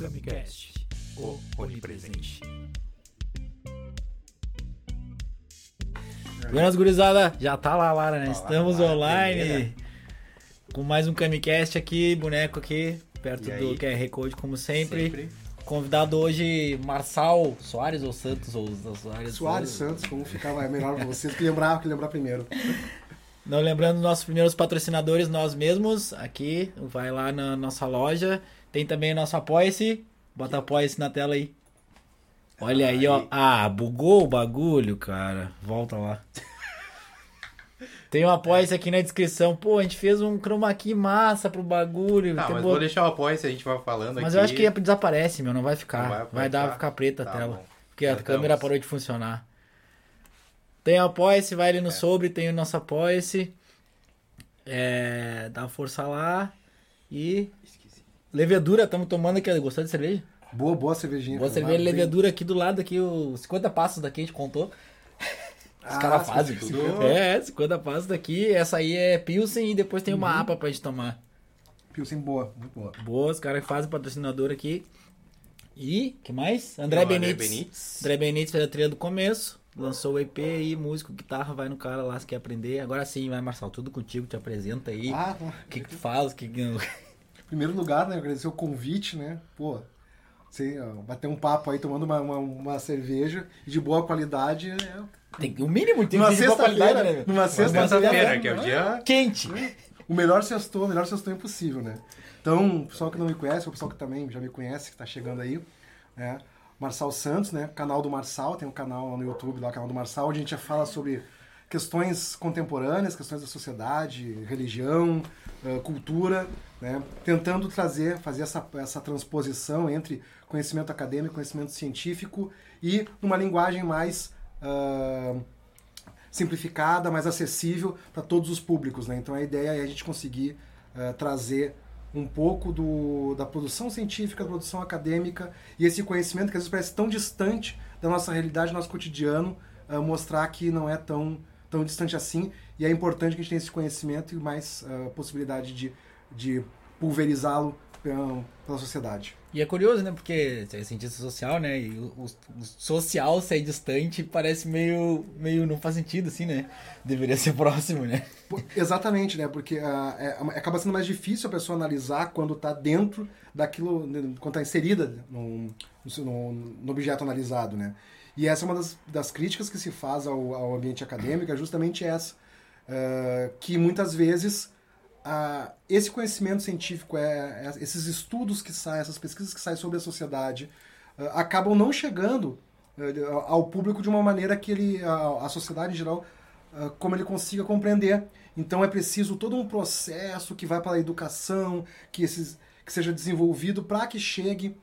Camicast, o onipresente. Buenas gurizada, já tá lá, Lara, né? Tá Estamos lá, online primeira. com mais um Camicast aqui, boneco aqui, perto E do aí? QR Code, como sempre. Convidado hoje, Marçal Soares ou Santos ou ou Soares? Soares Santos, como ficava melhor pra vocês que lembrar, que lembrar primeiro. Não lembrando nossos primeiros patrocinadores, nós mesmos, aqui, vai lá na nossa loja. Tem também nosso Apoia-se, bota Apoia-se na tela aí. Olha aí, ó. Ah, bugou o bagulho, cara. Volta lá. Tem um Apoia-se aqui na descrição. Pô, a gente fez um chroma key massa pro bagulho. Tá, mas boa- vou deixar o apoio se a gente vai falando aqui. Mas eu acho que desaparece, meu. Não vai ficar. Não vai, vai dar, vai ficar preta a Tá tela. bom. Porque a câmera parou de funcionar. Tem o Apoia-se, vai É. ali no sobre, tem o nosso Apoia-se. É, dá força lá. E. Levedura, estamos tomando aqui. Gostou de cerveja? Boa, boa cervejinha. Boa cerveja, Bem- levedura aqui do lado, aqui, os 50 passos daqui, a gente contou. Os Ah, caras fazem. É, 50 passos daqui. Essa aí é Pilsen e depois tem uma Uhum. APA pra gente tomar. Pilsen boa, muito boa. Boa, os caras que fazem patrocinador aqui. E, que mais? André Benites. Benítez. André Benites fez a trilha do começo. Lançou o EP aí, músico, guitarra, vai no cara lá se quer aprender. Agora sim, vai, Marçal, tudo contigo, te apresenta aí. Ah, tá. O que, que tu faz? O que que... primeiro lugar, né, agradecer o convite, né? Pô, ó, bater um papo aí tomando uma, uma, uma cerveja de boa qualidade. É... Tem o mínimo tem Numa que ter boa qualidade, sexta-feira, né? numa Uma sexta-feira. Que é o dia. Quente. O melhor sextou, o melhor sextou impossível, né? Então, o pessoal que não me conhece, o pessoal que também já me conhece, que tá chegando aí, né? Marçal Santos, né? Canal do Marçal, tem um canal lá no YouTube, lá, canal do Marçal, onde a gente já fala sobre questões contemporâneas, questões da sociedade, religião, cultura, né? Tentando trazer, fazer essa, essa transposição entre conhecimento acadêmico, conhecimento científico e numa linguagem mais ah, simplificada, mais acessível para todos os públicos. Né? Então a ideia é a gente conseguir eh, trazer um pouco do, da produção científica, da produção acadêmica e esse conhecimento que às vezes parece tão distante da nossa realidade, do nosso cotidiano, eh, mostrar que não é tão, tão distante assim e é importante que a gente tenha esse conhecimento e mais eh, possibilidade de, de pulverizá-lo pela, pela sociedade. E é curioso, né? Porque você é cientista social, né? E o, o- social ser distante parece meio, meio. não faz sentido, assim, né? Deveria ser próximo, né? Exatamente, né? Porque ah, é- acaba sendo mais difícil a pessoa analisar quando está dentro daquilo, né, quando está inserida no, no, no objeto analisado, né? E essa é uma das, das críticas que se faz ao, ao ambiente acadêmico, é justamente essa. Ah, que muitas vezes ah, esse conhecimento científico, é, é- esses estudos que saem, essas pesquisas que saem sobre a sociedade, ah, acabam não chegando ao público de uma maneira que ele, a, a sociedade em geral, como ele consiga compreender. Então é preciso todo um processo que vai para a educação, que, esses, que seja desenvolvido para que chegue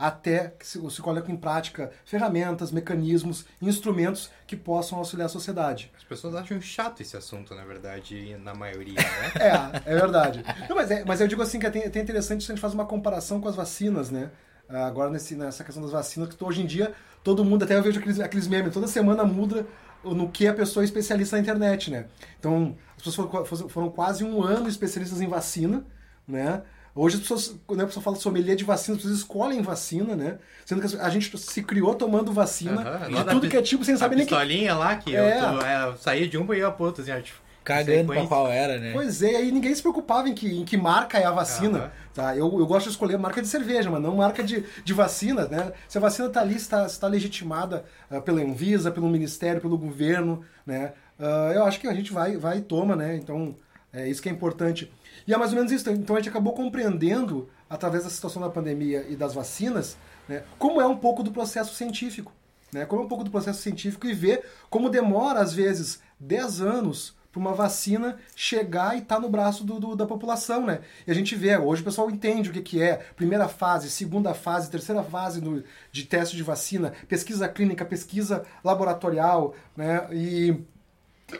até que se, se coloque em prática ferramentas, mecanismos, instrumentos que possam auxiliar a sociedade. As pessoas acham chato esse assunto, na verdade, na maioria, né? É, é verdade. Não, mas, é- mas eu digo assim que é até até interessante se a gente faz uma comparação com as vacinas, né? Ah, Agora nesse, nessa questão das vacinas, que hoje em dia todo mundo, até eu vejo aqueles, aqueles memes, toda semana muda no que a pessoa é especialista na internet, né? Então, as pessoas foram, foram quase um ano especialistas em vacina, né? Hoje as pessoas, quando a pessoa fala sommelier de vacina, as pessoas escolhem vacina, né? Sendo que a gente se criou tomando vacina Aham, de tudo que é tipo, sem A saber nem que pistolinha lá que É. eu, tô, é, eu saía de uma e ia pro outro, assim, ó, tipo, Cagando pra sequência. qual era, né? Pois é, aí ninguém se preocupava em que, em que marca é a vacina. Tá? Eu, eu gosto de escolher marca de cerveja, mas não marca de, de vacina. Né? Se a vacina está ali, está, está legitimada ah, pela Anvisa, pelo Ministério, pelo governo, né? Ah, eu acho que a gente vai, vai e toma, né? Então, é isso que é importante. E é mais ou menos isso. Então a gente acabou compreendendo, através da situação da pandemia e das vacinas, né, como é um pouco do processo científico. Né? Como é um pouco do processo científico e ver como demora, às vezes, 10 anos para uma vacina chegar e estar no braço do, do- da população, né? E a gente vê, hoje o pessoal entende o que, que é primeira fase, segunda fase, terceira fase do- de teste de vacina, pesquisa clínica, pesquisa laboratorial, né? E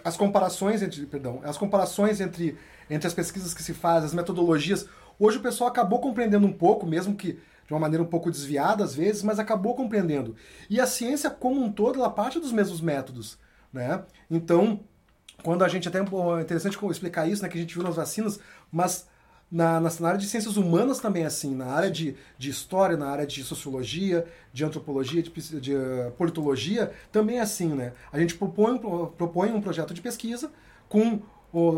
as comparações entre, perdão, as comparações entre, entre as pesquisas que se fazem, as metodologias, hoje o pessoal acabou compreendendo um pouco, mesmo que de uma maneira um pouco desviada às vezes, mas acabou compreendendo. E a ciência como um todo, ela parte dos mesmos métodos, né? Então, quando a gente até é interessante explicar isso, né, que a gente viu nas vacinas, mas Na, na, na área de ciências humanas também é assim, na área de, de história, na área de sociologia, de antropologia, de, de eh, politologia, também é assim, né? A gente propõe, pro- propõe um projeto de pesquisa com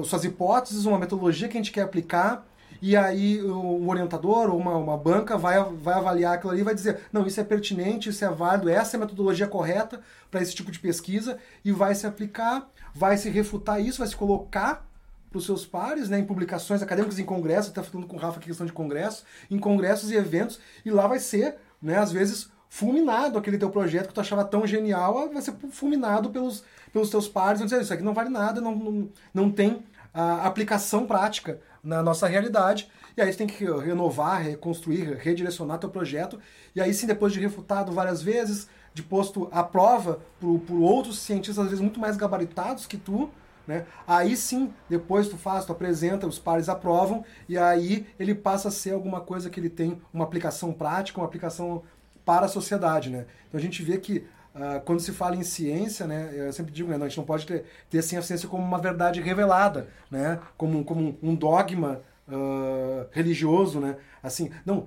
suas hipóteses, uma metodologia que a gente quer aplicar, e aí o um orientador ou uma, uma banca vai, vai avaliar aquilo ali e vai dizer, não, isso é pertinente, isso é válido, essa é a metodologia correta para esse tipo de pesquisa, e vai se aplicar, vai se refutar isso, vai se colocar para os seus pares, né, em publicações acadêmicas, em congressos, até falando com o Rafa aqui questão de congresso, em congressos e eventos, e lá vai ser, né, às vezes, fulminado aquele teu projeto que tu achava tão genial, vai ser fulminado pelos, pelos teus pares, vão dizer, isso aqui não vale nada, não, não, não tem a aplicação prática na nossa realidade, e aí você tem que renovar, reconstruir, redirecionar teu projeto, e aí sim, depois de refutado várias vezes, de posto à prova por, por outros cientistas, às vezes muito mais gabaritados que tu, né? Aí sim, depois tu faz, tu apresenta, os pares aprovam, e aí ele passa a ser alguma coisa que ele tem uma aplicação prática, uma aplicação para a sociedade. Né? Então a gente vê que ah, quando se fala em ciência, né, eu sempre digo, né, a gente não pode ter, ter assim, a ciência como uma verdade revelada, né, como, como um dogma ah, religioso, né, assim, não,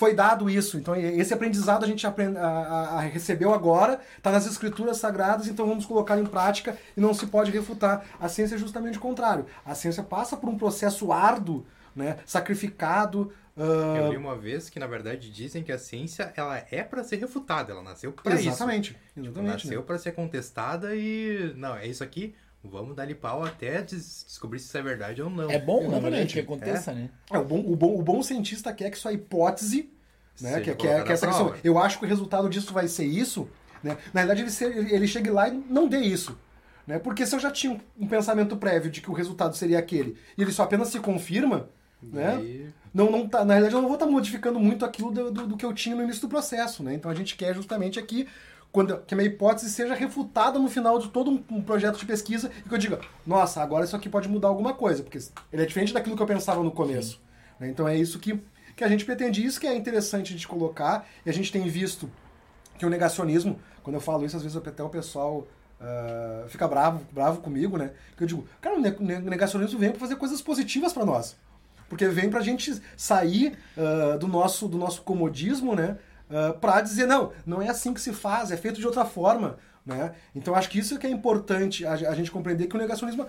foi dado isso. Então, esse aprendizado a gente aprend... a, a- a recebeu agora, está nas escrituras sagradas, então vamos colocar em prática e não se pode refutar. A ciência é justamente o contrário. A ciência passa por um processo árduo, né, sacrificado. ah, Eu li uma vez que, na verdade, dizem que a ciência ela é para ser refutada, ela nasceu para isso. exatamente. Tipo, Exatamente. nasceu né? para ser contestada e. Não, é isso aqui, vamos dar-lhe pau até des- descobrir se isso é verdade ou não. É bom, Exatamente. que aconteça, né? É, o, bom, o, bom, o bom cientista quer que sua hipótese, né, Seja que, que é, que é essa questão, eu acho que o resultado disso vai ser isso, né? Na verdade, ele, ser- ele, chegue lá e não dê isso. Né? Porque se eu já tinha um, um pensamento prévio de que o resultado seria aquele, e ele só apenas se confirma, né? E- não, não tá, na realidade, eu não vou estar modificando muito aquilo do, do, do que eu tinha no início do processo, né? Então a gente quer justamente aqui quando, que a minha hipótese seja refutada no final de todo um, um projeto de pesquisa e que eu diga, nossa, agora isso aqui pode mudar alguma coisa, porque ele é diferente daquilo que eu pensava no começo. né? Então é isso que, que a gente pretende, isso que é interessante gente colocar, e a gente tem visto que o negacionismo, quando eu falo isso, às vezes até o pessoal ah, fica bravo, bravo comigo, né? Que eu digo, cara, o ne- ne- negacionismo vem para fazer coisas positivas para nós. Porque vem pra gente sair ah, do, nosso, do nosso comodismo, né? Uh, para dizer, não, não é assim que se faz, é feito de outra forma. Né? Então acho que isso que é importante a, a gente compreender que o negacionismo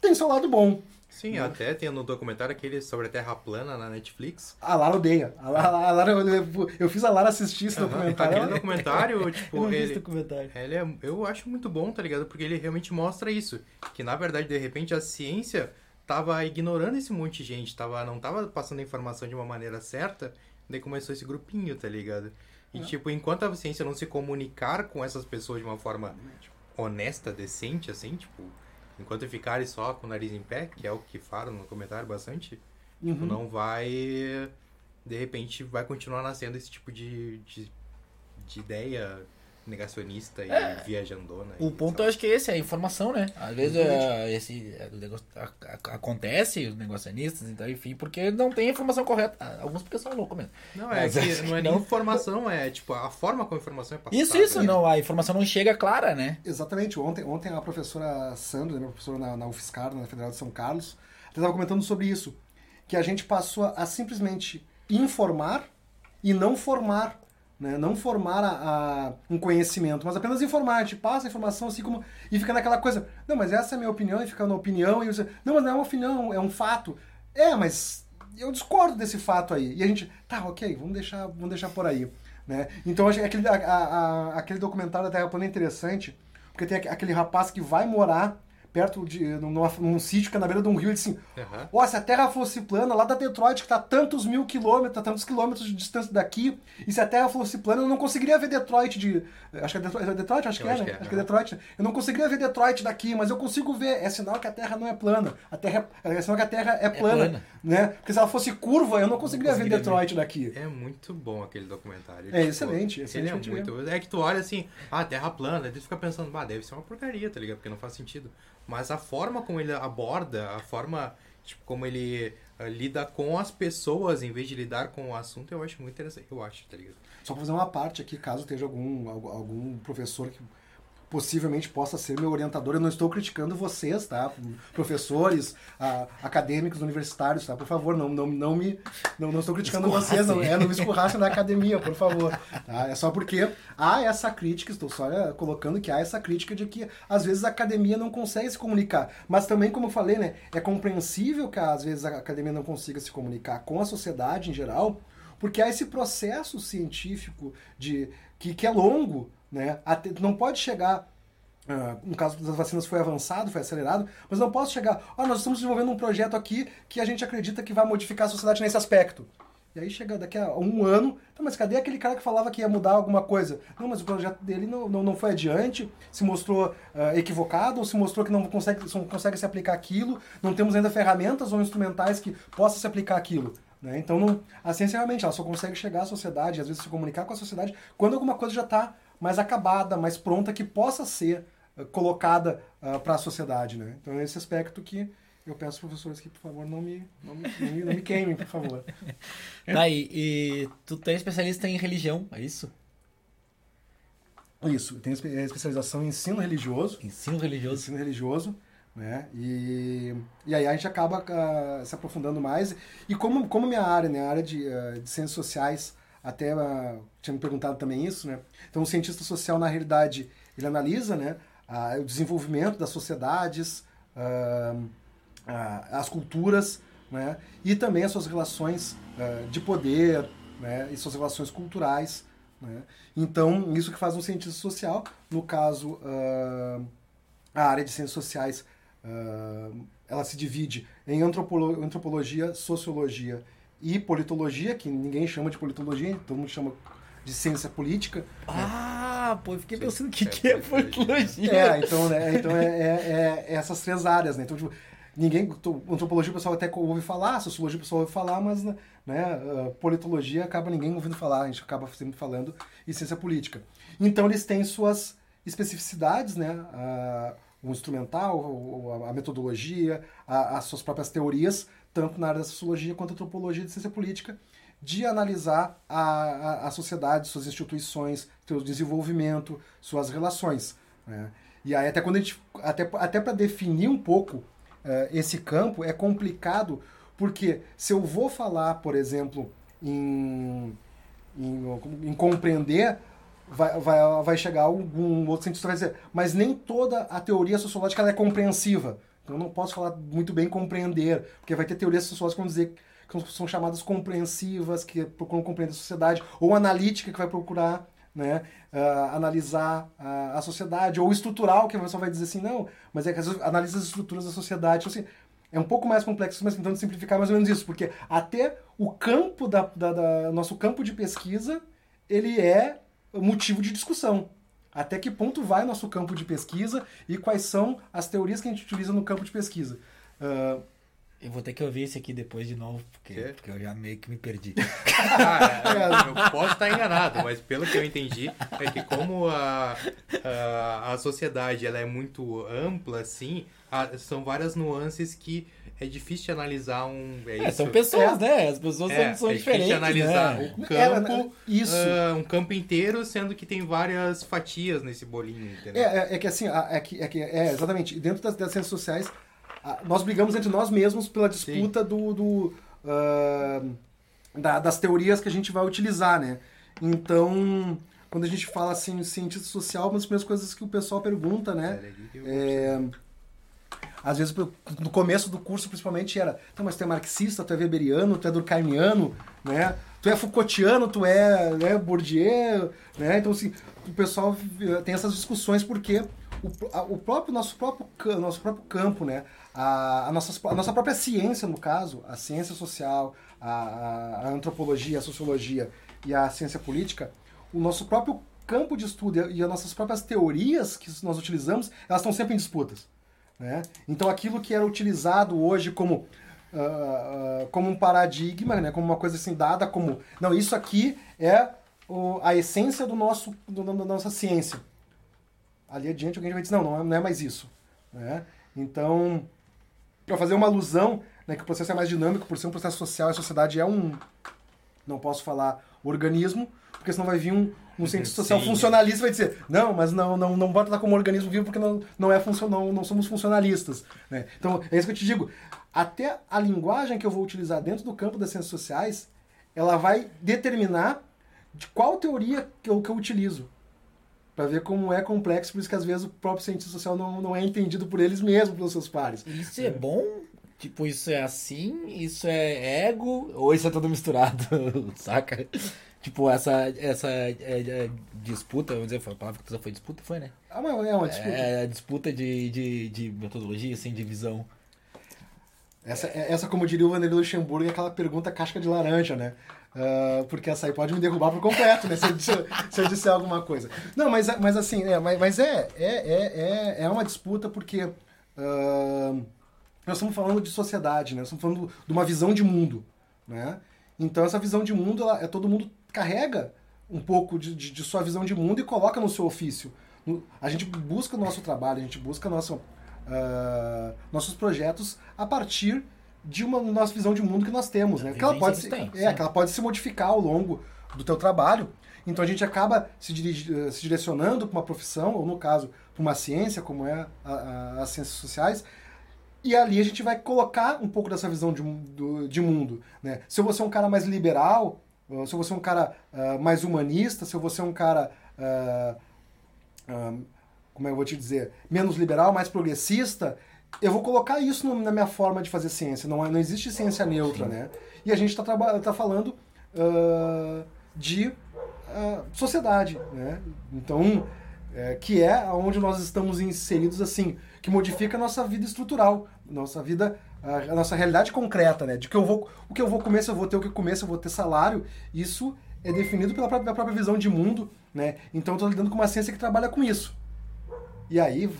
tem seu lado bom. Sim, até tem no documentário aquele sobre a Terra plana na Netflix. A Lara odeia. A Lara, a Lara- eu, eu fiz a Lara assistir esse Aham, documentário. Aquele documentário, Eu tipo, ele, documentário. ele é, eu acho muito bom, tá ligado? Porque ele realmente mostra isso. Que na verdade, de repente, a ciência tava ignorando esse monte de gente, tava, não tava passando a informação de uma maneira certa, daí começou esse grupinho, tá ligado? E tipo, enquanto a ciência não se comunicar com essas pessoas de uma forma honesta, decente, assim, tipo, enquanto ficarem só com o nariz em pé, que é o que falam no comentário bastante, tipo, Uhum. não vai. De repente vai continuar nascendo esse tipo de, de, de ideia negacionista e viajandona. O e, ponto eu acho que é esse, é a informação, né? Às vezes é, esse é, negócio- a- a- acontece, os negacionistas, então, enfim, porque não tem a informação correta. Ah, Alguns porque são loucos mesmo. Não, é Mas que acho não é nem não. informação, é tipo a forma como a informação é passada. Isso, isso, né? não, a informação não chega clara, né? Exatamente. Ontem, ontem a professora Sandra, né, professora na, na UFSCar, na Federal de São Carlos, estava comentando sobre isso. Que a gente passou a simplesmente informar e não formar. Né? Não formar a, a- um conhecimento, mas apenas informar. Gente passa a informação assim como. E fica naquela coisa. Não, mas essa é a minha opinião, e fica na opinião. E você, não, mas não é uma opinião, é um fato. É, mas eu discordo desse fato aí. E a gente, tá, ok, vamos deixar, vamos deixar por aí. Né? Então acho que aquele, a- a- aquele documentário da Terra Plana é interessante, porque tem aque- aquele rapaz que vai morar perto de num, numa- num sítio que é na beira de um rio e diz assim. Ó, se a Terra fosse plana, lá da Detroit, que tá tantos mil quilômetros, tantos quilômetros de distância daqui, e se a Terra fosse plana, eu não conseguiria ver Detroit de. Acho que é Detroit, é Detroit? Acho Eu que é, acho né? que é, Acho que é. Detroit. Eu não conseguiria ver Detroit daqui, mas eu consigo ver. É sinal que a Terra não é plana. A Terra é sinal que a Terra é plana. plana. Né? Porque se ela fosse curva, eu não conseguiria, conseguiria ver Detroit daqui. É muito bom aquele documentário. É excelente, Ele é excelente muito. É que tu olha assim, ah, terra plana, tu fica pensando, bah, deve ser uma porcaria, tá ligado? Porque não faz sentido. Mas a forma como ele aborda, a forma, tipo, como ele ah, lida com as pessoas em vez de lidar com o assunto, eu acho muito interessante. Eu acho, tá ligado? Só pra fazer uma parte aqui, caso esteja algum algum professor que possivelmente possa ser meu orientador. Eu não estou criticando vocês, tá? Professores, a, acadêmicos, universitários, tá? Por favor, não, não, não me. Não, não estou criticando vocês, não, é, não me escurracem na academia, por favor. Tá? É só porque há essa crítica, estou só é, colocando que há essa crítica de que às vezes a academia não consegue se comunicar. Mas também, como eu falei, né, é compreensível que às vezes a academia não consiga se comunicar com a sociedade em geral, porque há esse processo científico de que, que é longo, né? Não pode chegar Uh, no caso das vacinas foi avançado, foi acelerado, mas não posso chegar, ó, nós estamos desenvolvendo um projeto aqui que a gente acredita que vai modificar a sociedade nesse aspecto. E aí chega daqui a um ano, tá, mas cadê aquele cara que falava que ia mudar alguma coisa? Não, mas o projeto dele não, não, não foi adiante, se mostrou uh, equivocado, ou se mostrou que não consegue, não consegue se aplicar aquilo, não temos ainda ferramentas ou instrumentais que possam se aplicar aquilo. Né? Então não, a ciência realmente ela só consegue chegar à sociedade, às vezes se comunicar com a sociedade, quando alguma coisa já está mais acabada, mais pronta, que possa ser uh, colocada uh, para a sociedade. Né? Então é esse aspecto que eu peço aos professores que, por favor, não me, não me, não me, não me queimem, por favor. Tá, e, e tu tem especialista em religião, é isso? Isso, tem especialização em ensino religioso. Ensino religioso. Ensino religioso. Né? E, e aí a gente acaba uh, se aprofundando mais. E como, como minha área, né, a área de, uh, de ciências sociais, até uh, tinha me perguntado também isso, né? Então o cientista social, na realidade, ele analisa né, o desenvolvimento das sociedades, as culturas, né? E também as suas relações de poder, né? E suas relações culturais, né? Então, isso que faz um cientista social, no caso, a área de ciências sociais ela se divide em antropolo antropologia, sociologia e politologia, que ninguém chama de politologia, todo mundo chama de ciência política. Né? Ah, né? pô, eu fiquei pensando o que, que é politologia. É, então, né, então é, é, é, essas três áreas, né? Então, tipo, ninguém. Antropologia o pessoal até ouve falar, sociologia o pessoal ouve falar, mas né, uh, politologia acaba ninguém ouvindo falar, a gente acaba sempre falando, e ciência política. Então eles têm suas especificidades, né? Uh, o instrumental, a metodologia, as suas próprias teorias, tanto na área da sociologia quanto antropologia de ciência política, de analisar a, a, a sociedade, suas instituições, seu desenvolvimento, suas relações. Né? E aí até quando a gente, até, até para definir um pouco uh, esse campo é complicado, porque se eu vou falar, por exemplo, em, em, em compreender vai, vai, vai chegar algum outro cientista vai dizer, mas nem toda a teoria sociológica é compreensiva. Então não posso falar muito bem compreender, porque vai ter teorias sociológicas que vão dizer que são chamadas compreensivas, que procuram compreender a sociedade, ou analítica, que vai procurar né, uh, analisar a, a, sociedade, ou estrutural, que a pessoa vai dizer assim, não, mas é que analisa as estruturas da sociedade. Então, assim, é um pouco mais complexo, mas tentando simplificar mais ou menos isso, porque até o campo da, da, da nosso campo de pesquisa, ele é motivo de discussão. Até que ponto vai o nosso campo de pesquisa e quais são as teorias que a gente utiliza no campo de pesquisa. Uh, eu vou ter que ouvir esse aqui depois de novo, porque, porque eu já meio que me perdi. Ah, eu posso estar enganado, mas pelo que eu entendi, é que como a, a, a sociedade ela é muito ampla, assim, são várias nuances que é difícil de analisar um. É, é são pessoas, é. né? As pessoas é, são, são é diferentes. É difícil de analisar né? o campo, isso. Uh, um campo inteiro, sendo que tem várias fatias nesse bolinho, entendeu? É, é, que assim, é que, é que é exatamente, dentro das, das ciências sociais, nós brigamos entre nós mesmos pela disputa Sim. do. do uh, da, das teorias que a gente vai utilizar, né? Então, quando a gente fala assim, cientista social, uma das primeiras coisas que o pessoal pergunta, né? É, às vezes, no começo do curso, principalmente, era então, mas tu é marxista, tu é weberiano, tu é durkheimiano, né? Tu é Foucaultiano, tu é né, Bourdieu, né? Então, assim, o pessoal tem essas discussões porque o, o próprio nosso próprio nosso próprio campo, né? A, a, nossa, a nossa própria ciência, no caso, a ciência social, a, a antropologia, a sociologia e a ciência política, o nosso próprio campo de estudo e as nossas próprias teorias que nós utilizamos, elas estão sempre em disputas. Né? Então aquilo que era utilizado hoje como, uh, uh, como um paradigma, né? como uma coisa assim dada como, não, isso aqui é o, a essência do nosso, do, da nossa ciência. Ali adiante alguém vai dizer, não, não é, não é mais isso. Né? Então, para fazer uma alusão, né, que o processo é mais dinâmico, por ser um processo social, a sociedade é um, não posso falar organismo, porque senão vai vir um, um cientista social Sim. funcionalista vai dizer, não, mas não, não, não bota como organismo vivo porque não, não, é funcio- não, não somos funcionalistas. né? Então, é isso que eu te digo. Até a linguagem que eu vou utilizar dentro do campo das ciências sociais, ela vai determinar de qual teoria que eu, que eu utilizo. Para ver como é complexo, por isso que às vezes o próprio cientista social não, não é entendido por eles mesmos, pelos seus pares. Isso é bom? Tipo, isso é assim? Isso é ego? Ou isso é tudo misturado? Saca? Tipo, essa, essa é, é, disputa, vamos dizer, foi a palavra que tu foi disputa, foi, né? Ah, mas é uma disputa. É a disputa de, de, de metodologia, assim, de visão. Essa, essa, como diria o Vanderlei Luxemburgo, é aquela pergunta casca de laranja, né? Ah, porque essa aí pode me derrubar por completo, né? Se eu, disser- se eu disser alguma coisa. Não, mas, mas assim, é, mas, mas é, é, é, é, é uma disputa porque ah, nós estamos falando de sociedade, né? Nós estamos falando de uma visão de mundo, né? Então essa visão de mundo, ela, é todo mundo carrega um pouco de, de, de sua visão de mundo e coloca no seu ofício. No- a gente busca o nosso trabalho, a gente busca nosso, ah, nossos projetos a partir de uma nossa visão de mundo que nós temos, né? Que ela pode, se, tem, é, sim. que ela pode se modificar ao longo do teu trabalho. Então a gente acaba se, dirigi- eh, se direcionando para uma profissão, ou no caso, para uma ciência, como é a- a- as ciências sociais, e ali a gente vai colocar um pouco dessa visão de, do- de mundo. Né? Se eu vou ser um cara mais liberal, se eu vou ser um cara ah, mais humanista, se eu vou ser um cara. ah, ah, como é que eu vou te dizer? Menos liberal, mais progressista, eu vou colocar isso no- na minha forma de fazer ciência. Não, é- não existe ciência neutra, né? E a gente está tá falando ah, de ah, sociedade, né? Então, é, que é onde nós estamos inseridos assim, que modifica a nossa vida estrutural, nossa vida, a, nossa realidade concreta, né? De que eu vou, o que eu vou comer, se eu vou ter o que comer, se eu vou ter salário, isso é definido pela própria, própria visão de mundo, né? Então, eu estou lidando com uma ciência que trabalha com isso. E aí,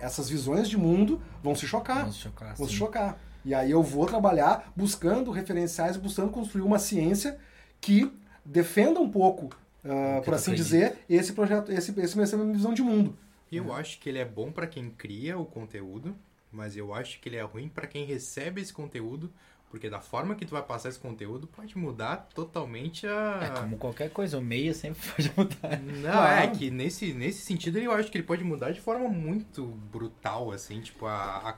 essas visões de mundo vão se chocar. Vamos chocar, Vão se chocar. E aí eu vou trabalhar buscando referenciais, buscando construir uma ciência que defenda um pouco, que por assim acredita. dizer, esse projeto, esse, esse, essa minha visão de mundo. Eu acho que ele é bom pra quem cria o conteúdo, mas eu acho que ele é ruim pra quem recebe esse conteúdo, porque da forma que tu vai passar esse conteúdo pode mudar totalmente a. É como qualquer coisa, o meio sempre pode mudar. Não, Claro. é que nesse, nesse sentido eu acho que ele pode mudar de forma muito brutal, assim, tipo, a,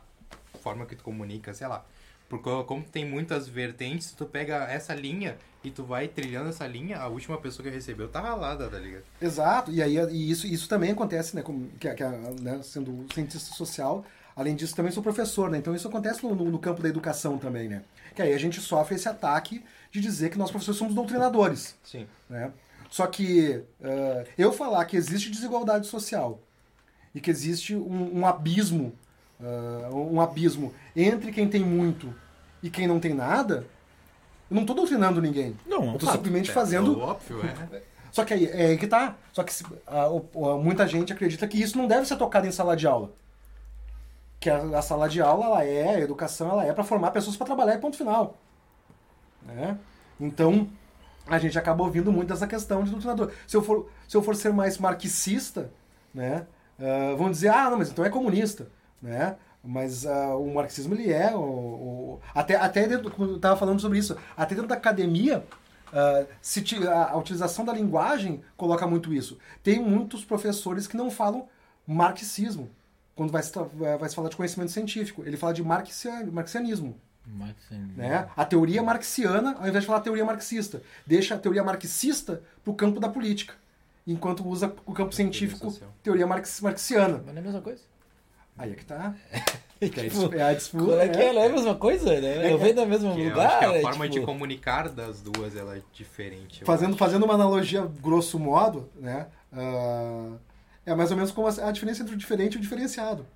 a forma que tu comunica, sei lá. Porque como tem muitas vertentes, tu pega essa linha e tu vai trilhando essa linha, a última pessoa que recebeu tá ralada, tá ligado? Exato, e aí e isso, isso também acontece, né, como, que, que, né, sendo cientista social, além disso também sou professor, né, então isso acontece no, no, no campo da educação também, né, que aí a gente sofre esse ataque de dizer que nós professores somos doutrinadores, Sim. né, só que eh, eu falar que existe desigualdade social e que existe um, um abismo, ah, um abismo entre quem tem muito e quem não tem nada, eu não estou doutrinando ninguém. Não, eu estou fato. simplesmente É, fazendo é óbvio, é. só que aí é aí que tá. Só que se- a- a- muita gente acredita que isso não deve ser tocado em sala de aula. Que a, a sala de aula, ela é, a educação, ela é para formar pessoas para trabalhar ponto final. Né? Então, a gente acaba ouvindo muito essa questão de doutrinador. Se eu for, se eu for ser mais marxista, né, ah, vão dizer, ah, não, mas então é comunista, né? Mas ah, o marxismo, ele é, o, o- até, até dentro, como eu estava falando sobre isso, até dentro da academia, ah, se a, a utilização da linguagem coloca muito isso. Tem muitos professores que não falam marxismo, quando vai se, vai se falar de conhecimento científico. Ele fala de marxia- marxianismo. Assim, Né? A teoria marxiana, ao invés de falar teoria marxista, deixa a teoria marxista para o campo da política, enquanto usa o campo científico social. teoria marx- marxiana. Mas não é a mesma coisa. Aí é que tá. Que é a dis- Tipo, é a disputa. É que né? é? Não é a mesma coisa, né? Eu venho do mesmo Que eu lugar. acho que a é, forma de tipo, comunicar das duas ela é diferente. Fazendo, acho. fazendo uma analogia grosso modo, né? ah, é mais ou menos como a, diferença entre o diferente e o diferenciado.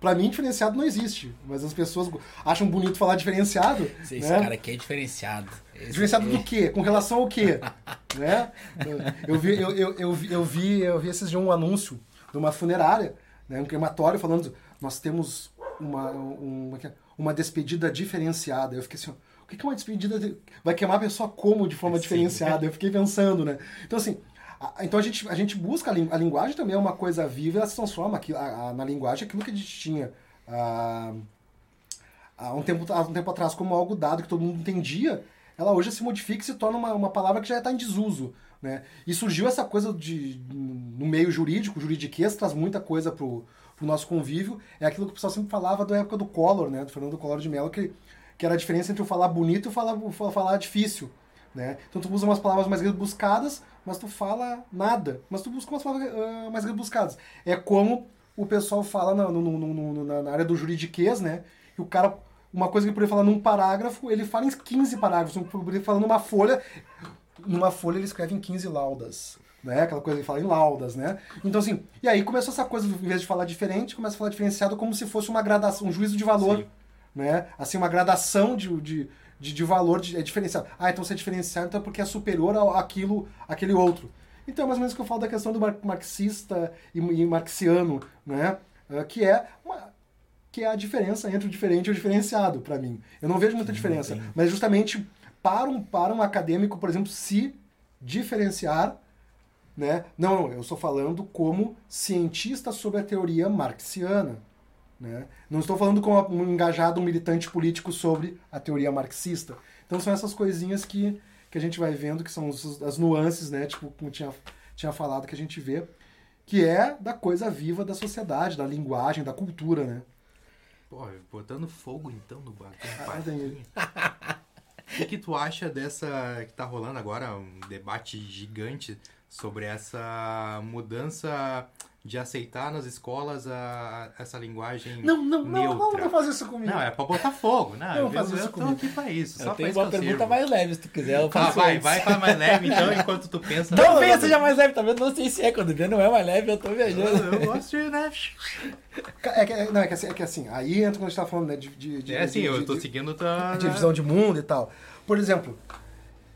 Pra mim, diferenciado não existe, mas as pessoas acham bonito falar diferenciado. Esse né? cara aqui é diferenciado. Esse Diferenciado aqui- do quê? Com relação ao quê? né? Eu vi, eu, eu, eu, vi, eu, vi, eu vi esses dias um anúncio de uma funerária, né, um crematório, falando nós temos uma, um- uma, uma despedida diferenciada. Eu fiquei assim, o que é uma despedida? de- Vai queimar a pessoa como de forma Sim. diferenciada? Eu fiquei pensando, né? Então, assim, então a gente, a gente busca, a, lin- a linguagem também é uma coisa viva, ela se transforma a- a- na linguagem aquilo que a gente tinha ah, há um, tempo, há um tempo atrás como algo dado que todo mundo entendia, ela hoje se modifica e se torna uma, uma palavra que já está em desuso. Né? E surgiu essa coisa de no meio jurídico, o juridiquês traz muita coisa pro, pro nosso convívio. É aquilo que o pessoal sempre falava da época do Collor, né? Do Fernando Collor de Mello, que, que era a diferença entre o falar bonito e o falar, o falar difícil. Né? Então tu usa umas palavras mais rebuscadas, mas tu fala nada. Mas tu busca umas palavras uh, mais rebuscadas. É como o pessoal fala na, no, no, no, na área do juridiquês, né? Que o cara, uma coisa que ele poderia falar num parágrafo, ele fala em 15 parágrafos. Ele poderia falar numa folha, numa folha ele escreve em 15 laudas. Né? Aquela coisa que fala em laudas, né? Então, assim, e aí começou essa coisa, em vez de falar diferente, começa a falar diferenciado como se fosse uma gradação, um juízo de valor. Sim. Né? Assim, uma gradação de, de, de, de valor de, é diferenciado. Ah, então você é diferenciado então é porque é superior ao, àquilo, àquele outro. Então, é mais ou menos o que eu falo da questão do mar- marxista e, e marxiano, né? Ah, que é uma, que é a diferença entre o diferente e o diferenciado, para mim. Eu não vejo muita diferença, mas justamente para um, para um acadêmico, por exemplo, se diferenciar, né? Não, não, eu estou falando como cientista sobre a teoria marxiana, né? Não estou falando como um engajado, um militante político sobre a teoria marxista. Então são essas coisinhas que, que a gente vai vendo, que são os- as nuances, né? Tipo, como tinha, tinha falado, que a gente vê, que é da coisa viva da sociedade, da linguagem, da cultura, né? Pô, botando fogo então no bagulho. Ah, O que, que tu acha dessa que tá rolando agora, um debate gigante sobre essa mudança de aceitar nas escolas a, essa linguagem Não, não, não, não, não faz isso comigo. Não, é pra botar fogo, né? Não eu, faz eu, isso eu tô comigo. aqui pra isso, só Eu pra tenho uma eu pergunta sirvo. mais leve, se tu quiser. Eu faço vai, antes. vai pra mais leve então, enquanto tu pensa. Talvez seja mais leve, talvez não sei se é. Quando vê não é mais leve, eu tô Eu, viajando. eu gosto de, né? É que, é- não, é que, assim, é que assim, aí entra quando a gente tá falando né, de, de, de, É assim, de- eu tô de- seguindo tua. de visão de mundo e tal. Por exemplo,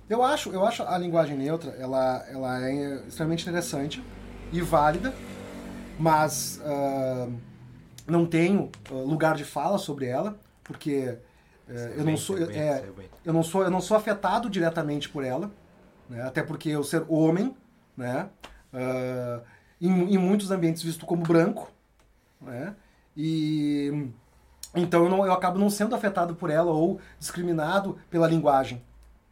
eu acho, eu acho a linguagem neutra ela, ela é extremamente interessante e válida, mas ah, não tenho ah, lugar de fala sobre ela, porque eh, eu não sou bem, é, eu não sou eu não sou afetado diretamente por ela, né? até porque eu ser homem, né? Ah, em, em muitos ambientes visto como branco, né? E então eu, não, eu acabo não sendo afetado por ela ou discriminado pela linguagem,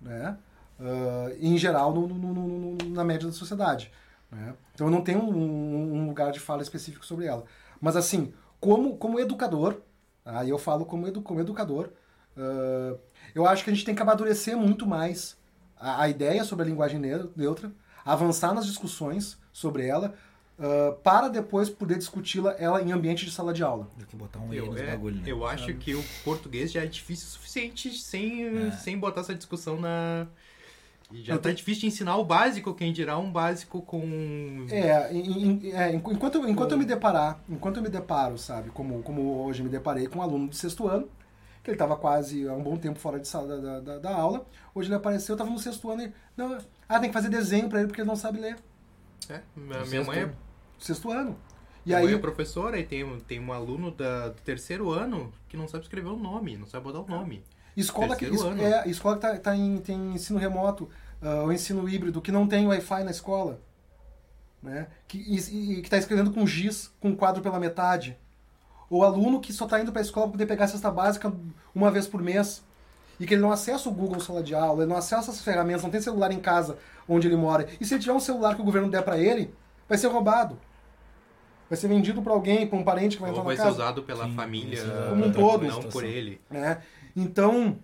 né? Ah, em geral, no- no- no- no- na média da sociedade. né? Então eu não tenho um, um lugar de fala específico sobre ela. Mas assim, como, como educador, aí eu falo como, edu, como educador, ah, eu acho que a gente tem que amadurecer muito mais a, a ideia sobre a linguagem ne- neutra, avançar nas discussões sobre ela, ah, para depois poder discuti-la ela em ambiente de sala de aula. Tem que botar um Eu, é, bagulho, né? eu acho que o português já é difícil o suficiente sem, É. sem botar essa discussão na. E já Eu tá tenho- difícil de ensinar o básico, quem dirá um básico com. É, em- em- é, enqu- enquanto, eu- enquanto eu me deparar, enquanto eu me deparo, sabe, como, como hoje me deparei com um aluno do sexto ano, que ele estava quase há um bom tempo fora de sala da, da, da aula, hoje ele apareceu, eu estava no sexto ano e, não, ah, tem que fazer desenho para ele porque ele não sabe ler. É, minha, minha mãe é, sexto ano. E minha aí, mãe é professora e tem, um- tem um aluno da, do terceiro ano que não sabe escrever o nome, não sabe botar o nome. Escola que, es- é, escola que tá, tá em, tem ensino remoto, ah, ou ensino híbrido, que não tem Wi-Fi na escola, né, que está escrevendo com giz, com quadro pela metade. Ou aluno que só está indo para a escola para poder pegar a cesta básica uma vez por mês. E que ele não acessa o Google Sala de Aula, ele não acessa essas ferramentas, não tem celular em casa onde ele mora. E se ele tiver um celular que o governo der para ele, vai ser roubado. Vai ser vendido para alguém, para um parente que vai Ou entrar vai na ser casa. usado pela Sim, família, Como um todo. não por ele. né? Então,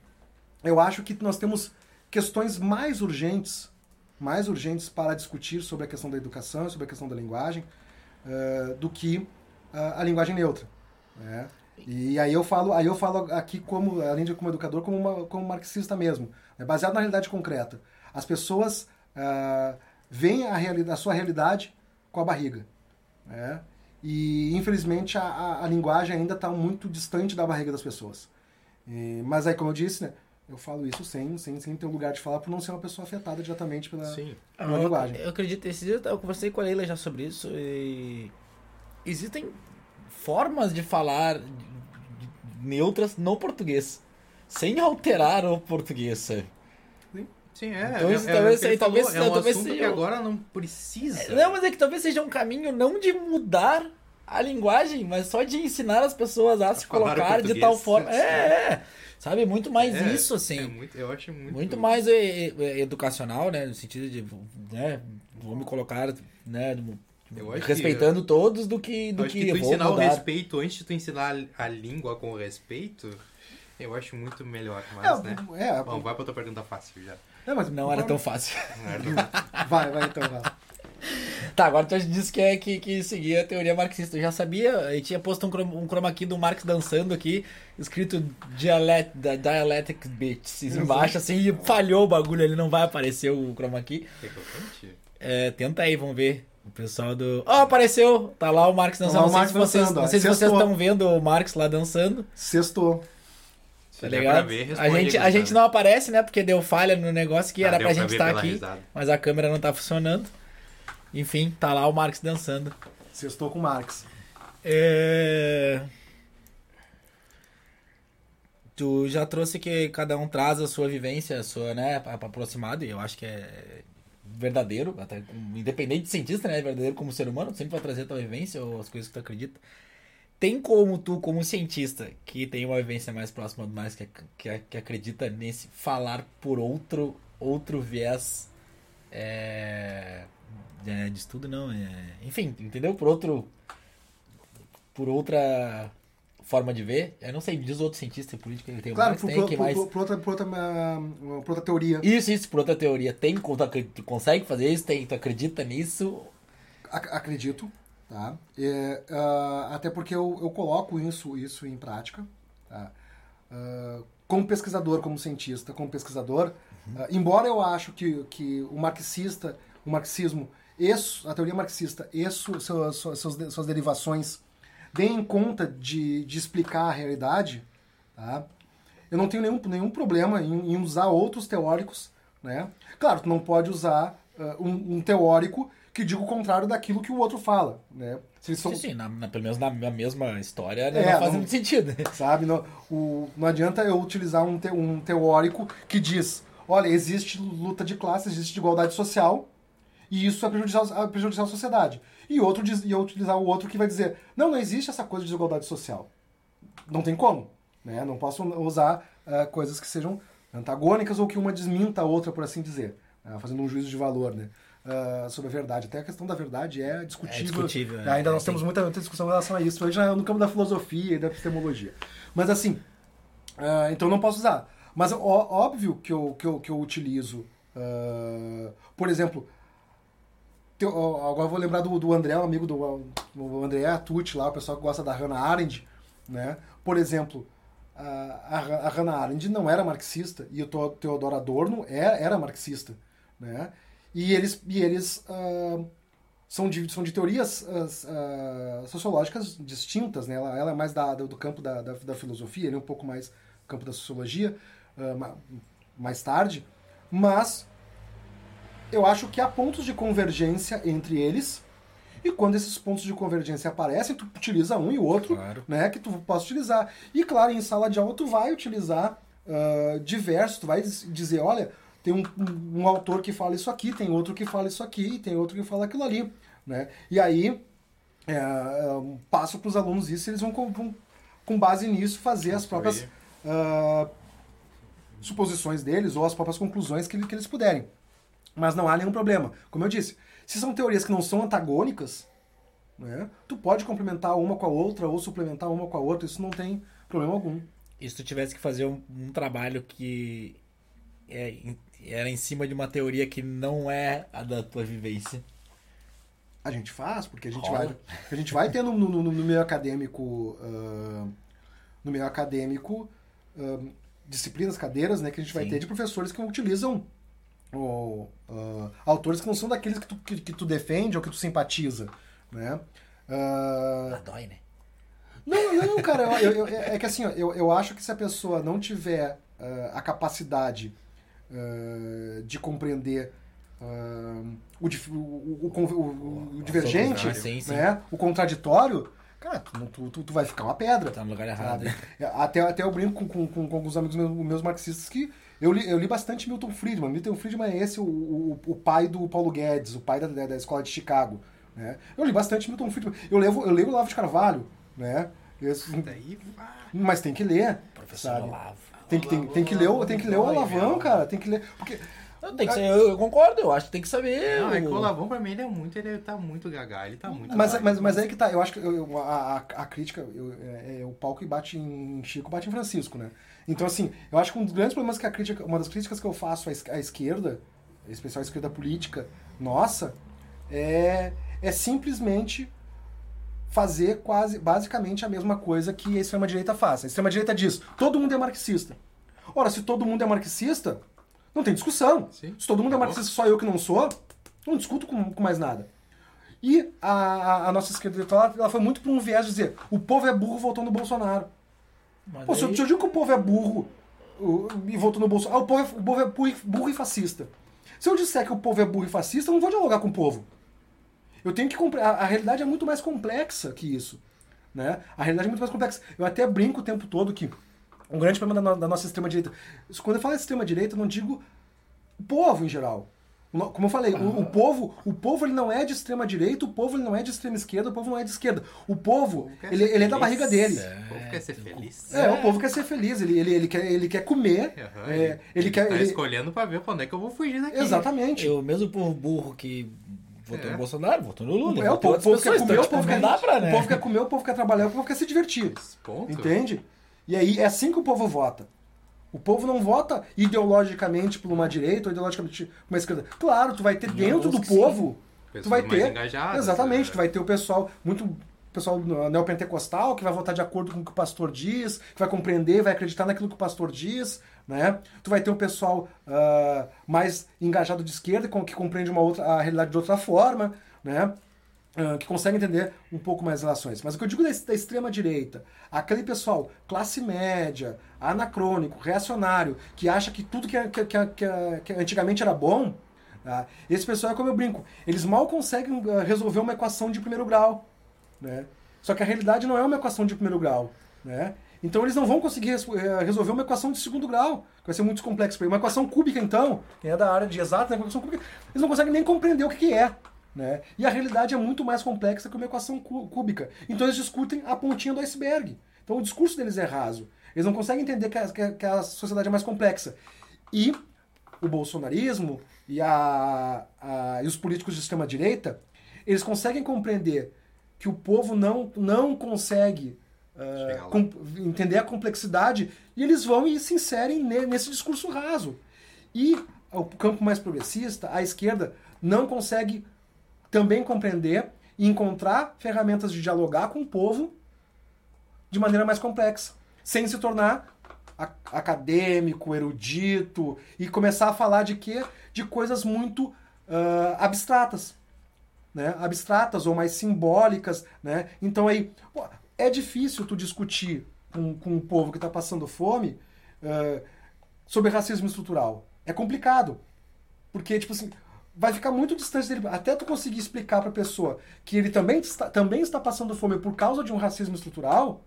eu acho que nós temos questões mais urgentes, mais urgentes para discutir sobre a questão da educação, sobre a questão da linguagem, eh, do que ah, a linguagem neutra. né? E aí eu falo, aí eu falo aqui como, além de como educador, como, uma- como marxista mesmo, né? baseado na realidade concreta. As pessoas ah, veem a, a sua realidade com a barriga. né? E infelizmente a, a- a linguagem ainda está muito distante da barriga das pessoas. E- mas aí, como eu disse, né, eu falo isso sem, sem, sem ter um lugar de falar por não ser uma pessoa afetada diretamente pela, Sim. pela eu, linguagem. eu acredito, esses dias eu conversei com a Leila já sobre isso e existem formas de falar neutras no português, sem alterar o português, sabe? Sim, é. Então, é, isso é, talvez seja- talvez- falou, é um talvez assunto seja que agora não precisa. Não, mas é que talvez seja um caminho não de mudar a linguagem, mas só de ensinar as pessoas a se falar o colocar de tal forma. É, é. Sabe? Muito mais É, isso, assim. é muito- eu acho muito. Muito mais é, é, educacional, né? No sentido de, né? Vou me colocar, né? Eu acho que- respeitando todos do que, do Eu acho que, que tu vou ensinar o mudar. respeito antes de tu ensinar a língua com respeito, eu acho muito melhor. Mas, É, né? é, Bom, vai pra tua pergunta fácil já. é, mas Não era tão fácil. Não era tão- Vai, vai então, vai. Tá, agora tu disse que, é, que, que seguia a teoria marxista. Eu já sabia, e tinha posto um, chroma- um chroma key do Marx dançando aqui, escrito dialet, da- Dialectic Bits embaixo, assim, e falhou o bagulho, ele não vai aparecer o chroma key. Quer que eu cante? É, tenta aí, vamos ver. O pessoal do. Ó, apareceu! Tá lá o Marx dançando. lá o não sei Marx se vocês, dançando, não sei se vocês estão vendo o Marx lá dançando. Sextou. Se Tá ligado? ver, a, gente, a gente não aparece, né? Porque deu falha no negócio que Ah, era pra pra gente estar pela aqui. risada. Mas a câmera não tá funcionando. Enfim, tá lá o Marx dançando. Sextou com Marx. É... Tu já trouxe que cada um traz a sua vivência, a sua, né, aproximada, e eu acho que é verdadeiro, até independente de cientista, né, é verdadeiro como ser humano, tu sempre vai trazer a tua vivência ou as coisas que tu acredita. Tem como tu, como cientista, que tem uma vivência mais próxima do mais, que, que, que acredita nesse falar por outro, outro viés é, é, de estudo, não, é, enfim, entendeu? Por outro, por outra forma de ver. Eu não sei, diz outro cientista político que tem Claro, mais, por, tem, por, que por, mais... por- por outra, por, outra, ah, por outra teoria. Isso, isso, por outra teoria. Tem, tu, consegue fazer isso? Tem, tu acredita nisso? Ac- acredito, tá? É, ah, até porque eu, eu coloco isso, isso em prática, tá? Ah, como pesquisador, como cientista, como pesquisador, ah, embora eu acho que, que o marxista, o marxismo, isso, a teoria marxista e su- seu- su- seus de- suas derivações deem conta de, de explicar a realidade, tá? Eu não tenho nenhum, nenhum problema em, em usar outros teóricos, né? Claro, tu não pode usar ah, um, um teórico que diga o contrário daquilo que o outro fala, né? Se eles são, Sim, sim, na, na- pelo menos na, na mesma história, né, É, não faz não- muito sentido. sabe? Não, o, não adianta eu utilizar um, te- um teórico que diz, olha, existe luta de classe, existe igualdade social, e isso é prejudicial, é prejudicial à sociedade. E outro diz, e utilizar o outro que vai dizer, não, não existe essa coisa de desigualdade social. Não tem como. Né? Não posso usar ah, coisas que sejam antagônicas ou que uma desminta a outra, por assim dizer. né? Fazendo um juízo de valor, né? ah, sobre a verdade. Até a questão da verdade é discutível. É discutível, é. Ainda É, nós tem- temos muita, muita discussão em relação a isso. Hoje já é no campo da filosofia e da epistemologia. Mas assim, ah, então não posso usar. Mas ó- óbvio que eu, que eu, que eu utilizo, por exemplo, teu- agora vou lembrar do, do André, um amigo do o André Atucci lá, o pessoal que gosta da Hannah Arendt, né? Por exemplo, a, a, Hannah Arendt não era marxista e o Theodor Adorno era, era marxista, né? E eles, e eles ah, são, de, são de teorias ah, sociológicas distintas, né? Ela, ela é mais da, do campo da, da, da filosofia, ele é um pouco mais do campo da sociologia, ma- mais tarde, mas eu acho que há pontos de convergência entre eles, e quando esses pontos de convergência aparecem, tu utiliza um e o outro, Claro. né, que tu possa utilizar. E claro, em sala de aula tu vai utilizar ah, diversos, tu vai diz- dizer, olha, tem um, um- um autor que fala isso aqui, tem outro que fala isso aqui, tem outro que fala aquilo ali, né? E aí é, passo para os alunos isso, eles vão com, com- com base nisso fazer as próprias ah, suposições deles ou as próprias conclusões que, que eles puderem. Mas não há nenhum problema. Como eu disse, se são teorias que não são antagônicas, né, tu pode complementar uma com a outra ou suplementar uma com a outra, isso não tem problema algum. E se tu tivesse que fazer um, um trabalho que é, era em cima de uma teoria que não é a da tua vivência. A gente faz, porque a gente Rola. vai, a gente vai ter no, no, no- meio acadêmico, ah, no meio acadêmico, ah, disciplinas, cadeiras, né, que a gente vai Sim. ter de professores que utilizam ou, ah, autores que não são daqueles que tu, que, que tu defende ou que tu simpatiza, né? Ah, dói, né? Não, não, cara, eu- eu- eu- é que assim, eu, eu acho que se a pessoa não tiver ah, a capacidade ah, de compreender o, o, o, o- divergente, né, o contraditório, cara, tu, tu, tu, vai ficar uma pedra. Tá no lugar errado. Sabe? Até, até eu brinco com, com, com, com alguns amigos meus, meus marxistas que eu li, eu li bastante Milton Friedman. Milton Friedman é esse o, o, o pai do Paulo Guedes, o pai da, da, escola de Chicago. Né? Eu li bastante Milton Friedman. Eu, levo, eu leio o Olavo de Carvalho, né? Ah, mas tem que ler, Professor sabe? Olavo. Tem que, tem, tem que ler, o- tem que ler o Olavão, cara. Tem que ler. Porque Não, tem que ser, eu, eu concordo, eu acho que tem que saber. Não, é que o- o Olavão pra mim ele é muito, ele tá muito gagá, ele tá muito Mas, gagá. mas, mas aí que tá, eu acho que eu- a, a, a crítica, eu- é, é o pau que bate em Chico, bate em Francisco, né? Então, assim, eu acho que um dos grandes problemas que a crítica, uma das críticas que eu faço à, es- à esquerda, em especial à esquerda política, nossa, é, é simplesmente fazer quase, basicamente a mesma coisa que a extrema-direita faz. A extrema-direita diz, todo mundo é marxista. Ora, se todo mundo é marxista, não tem discussão. Sim. Se todo mundo é marxista, só eu que não sou, não discuto com, com mais nada. E a, a- a nossa esquerda eleitoral, ela foi muito para um viés de dizer o povo é burro, votou no Bolsonaro. Mas Pô, se eu, aí- se eu digo que o povo é burro o- e votou no Bolsonaro, ah, o povo é, o povo é burro, e- burro e fascista. Se eu disser que o povo é burro e fascista, eu não vou dialogar com o povo. Eu tenho que compre- a, a realidade é muito mais complexa que isso. Né? A realidade é muito mais complexa. Eu até brinco o tempo todo que um grande problema da, no- da nossa extrema-direita. Quando eu falo extrema-direita, eu não digo o povo em geral. Como eu falei, o, o povo, o povo ele não é de extrema direita, o povo ele não é de extrema esquerda, o povo não é de esquerda. O povo, quer ele, ele é da barriga dele. O povo quer ser feliz. É, o povo quer ser feliz, ele, ele, ele, quer, ele quer comer, Aham, é, ele, quer. tá ele- escolhendo pra ver quando é que eu vou fugir daqui. exatamente. O mesmo povo burro que votou É. no Bolsonaro, votou no Lula. É, o povo, o quer comer, então, o povo tipo, quer, pra, né? o povo quer comer, o povo quer trabalhar, o povo quer se divertir. Ponto. Entende? E aí é assim que o povo vota. O povo não vota ideologicamente por uma direita ou ideologicamente por uma esquerda. Claro, tu vai ter dentro do que sim. povo, tu vai ter. exatamente, né? tu vai ter o pessoal, muito pessoal neopentecostal que vai votar de acordo com o que o pastor diz, que vai compreender, vai acreditar naquilo que o pastor diz, né? Tu vai ter o pessoal ah, mais engajado de esquerda, com- que compreende uma outra, a realidade de outra forma, né? Que consegue entender um pouco mais relações. Mas o que eu digo da, da extrema direita, aquele pessoal classe média, anacrônico, reacionário, que acha que tudo que, que, que, que- antigamente era bom, tá? esse pessoal é como eu brinco, eles mal conseguem resolver uma equação de primeiro grau. Né? Só que a realidade não é uma equação de primeiro grau. Né? Então eles não vão conseguir eh, resolver uma equação de segundo grau, que vai ser muito complexo para eles. Uma equação cúbica, então, quem é da área de exato, né? eles não conseguem nem compreender o que, que é. Né? E a realidade é muito mais complexa que uma equação cú- cúbica. Então eles discutem a pontinha do iceberg. Então o discurso deles é raso. Eles não conseguem entender que a, que a- que a sociedade é mais complexa. E o bolsonarismo e, a, a- e os políticos de extrema-direita, eles conseguem compreender que o povo não, não consegue ah, Chegar lá. com- entender a complexidade e eles vão e se inserem ne- nesse discurso raso. E o campo mais progressista, a esquerda, não consegue também compreender e encontrar ferramentas de dialogar com o povo de maneira mais complexa, sem se tornar acadêmico, erudito e começar a falar de quê? De coisas muito ah, abstratas, né? Abstratas ou mais simbólicas, né? Então aí pô, é difícil tu discutir com, com um povo que está passando fome ah, sobre racismo estrutural. É complicado, porque tipo assim vai ficar muito distante dele até tu conseguir explicar para a pessoa que ele também está, também está passando fome por causa de um racismo estrutural.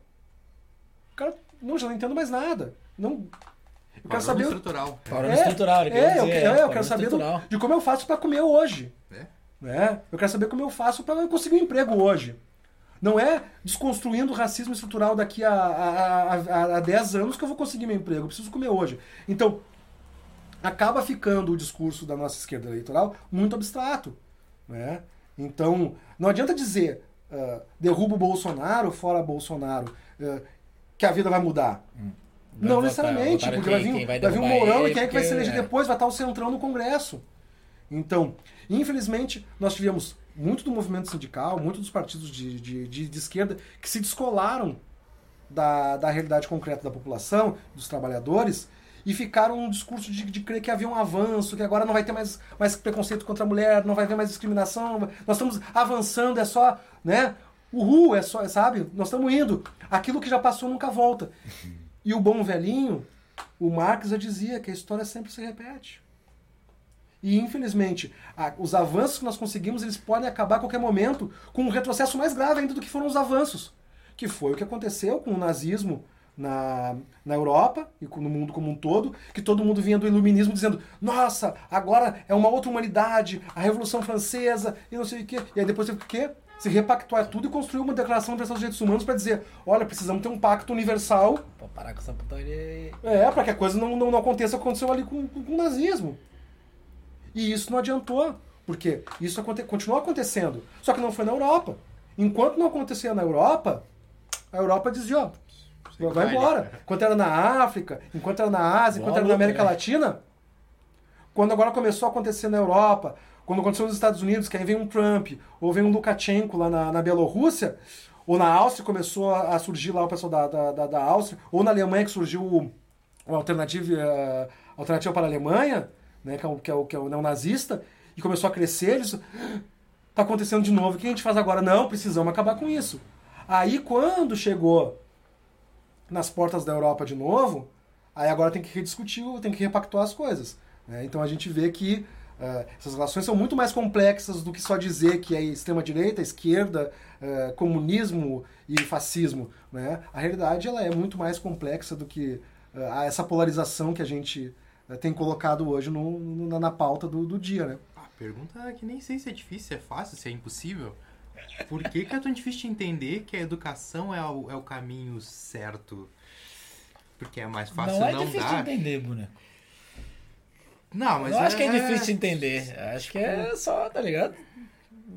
O cara não já não entendo mais nada. Não eu quero saber estrutural. No estrutural, ele é, quer eu, dizer, que- é, eu quero saber do- de como eu faço para comer hoje. né? Né? Eu quero saber como eu faço para conseguir um emprego hoje. Não é desconstruindo o racismo estrutural daqui a, a, a, a 10 anos que eu vou conseguir meu emprego. Eu preciso comer hoje. Então, acaba ficando o discurso da nossa esquerda eleitoral muito abstrato. Né? Então, não adianta dizer ah, derruba o Bolsonaro, fora Bolsonaro, ah, que a vida vai mudar. Vai não votar- necessariamente, votar porque quem- vai vir, vai vai vir um Mourão ele, e quem é que vai se eleger é. depois? Vai estar o Centrão no Congresso. Então, infelizmente, nós tivemos muito do movimento sindical, muito dos partidos de, de, de, de esquerda que se descolaram da, da realidade concreta da população, dos trabalhadores, e ficaram um discurso de, de crer que havia um avanço, que agora não vai ter mais, mais preconceito contra a mulher, não vai haver mais discriminação, nós estamos avançando, é só, né? Uhul, é só, sabe? Nós estamos indo. Aquilo que já passou nunca volta. E o bom velhinho, o Marx já dizia que a história sempre se repete. E infelizmente, a- os avanços que nós conseguimos, eles podem acabar a qualquer momento com um retrocesso mais grave ainda do que foram os avanços. Que foi o que aconteceu com o nazismo na, na Europa e no mundo como um todo, que todo mundo vinha do iluminismo dizendo, nossa, agora é uma outra humanidade, a Revolução Francesa e não sei o quê. E aí depois teve o quê? se repactuar tudo e construir uma declaração universal dos direitos humanos para dizer, olha, precisamos ter um pacto universal, Pô, parar com essa putaria aí. é, para que a coisa não, não, não aconteça o que aconteceu ali com, com, com o nazismo. E isso não adiantou, porque isso aconte, continuou acontecendo, só que não foi na Europa. Enquanto não acontecia na Europa, a Europa dizia, ó, vai vai, embora. Enquanto era na África, enquanto era na Ásia, enquanto era na América? Latina, quando agora começou a acontecer na Europa, quando aconteceu nos Estados Unidos, que aí vem um Trump, ou vem um Lukashenko lá na, na Bielorrússia, ou na Áustria começou a, a surgir lá o pessoal da, da, da, da Áustria, ou na Alemanha que surgiu o, o alternativa, eh, alternativa para a Alemanha, né, que, é o, que, é o, que é o neonazista, e começou a crescer, eles... Tá acontecendo de novo, o que a gente faz agora? Não, precisamos acabar com isso. Aí quando chegou nas portas da Europa de novo, aí agora tem que rediscutir, tem que repactuar as coisas. né? Então a gente vê que eh, essas relações são muito mais complexas do que só dizer que é extrema-direita, esquerda, eh, comunismo e fascismo. Né? A realidade ela é muito mais complexa do que eh, essa polarização que a gente tem colocado hoje no- no- na pauta do, do dia. Né? A pergunta é que nem sei se é difícil, se é fácil, se é impossível. Por que, que é tão difícil de entender que a educação é o, é o caminho certo? Porque é mais fácil não não, é difícil dar. de entender, boneco. Não, mas eu acho que é é difícil de entender. Acho que é só, tá ligado?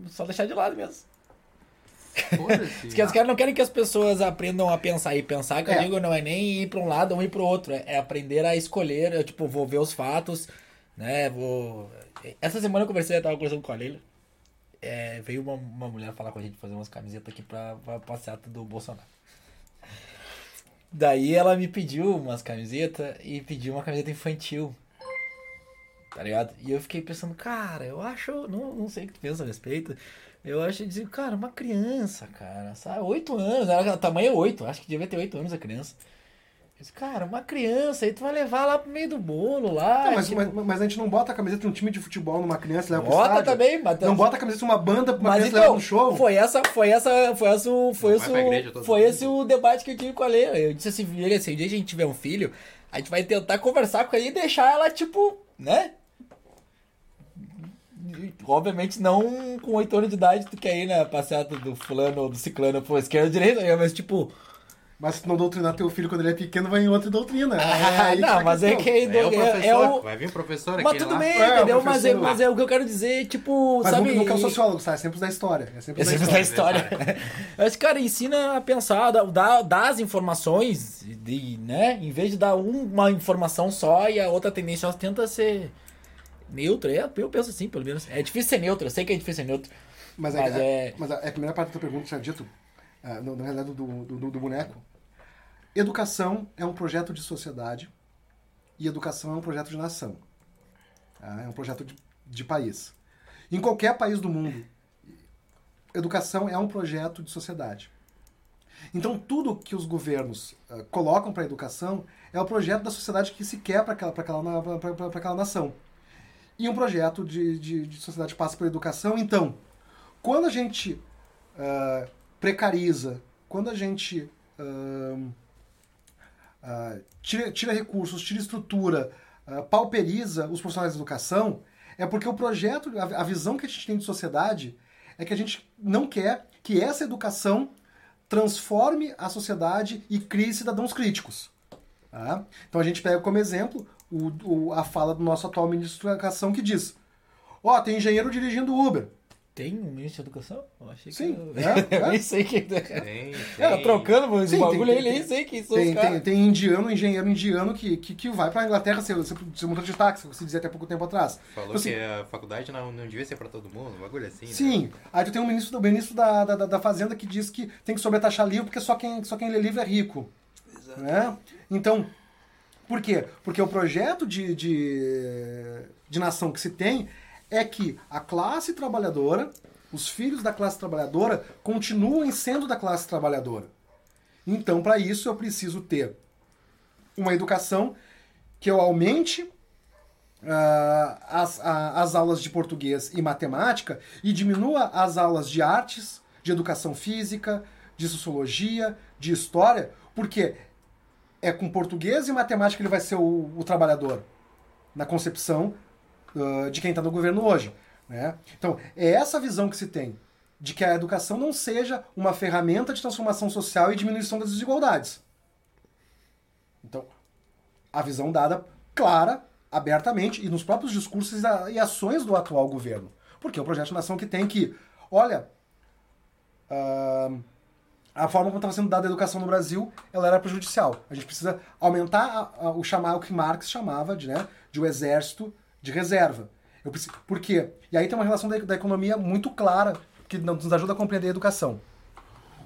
Só deixar de lado mesmo. Os caras não querem que as pessoas aprendam a pensar. E pensar, que eu É. digo, não é nem ir pra um lado ou ir pro outro. É é aprender a escolher. Eu, tipo, vou ver os fatos, né? Vou... Essa semana eu conversei, eu tava conversando com a Leila. É, veio uma, uma mulher falar com a gente, fazer umas camisetas aqui pra, pra passeata do Bolsonaro. Daí ela me pediu umas camisetas e pediu uma camiseta infantil. Tá ligado? E eu fiquei pensando, cara, eu acho. Não, não sei o que tu pensa a respeito. Eu acho de, cara, uma criança, cara, sabe? Oito anos, ela, tamanho é oito, acho que devia ter oito anos a criança. Disse, cara, uma criança, aí tu vai levar lá pro meio do bolo lá. Não, mas, tipo, mas, mas a gente não bota a camiseta de um time de futebol numa criança e leva pro bota estádio. também, mas Não bota a camiseta de uma banda pra uma mas criança e leva então, no show. foi essa, foi essa, foi essa, foi esse, pra igreja foi esse o debate que eu tive com a Leila. Eu disse assim, Leila, se um dia a gente tiver um filho, a gente vai tentar conversar com ela e deixar ela, tipo, né? Obviamente não com 8 anos de idade tu quer ir na passeata do fulano ou do ciclano pro esquerda ou direita, né? mas tipo... Mas se tu não doutrinar teu filho quando ele é pequeno, vai em outra doutrina. Ah, que não, tá mas é que É o é, professor, é o... vai vir o professor aqui Mas tudo lá. bem, É, o entendeu? Mas é, mas é o que eu quero dizer, tipo, Mas sabe... nunca, nunca é o sociólogo, sabe? É sempre da história. É sempre É da sempre da história. história. Mas, cara, ensina a pensar, dá, dá, as informações, de, né? Em vez de dar um- uma informação só e a outra tendência, ela tenta ser neutra. É, eu penso assim, pelo menos. É difícil ser neutro, eu sei que é difícil ser neutro. Mas, Mas é, é- mas a, a primeira parte da tua pergunta tinha dito, no- na realidade, do, do, do- boneco. Educação é um projeto de sociedade e educação é um projeto de nação. tá? É um projeto de, de país. Em qualquer país do mundo, educação é um projeto de sociedade. Então, tudo que os governos ah, colocam para a educação é o projeto da sociedade que se quer para aquela, aquela, aquela nação. E um projeto de, de, de sociedade passa por educação. Então, quando a gente ah, precariza, quando a gente ah, ah, tira, tira recursos, tira estrutura, ah, pauperiza os profissionais de educação, é porque o projeto, a, a visão que a gente tem de sociedade é que a gente não quer que essa educação transforme a sociedade e crie cidadãos críticos. tá? Então a gente pega como exemplo o- o- a fala do nosso atual ministro da Educação que diz: Ó, tem engenheiro dirigindo Uber. Tem um ministro de educação? Eu achei que. Sim, eu, é, eu é. nem sei quem. Tem, Cara, tem. trocando esse Sim, tem- bagulho aí, tem- nem sei quem são os Tem, caras. tem, tem indiano, engenheiro indiano que, que, que vai pra Inglaterra ser, ser, ser motorista de táxi, você dizia até pouco tempo atrás. Falou Assim, que a faculdade não, não devia ser pra todo mundo, um bagulho assim, né? Sim, aí tu tem o ministro, o ministro da, da, da- da Fazenda que diz que tem que sobretaxar livro porque só quem, só quem lê livro é rico. Né? Então, por quê? Porque o projeto de, de, de nação que se tem é que a classe trabalhadora, os filhos da classe trabalhadora, continuem sendo da classe trabalhadora. Então, para isso, eu preciso ter uma educação que eu aumente ah, as, as aulas de português e matemática e diminua as aulas de artes, de educação física, de sociologia, de história, porque é com português e matemática que ele vai ser o, o trabalhador, na concepção de quem está no governo hoje. Né? Então, é essa visão que se tem de que a educação não seja uma ferramenta de transformação social e diminuição das desigualdades. Então, a visão dada clara, abertamente, e nos próprios discursos e ações do atual governo. Porque é um projeto de nação que tem que, olha, uh, a forma como estava sendo dada a educação no Brasil, ela era prejudicial. A gente precisa aumentar a, a, o chamar o que Marx chamava de, né, de o um exército de reserva. Eu preciso, por quê? E aí tem uma relação da, da economia muito clara que nos ajuda a compreender a educação.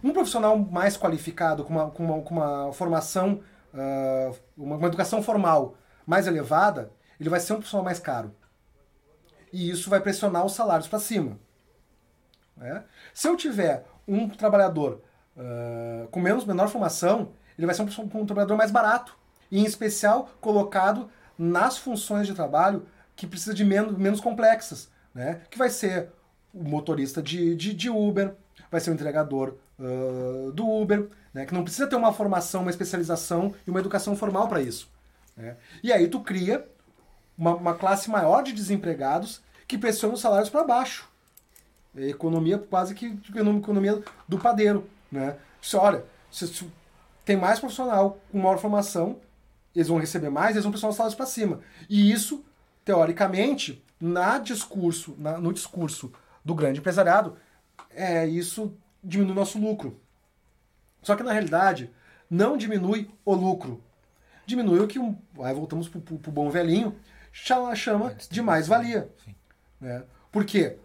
Um profissional mais qualificado, com uma, com uma, com uma formação, uh, uma, uma educação formal mais elevada, ele vai ser um profissional mais caro. E isso vai pressionar os salários para cima. Né? Se eu tiver um trabalhador uh, com menos menor formação, ele vai ser um, um, trabalhador mais barato. E, em especial, colocado nas funções de trabalho que precisa de menos, menos complexas. Né? Que vai ser o motorista de, de, de Uber, vai ser o entregador uh, do Uber, né? que não precisa ter uma formação, uma especialização e uma educação formal para isso. Né? E aí tu cria uma, uma, classe maior de desempregados que pressiona os salários para baixo. Economia quase que economia do padeiro. Né? Se, olha, se tem mais profissional com maior formação, eles vão receber mais, eles vão pressionar os salários para cima. E isso, teoricamente, na discurso, na, no discurso do grande empresariado, é, isso diminui o nosso lucro. Só que na realidade, não diminui o lucro. Diminui o que, aí voltamos para o bom velhinho, chama, chama de mais-valia. Né? Porque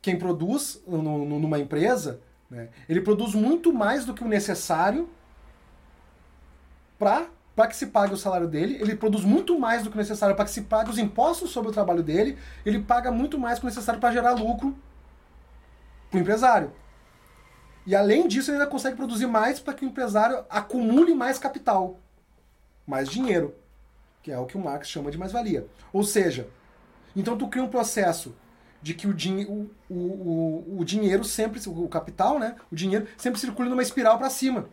quem produz no, no, numa empresa, né, ele produz muito mais do que o necessário para para que se pague o salário dele, ele produz muito mais do que o necessário para que se pague os impostos sobre o trabalho dele, ele paga muito mais do que o necessário para gerar lucro para o empresário. E além disso, ele ainda consegue produzir mais para que o empresário acumule mais capital, mais dinheiro que é o que o Marx chama de mais-valia. Ou seja, então tu cria um processo de que o, din o, o, o, dinheiro sempre, o capital, né, o dinheiro sempre circula numa espiral para cima.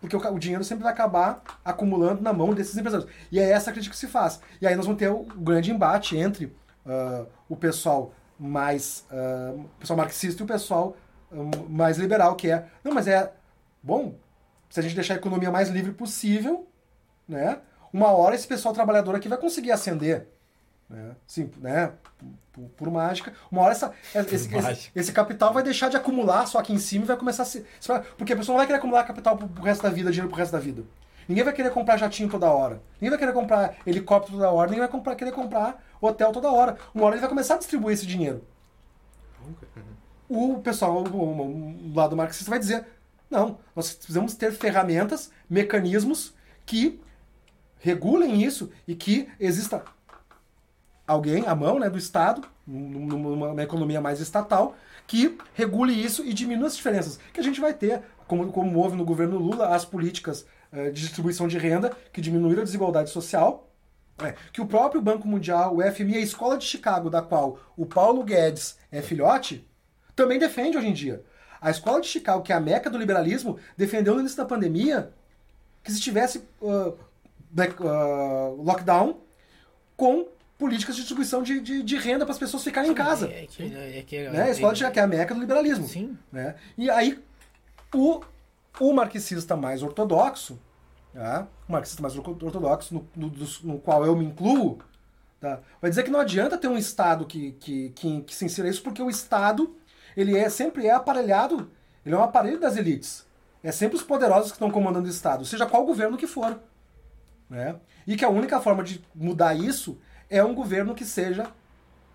Porque o, o, dinheiro sempre vai acabar acumulando na mão desses empresários. E é essa a crítica que se faz. E aí nós vamos ter o grande embate entre uh, o pessoal mais uh, pessoal marxista e o pessoal uh, mais liberal, que é, não, mas é bom, se a gente deixar a economia mais livre possível, né, uma hora esse pessoal trabalhador aqui vai conseguir ascender. Né? Sim, né? Por, por mágica. Uma hora essa, esse, esse, esse, capital vai deixar de acumular só aqui em cima e vai começar a se. Porque a pessoa não vai querer acumular capital pro, pro resto da vida, dinheiro pro resto da vida. Ninguém vai querer comprar jatinho toda hora. Ninguém vai querer comprar helicóptero toda hora. Ninguém vai comprar, querer comprar hotel toda hora. Uma hora ele vai começar a distribuir esse dinheiro. O pessoal, o, o lado marxista vai dizer: não, nós precisamos ter ferramentas, mecanismos que regulem isso e que exista alguém à mão né, do Estado, numa economia mais estatal, que regule isso e diminua as diferenças. Que a gente vai ter, como, como houve no governo Lula, as políticas uh, de distribuição de renda que diminuíram a desigualdade social. É, que o próprio Banco Mundial, o FMI, a escola de Chicago, da qual o Paulo Guedes é filhote, também defende hoje em dia. A escola de Chicago, que é a meca do liberalismo, defendeu no início da pandemia que se tivesse uh, uh, lockdown com políticas de distribuição de, de, de renda para as pessoas ficarem Sim, em casa. É, que, é, que, é, né? De que é a meca do liberalismo. Sim. Né? E aí o, o marxista mais ortodoxo, tá? o marxista mais ortodoxo, no, no, no qual eu me incluo, tá? vai dizer que não adianta ter um Estado que, que, que, que se insira isso, porque o Estado ele é, sempre é aparelhado, ele é um aparelho das elites. É sempre os poderosos que estão comandando o Estado, seja qual governo que for. Né? E que a única forma de mudar isso é um governo que seja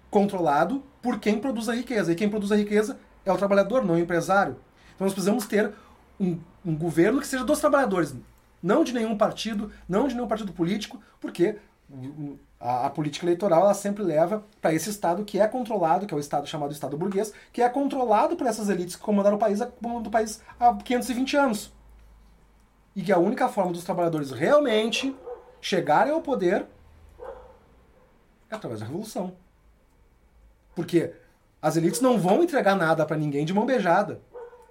controlado por quem produz a riqueza. E quem produz a riqueza é o trabalhador, não o empresário. Então nós precisamos ter um, um governo que seja dos trabalhadores, não de nenhum partido, não de nenhum partido político, porque a, a, política eleitoral ela sempre leva para esse Estado que é controlado, que é o Estado chamado Estado burguês, que é controlado por essas elites que comandaram o país, o país há 520 anos e que a única forma dos trabalhadores realmente chegarem ao poder é através da revolução. Porque as elites não vão entregar nada para ninguém de mão beijada.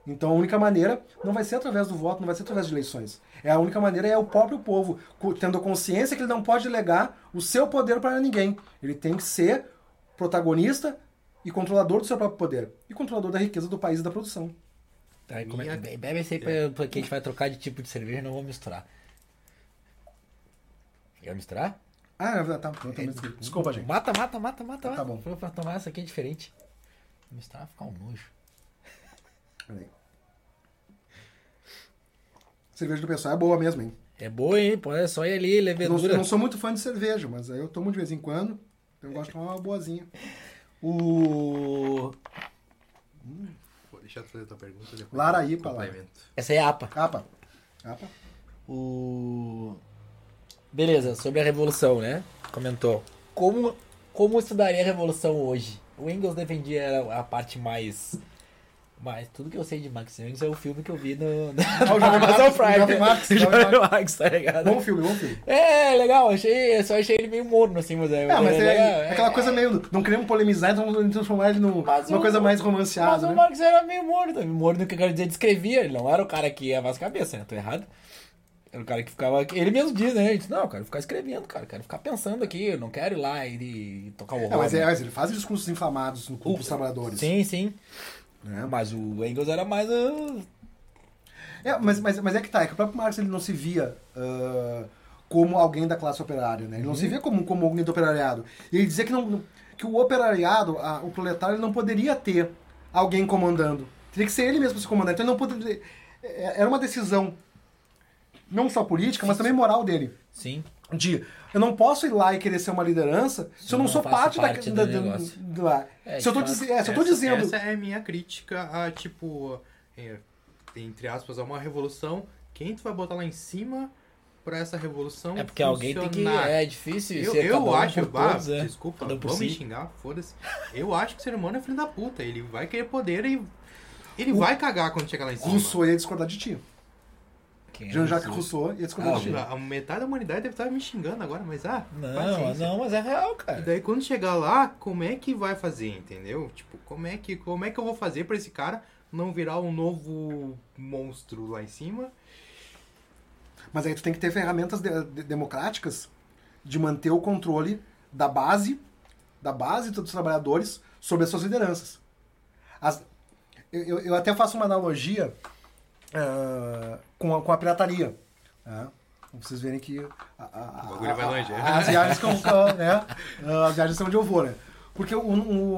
Então a única maneira não vai ser através do voto, não vai ser através de eleições. É a única maneira é o próprio povo tendo consciência que ele não pode legar o seu poder para ninguém. Ele tem que ser protagonista e controlador do seu próprio poder. E controlador da riqueza do país e da produção. Tá, e como é- Bebe esse aí pra, pra que a gente vai trocar de tipo de cerveja e não vou misturar. Quer misturar? Ah, é, tá. eu também- Desculpa, gente. Mata, mata, mata, mata. Tá mata. bom. Foi pra tomar essa aqui é diferente. Misturar vai ficar um nojo. Peraí. Cerveja do pessoal é boa mesmo, hein? É boa, hein? Pô, é só ir ali, Eu não, levedura. eu não sou muito fã de cerveja, mas aí eu tomo de vez em quando. Eu gosto de tomar uma boazinha. O... Vou deixar tu fazer a tua pergunta depois. Laraí, eu pra lá. Essa aí é a APA. Capa. Capa. O... Beleza, sobre a Revolução, né? Comentou. Como, como estudaria a Revolução hoje? O Engels defendia a parte mais... Mas tudo que eu sei de Max Engels é o filme que eu vi no, na Ah, o Jovem Max, o Prime. Jovem Max, o Jovem Max, tá ligado? Bom filme, bom filme. É, legal, achei, só achei ele meio morno, assim, mas é, É, mas é, legal, é aquela coisa meio. Não queremos polemizar, então vamos transformar ele num- Mas numa o- coisa mais Mas romanceada, o né? Marx era meio morno, morno que eu quero dizer, descrevia, ele não era o cara que ia as cabeças, né? Tô errado. Era o cara que ficava. Ele mesmo diz, né? Ele disse, não, eu quero ficar escrevendo, cara. eu Quero ficar pensando aqui, eu não quero ir lá e, e tocar o É, horror. mas, é, né? mas ele faz discursos inflamados no clube dos trabalhadores. Sim, sim. né? Mas o Engels era mais. uh, É, mas, mas, mas é que tá, é que o próprio Marx ele não se via ah, como alguém da classe operária, né? Ele não se via como, como alguém do operariado. E ele dizia que, não, que o operariado, a- o proletário, ele não poderia ter alguém comandando. Teria que ser ele mesmo se comandar. Então ele não poderia. é- Era uma decisão não só política, mas também moral dele. Sim. De eu não posso ir lá e querer ser uma liderança se eu não, não sou parte, parte da, do da, do lá. É, se eu tô, diz- é, se eu tô Essa- dizendo. Essa é a minha crítica a, tipo, é, entre aspas, a uma revolução. Quem tu vai botar lá em cima pra essa revolução É porque alguém tem que. funcionar? É difícil Eu, ser eu um acho, por ah, todos, é. desculpa, vão me xingar, foda-se. Eu acho que o ser humano é filho da puta. Ele vai querer poder e ele vai cagar quando chegar lá em cima. Rousseau ia discordar de ti. Quem é Jean-Jacques Rousseau? Ia discordar Ah, de ti. A metade da humanidade deve estar me xingando agora, mas ah, Não, paciência. não, mas é real, E cara. daí quando chegar lá, como é que vai fazer, entendeu? Tipo, como é que, como é que eu vou fazer pra esse cara não virar um novo monstro lá em cima? Mas aí tu tem que ter ferramentas de- de- democráticas de manter o controle da base, da base dos trabalhadores sobre as suas lideranças. As- eu- eu até faço uma analogia com, a, com a pirataria. Né? Vocês verem que a, a- O bagulho vai longe, é. a- as viagens eu- né? Ah, as viagens são onde eu vou, né? Porque o,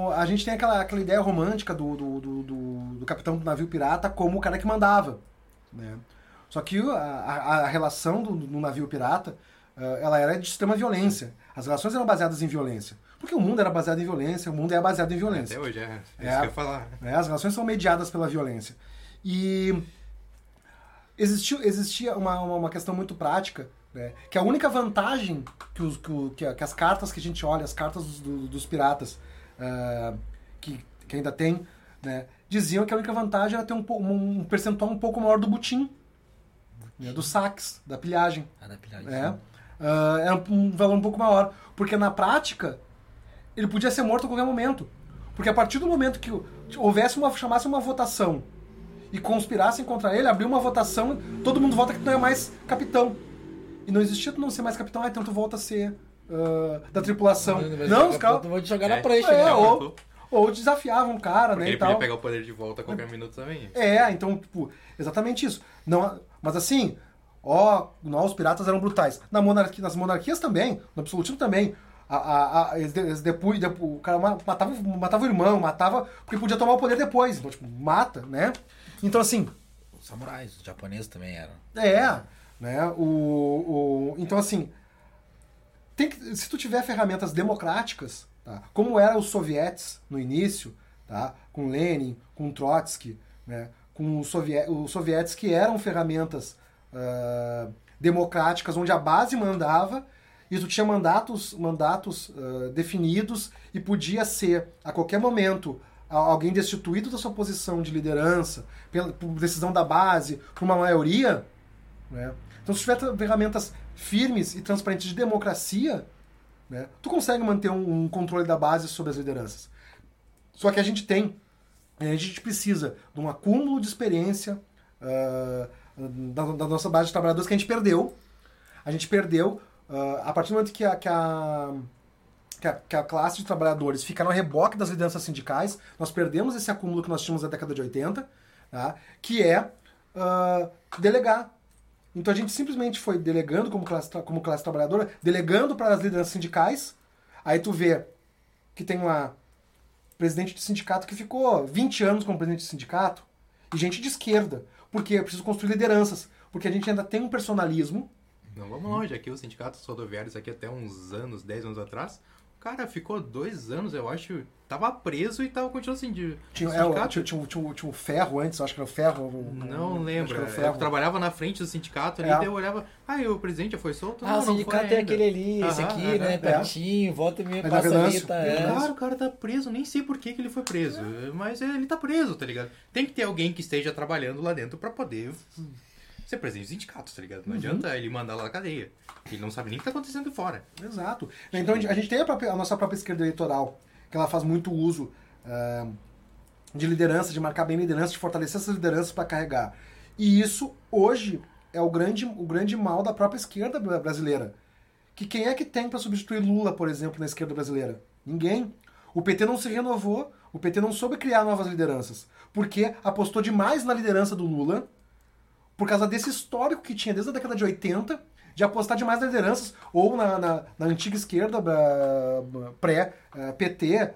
o- a gente tem aquela, aquela ideia romântica do, do, do, do- capitão do navio pirata como o cara que mandava. Né? Só que a, a- relação do, do navio pirata, ah, ela era de extrema violência. As relações eram baseadas em violência. Porque o mundo era baseado em violência, o mundo é baseado em violência. Até hoje, é. É, É. isso que eu ia falar. né? As relações são mediadas pela violência. E existiu, existia uma, uma, uma questão muito prática, né? que a única vantagem que, os, que, que as cartas que a gente olha, as cartas dos, do- dos piratas, ah, que, que ainda tem, né? diziam que a única vantagem era ter um, po- um percentual um pouco maior do butim, né? dos saques, da pilhagem. Ah, da pilhagem. É. Ah, era um valor um pouco maior. Porque na prática, ele podia ser morto a qualquer momento. Porque a partir do momento que houvesse uma, chamasse uma votação e conspirassem contra ele, abriu uma votação, todo mundo vota que tu não é mais capitão. E não existia tu não ser mais capitão, ah, então tu volta a ser ah, da tripulação. Não, os caras. Vou te jogar na É. prancha, É, né? ou, ou desafiavam o cara, Porque né? ele E tal. podia pegar o poder de volta a qualquer minuto também. É, então, tipo, exatamente isso. Não, mas assim, ó, nós, os piratas eram brutais. Na monarquia, nas monarquias também, no absolutismo também. A, a, a, eles, de- eles depois, depois, o cara ma- matava, matava o irmão, matava, porque podia tomar o poder depois. Então, tipo, mata, né? Então, assim, Os samurais, os japoneses também eram. é, né? O, o, então, assim, tem que, se tu tiver ferramentas democráticas, tá? como eram os sovietes no início, tá? com Lenin, com Trotsky, né? com os, sovie, os sovietes que eram ferramentas ah, democráticas, onde a base mandava, e tu tinha mandatos, mandatos ah, definidos, e podia ser, a qualquer momento, alguém destituído da sua posição de liderança, pela, por decisão da base, por uma maioria, né? Então, se tiver ferramentas firmes e transparentes de democracia, né, tu consegue manter um, um controle da base sobre as lideranças. Só que a gente tem, eh, a gente precisa de um acúmulo de experiência ah, da, da nossa base de trabalhadores que a gente perdeu. A gente perdeu ah, a partir do momento que a, que a, que a, que a classe de trabalhadores fica no reboque das lideranças sindicais, nós perdemos esse acúmulo que nós tínhamos na década de 80, tá? que é ah, delegar. Então a gente simplesmente foi delegando como classe, como classe trabalhadora, delegando para as lideranças sindicais. Aí tu vê que tem uma presidente de sindicato que ficou 20 anos como presidente de sindicato e gente de esquerda. Porque eu preciso construir lideranças. Porque a gente ainda tem um personalismo. Não vamos longe, aqui os sindicatos rodoviários aqui até uns anos, 10 anos atrás, cara ficou dois anos, eu acho, tava preso e tava continuando assim de Tinha, é, o- sindicato. tinha, tinha, um- tinha, um- tinha um ferro antes, acho que era o ferro. o- Não acho lembro. era o Eu ferro. trabalhava na frente do sindicato ali, É. daí eu olhava, ah, e o presidente já foi solto? Ah, não, o sindicato é ainda." aquele ali, esse aqui, né? Pertinho, volta e meia, É passa ali, tá? É. Cara, o cara tá preso, nem sei por que, que ele foi preso. Mas ele tá preso, tá ligado? Tem que ter alguém que esteja trabalhando lá dentro pra poder ser presidente do sindicato, tá ligado? Uhum. Não adianta ele mandar lá na cadeia. Ele não sabe nem o que tá acontecendo fora. Exato. Então a gente, tem a, própria- a nossa própria esquerda eleitoral, que ela faz muito uso ah, de liderança, de marcar bem liderança, de fortalecer essas lideranças para carregar. E isso, hoje, é o grande, o grande mal da própria esquerda bra- brasileira. Que quem é que tem para substituir Lula, por exemplo, na esquerda brasileira? Ninguém. O PT não se renovou, o PT não soube criar novas lideranças, porque apostou demais na liderança do Lula, por causa desse histórico que tinha desde a década de 80, de apostar demais nas lideranças, ou na, na, na antiga esquerda pré-PT,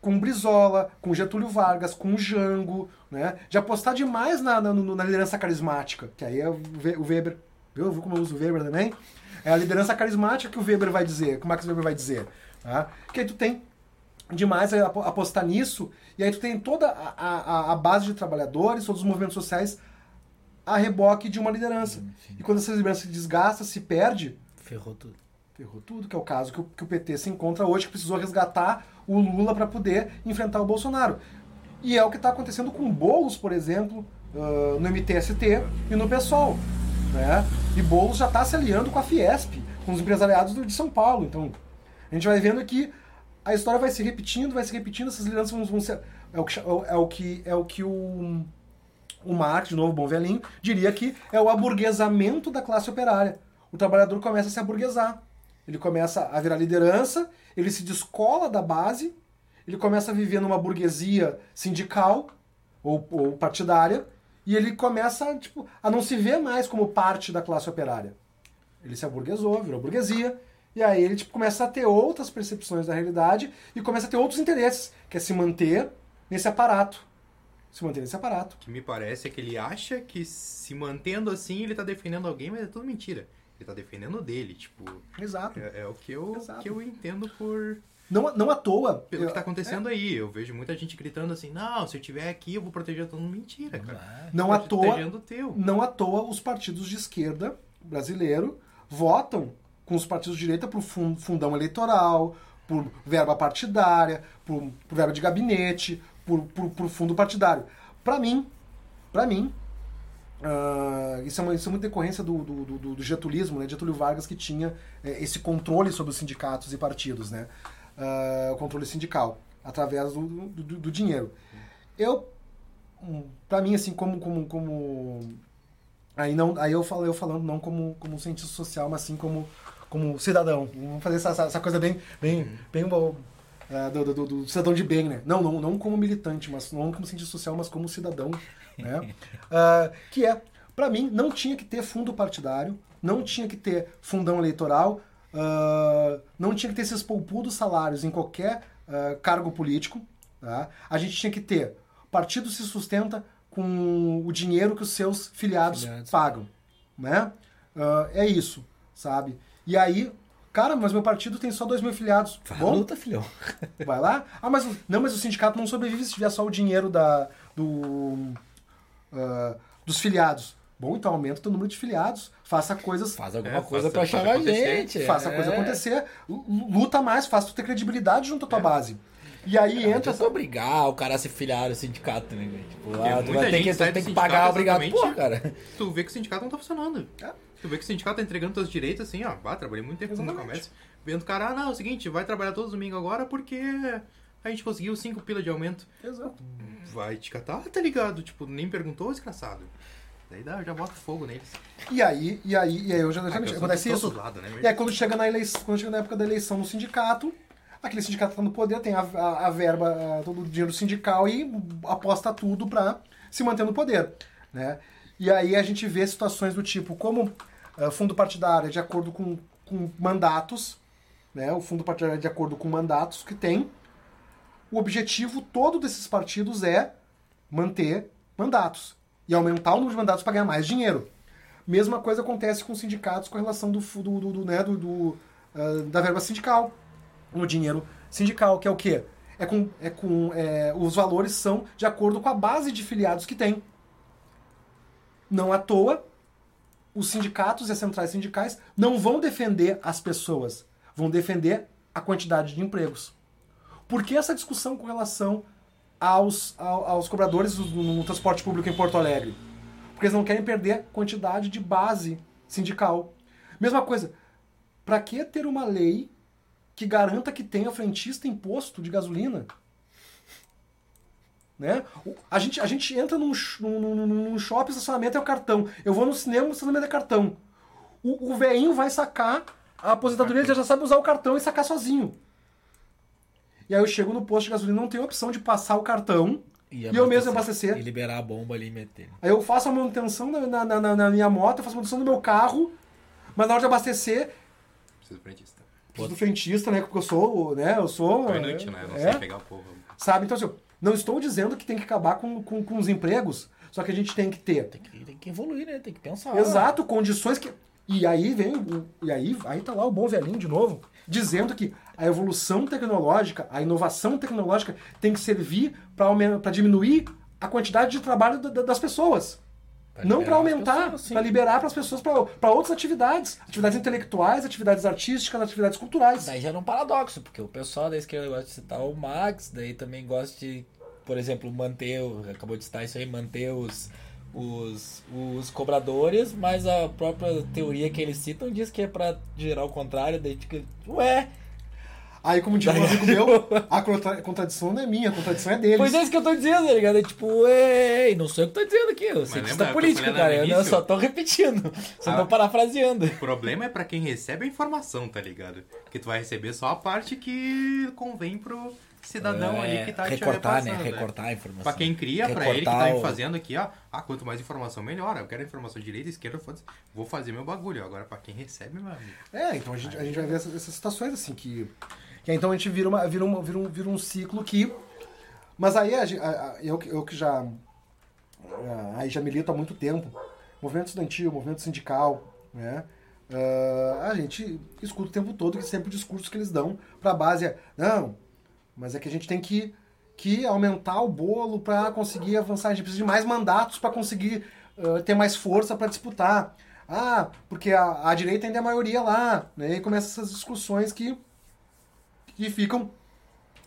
com Brizola, com Getúlio Vargas, com Jango, né? de apostar demais na, na, na liderança carismática, que aí é o We- o Weber, viu, viu como eu uso o Weber também? É a liderança carismática que o Weber vai dizer, que o Max Weber vai dizer. Tá? Que aí tu tem demais apostar nisso, e aí tu tem toda a, a, a base de trabalhadores, todos os movimentos sociais a reboque de uma liderança. E quando essa liderança se desgasta, se perde, Ferrou tudo. ferrou tudo, que é o caso que o, que o PT se encontra hoje, que precisou resgatar o Lula para poder enfrentar o Bolsonaro. E é o que está acontecendo com Boulos, por exemplo, ah, no MTST e no PSOL. Né? E Boulos já está se aliando com a Fiesp, com os empresariados do- de São Paulo. Então, a gente vai vendo que a história vai se repetindo, vai se repetindo, essas lideranças vão, vão ser. É o que, é o que, é o, que o, o Marx, de novo, bom velhinho, diria que é o aburguesamento da classe operária. O trabalhador começa a se aburguesar. Ele começa a virar liderança, ele se descola da base, ele começa a viver numa burguesia sindical ou, ou partidária, e ele começa tipo, a não se ver mais como parte da classe operária. Ele se aburguesou, virou burguesia, e aí ele tipo, começa a ter outras percepções da realidade e começa a ter outros interesses, que é se manter nesse aparato. Se manter nesse aparato. O que me parece é que ele acha que se mantendo assim ele tá defendendo alguém, mas é tudo mentira. Ele tá defendendo dele, tipo. Exato. É, é o que eu, Exato. que eu entendo por. Não, não à toa. Pelo eu- que tá acontecendo aí. Eu vejo muita gente gritando assim, não, se eu tiver aqui eu vou proteger todo mundo. Mentira, cara. Não à toa, protegendo o teu. não à toa os partidos de esquerda brasileiro votam com os partidos de direita por fun- fundão eleitoral, por verba partidária, por, por verba de gabinete, por, por, por fundo partidário. Para mim, para mim, ah, isso, é uma, isso é uma decorrência do, do, do- do getulismo, né? Getúlio Vargas que tinha eh, esse controle sobre os sindicatos e partidos, né? Ah, o controle sindical, através do, do, do- dinheiro. Eu, para mim, assim, como, como, como Aí, não, aí eu, falo, eu falando não como, como cientista social, mas sim como, como cidadão. Vamos fazer essa, essa, essa coisa bem, bem, bem é, do, do, do cidadão de bem, né? Não, não, não como militante, mas não como cientista social, mas como cidadão, né? Ah, que é, para mim, não tinha que ter fundo partidário, não tinha que ter fundão eleitoral, ah, não tinha que ter esses poupudos salários em qualquer ah, cargo político. Tá? A gente tinha que ter partido se sustenta com o dinheiro que os seus filiados, Filiados. pagam, né? É isso, sabe? E aí, cara, mas meu partido tem só dois mil filiados. Vai Bom, luta, filhão. vai lá. Ah, mas o- não, mas o sindicato não sobrevive se tiver só o dinheiro da do ah, dos filiados. Bom, então aumenta o teu número de filiados, faça coisas Faz alguma É, coisa faça- pra faça chamar a acontecer. gente. faça a coisa é. acontecer, lu- luta mais, faça tu ter credibilidade junto à tua base. E aí Não entra adianta obrigar o cara a se filiar no sindicato, né, velho? Tipo, ah, tu vai ter que, tu tem que pagar obrigado. Pô, cara. Tu vê que o sindicato não tá funcionando. É. Tu vê que o sindicato tá entregando teus direitos assim, ó. Bah, trabalhei muito tempo no comércio. Vendo o cara, ah, não, é o seguinte, vai trabalhar todos os domingos agora porque a gente conseguiu 5 pila de aumento. Exato. Vai te catar, tá ligado? Tipo, nem perguntou, desgraçado. Daí dá, já bota fogo neles. E aí, e aí, e aí eu já Ah, eu acontece isso. lados, né? E aí quando chega na eleição, quando chega na época da eleição no sindicato, aquele sindicato está no poder, tem a, a, a verba, a- todo o dinheiro sindical e aposta tudo para se manter no poder. Né? E aí a gente vê situações do tipo como ah, fundo partidário é de acordo com, com mandatos, né? o fundo partidário é de acordo com mandatos que tem. O objetivo todo desses partidos é manter mandatos e aumentar o número de mandatos para ganhar mais dinheiro. Mesma coisa acontece com sindicatos com relação do, do, do, do, né, do, do, ah, da verba sindical, no dinheiro sindical, que é o quê? É com, é com é, os valores são de acordo com a base de filiados que tem. Não à toa, os sindicatos e as centrais sindicais não vão defender as pessoas, vão defender a quantidade de empregos. Por que essa discussão com relação aos, ao- aos cobradores do- no transporte público em Porto Alegre? Porque eles não querem perder quantidade de base sindical. Mesma coisa, para que ter uma lei que garanta que tenha frentista imposto de gasolina? Né? A, gente, a gente entra num, num, num, num shopping, estacionamento é o cartão. Eu vou no cinema, o estacionamento é cartão. O, o veinho vai sacar a aposentadoria, ele já sabe usar o cartão e sacar sozinho. E aí eu chego no posto de gasolina, não tem opção de passar o cartão e, eu mesmo abastecer. E liberar a bomba ali e meter. Aí eu faço a manutenção na, na, na- na minha moto, eu faço a manutenção do meu carro, mas na hora de abastecer, Preciso frentista. preciso do frentista, né? Porque eu sou, né? Eu sou. É né? Não é, sei pegar o povo. Sabe? Então, assim, não estou dizendo que tem que acabar com, com, com os empregos, só que a gente tem que ter. Tem que, tem que evoluir, né? Tem que pensar. Exato, condições que. E aí vem. E aí, aí tá lá o bom velhinho de novo, dizendo que a evolução tecnológica, a inovação tecnológica tem que servir para diminuir a quantidade de trabalho da- da- das pessoas. Pra Não para aumentar, para liberar para as pessoas para outras atividades. Atividades intelectuais, atividades artísticas, atividades culturais. Daí gera um paradoxo, porque o pessoal da esquerda gosta de citar o Marx, daí também gosta de, por exemplo, manter, acabou de citar isso aí, manter os, os, os cobradores, mas a própria teoria que eles citam diz que é pra gerar o contrário, daí fica, ué, Aí, como diz um amigo meu, a contra- contradição não é minha, a contradição é deles. pois é isso que eu tô dizendo, tá ligado? É tipo, ué, não sou eu que tô dizendo aqui, eu sei que está político, cara, eu não- eu só tô repetindo, só Ah. tô parafraseando. O problema é pra quem recebe a informação, tá ligado? Que tu vai receber só a parte que convém pro cidadão É, ali que tá recortar, te né? repassando, Recortar a informação. Pra quem cria, pra ele que tá Recortar o- fazendo aqui, ó. Ah, quanto mais informação, melhor. Eu quero informação direita, esquerda, foda-se. Vou fazer meu bagulho. Agora, pra quem recebe, meu amigo. É, então a gente, a gente vai ver essas, essas situações assim que. que então a gente vira, uma, vira, uma, vira, um, vira um ciclo que. Mas aí a a- a- eu, que- eu que já. ah, Aí já milito há muito tempo. Movimento estudantil, movimento sindical, né? ah, a gente escuta o tempo todo que sempre o discurso que eles dão pra base é. Não, mas é que a gente tem que, que aumentar o bolo para conseguir avançar. A gente precisa de mais mandatos para conseguir ah, ter mais força para disputar. Ah, porque a, a direita ainda é a maioria lá. Né? E começam essas discussões que, que ficam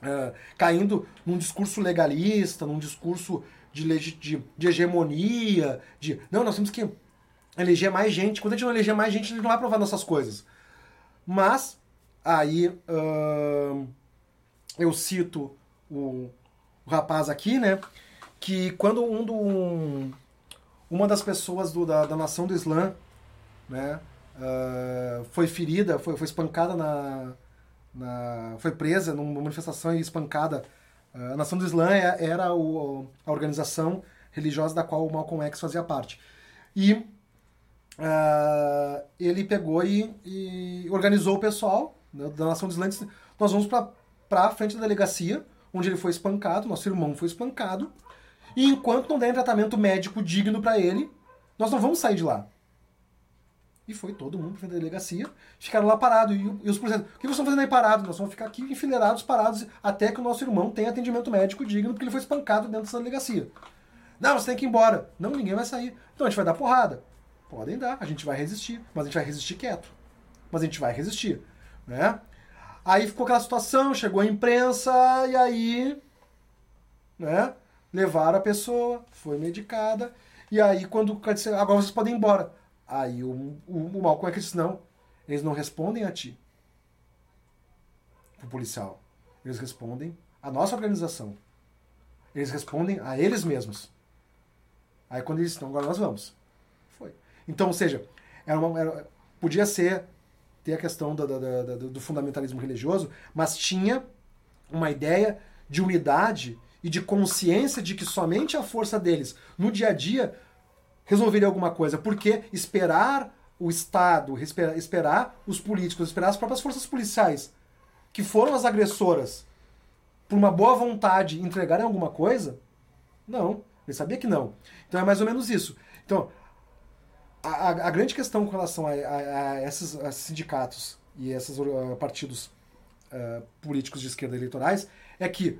ah, caindo num discurso legalista, num discurso de, de, de hegemonia, de não, nós temos que eleger mais gente. Quando a gente não eleger mais gente, a gente não vai aprovar nossas coisas. Mas, aí, ahn, eu cito o, o rapaz aqui, né? Que quando um do, um- uma das pessoas do- da, da nação do Islã, né? ah, foi ferida, foi, foi espancada na, na- foi presa numa manifestação e espancada. Ah, a Nação do Islã é- era o- a organização religiosa da qual o Malcolm X fazia parte. E ah, ele pegou e, e organizou o pessoal né, da Nação do Islã disse, nós vamos para a frente da delegacia, onde ele foi espancado, nosso irmão foi espancado, e enquanto não der tratamento médico digno para ele, nós não vamos sair de lá. E foi todo mundo para a delegacia, ficaram lá parados. E, e os policiais, o que vocês estão fazendo aí parados? Nós vamos ficar aqui enfileirados, parados, até que o nosso irmão tenha atendimento médico digno, porque ele foi espancado dentro dessa delegacia. Não, você tem que ir embora. Não, ninguém vai sair. Então a gente vai dar porrada. Podem dar, a gente vai resistir, mas a gente vai resistir quieto. Mas a gente vai resistir, né? Aí ficou aquela situação, chegou a imprensa e aí, né? Levaram a pessoa, foi medicada e aí quando o cara disse, agora vocês podem ir embora. Aí o, o, o Malcolm X disse, não, eles não respondem a ti, o policial. Eles respondem à nossa organização. Eles respondem a eles mesmos. Aí quando eles estão, agora nós vamos. Foi. Então, ou seja, era uma, era- podia ser ter a questão do, do, do, fundamentalismo religioso, mas tinha uma ideia de unidade e de consciência de que somente a força deles no dia a dia resolveria alguma coisa. Porque esperar o Estado, esperar, esperar os políticos, esperar as próprias forças policiais, que foram as agressoras, por uma boa vontade entregarem alguma coisa? Não, ele sabia que não. Então é mais ou menos isso. Então, a, a grande questão com relação a, a, esses, sindicatos e esses uh, partidos uh, políticos de esquerda eleitorais é que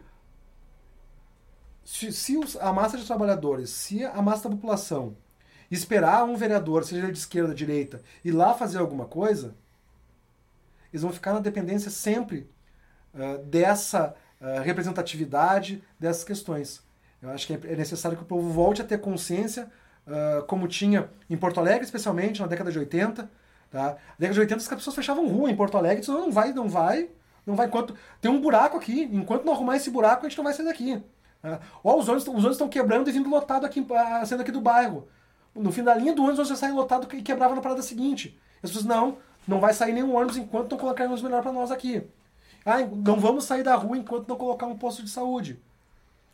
se, se os, a massa de trabalhadores, se a massa da população esperar um vereador, seja ele de esquerda ou direita, ir lá fazer alguma coisa, eles vão ficar na dependência sempre uh, dessa uh, representatividade, dessas questões. Eu acho que é necessário que o povo volte a ter consciência, uh, como tinha em Porto Alegre, especialmente na década de 80. Tá? Na década de 80 as pessoas fechavam rua em Porto Alegre, disse, não vai, não vai, não vai enquanto tem um buraco aqui, enquanto não arrumar esse buraco a gente não vai sair daqui. Tá? Ó, os ônibus, estão quebrando e vindo lotado aqui, saindo aqui do bairro. No fim da linha do ônibus você sai lotado e quebrava na parada seguinte. As pessoas, não, não vai sair nenhum ônibus enquanto não colocar ônibus melhor para nós aqui. Ah, não vamos sair da rua enquanto não colocar um posto de saúde.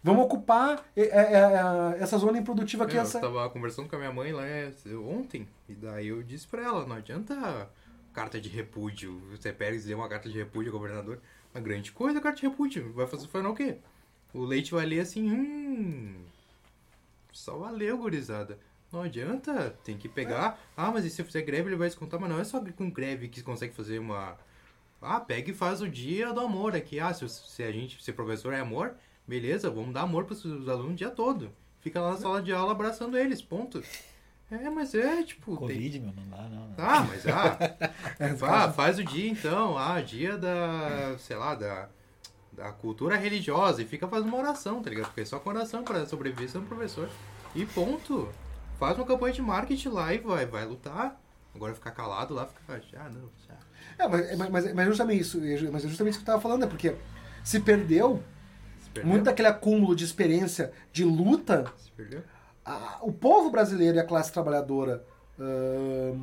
Vamos ocupar é, é, é, essa zona improdutiva aqui. Eu essa... tava conversando com a minha mãe lá ontem, e daí eu disse pra ela, não adianta carta de repúdio. Você pega e dizer uma carta de repúdio ao governador. Uma grande coisa a carta de repúdio. Vai fazer, fazer o quê? O leite vai ler assim, hum. Só valeu, gurizada. Não adianta, tem que pegar. Ah, mas e se eu fizer greve ele vai descontar? Mas não é só com greve que consegue fazer uma. Ah, pega e faz o dia do amor aqui. Ah, se, se a gente, se professor é amor, beleza, vamos dar amor para os alunos o dia todo. Fica lá na sala de aula abraçando eles, ponto. É, mas é, tipo. Covid, tem... meu, não dá, não. Ah, mas ah. ah, faz o dia então. Ah, dia da. sei lá, da. Da cultura religiosa. E fica fazendo uma oração, tá ligado? Porque é só com oração para sobreviver sendo professor. E ponto faz uma campanha de marketing lá e vai, vai lutar. Agora ficar calado lá, ficar, ah, não, já. É, mas, mas, mas justamente isso, mas é justamente isso que eu tava falando, é porque se perdeu? Muito daquele acúmulo de experiência de luta? A, o povo brasileiro e a classe trabalhadora uh,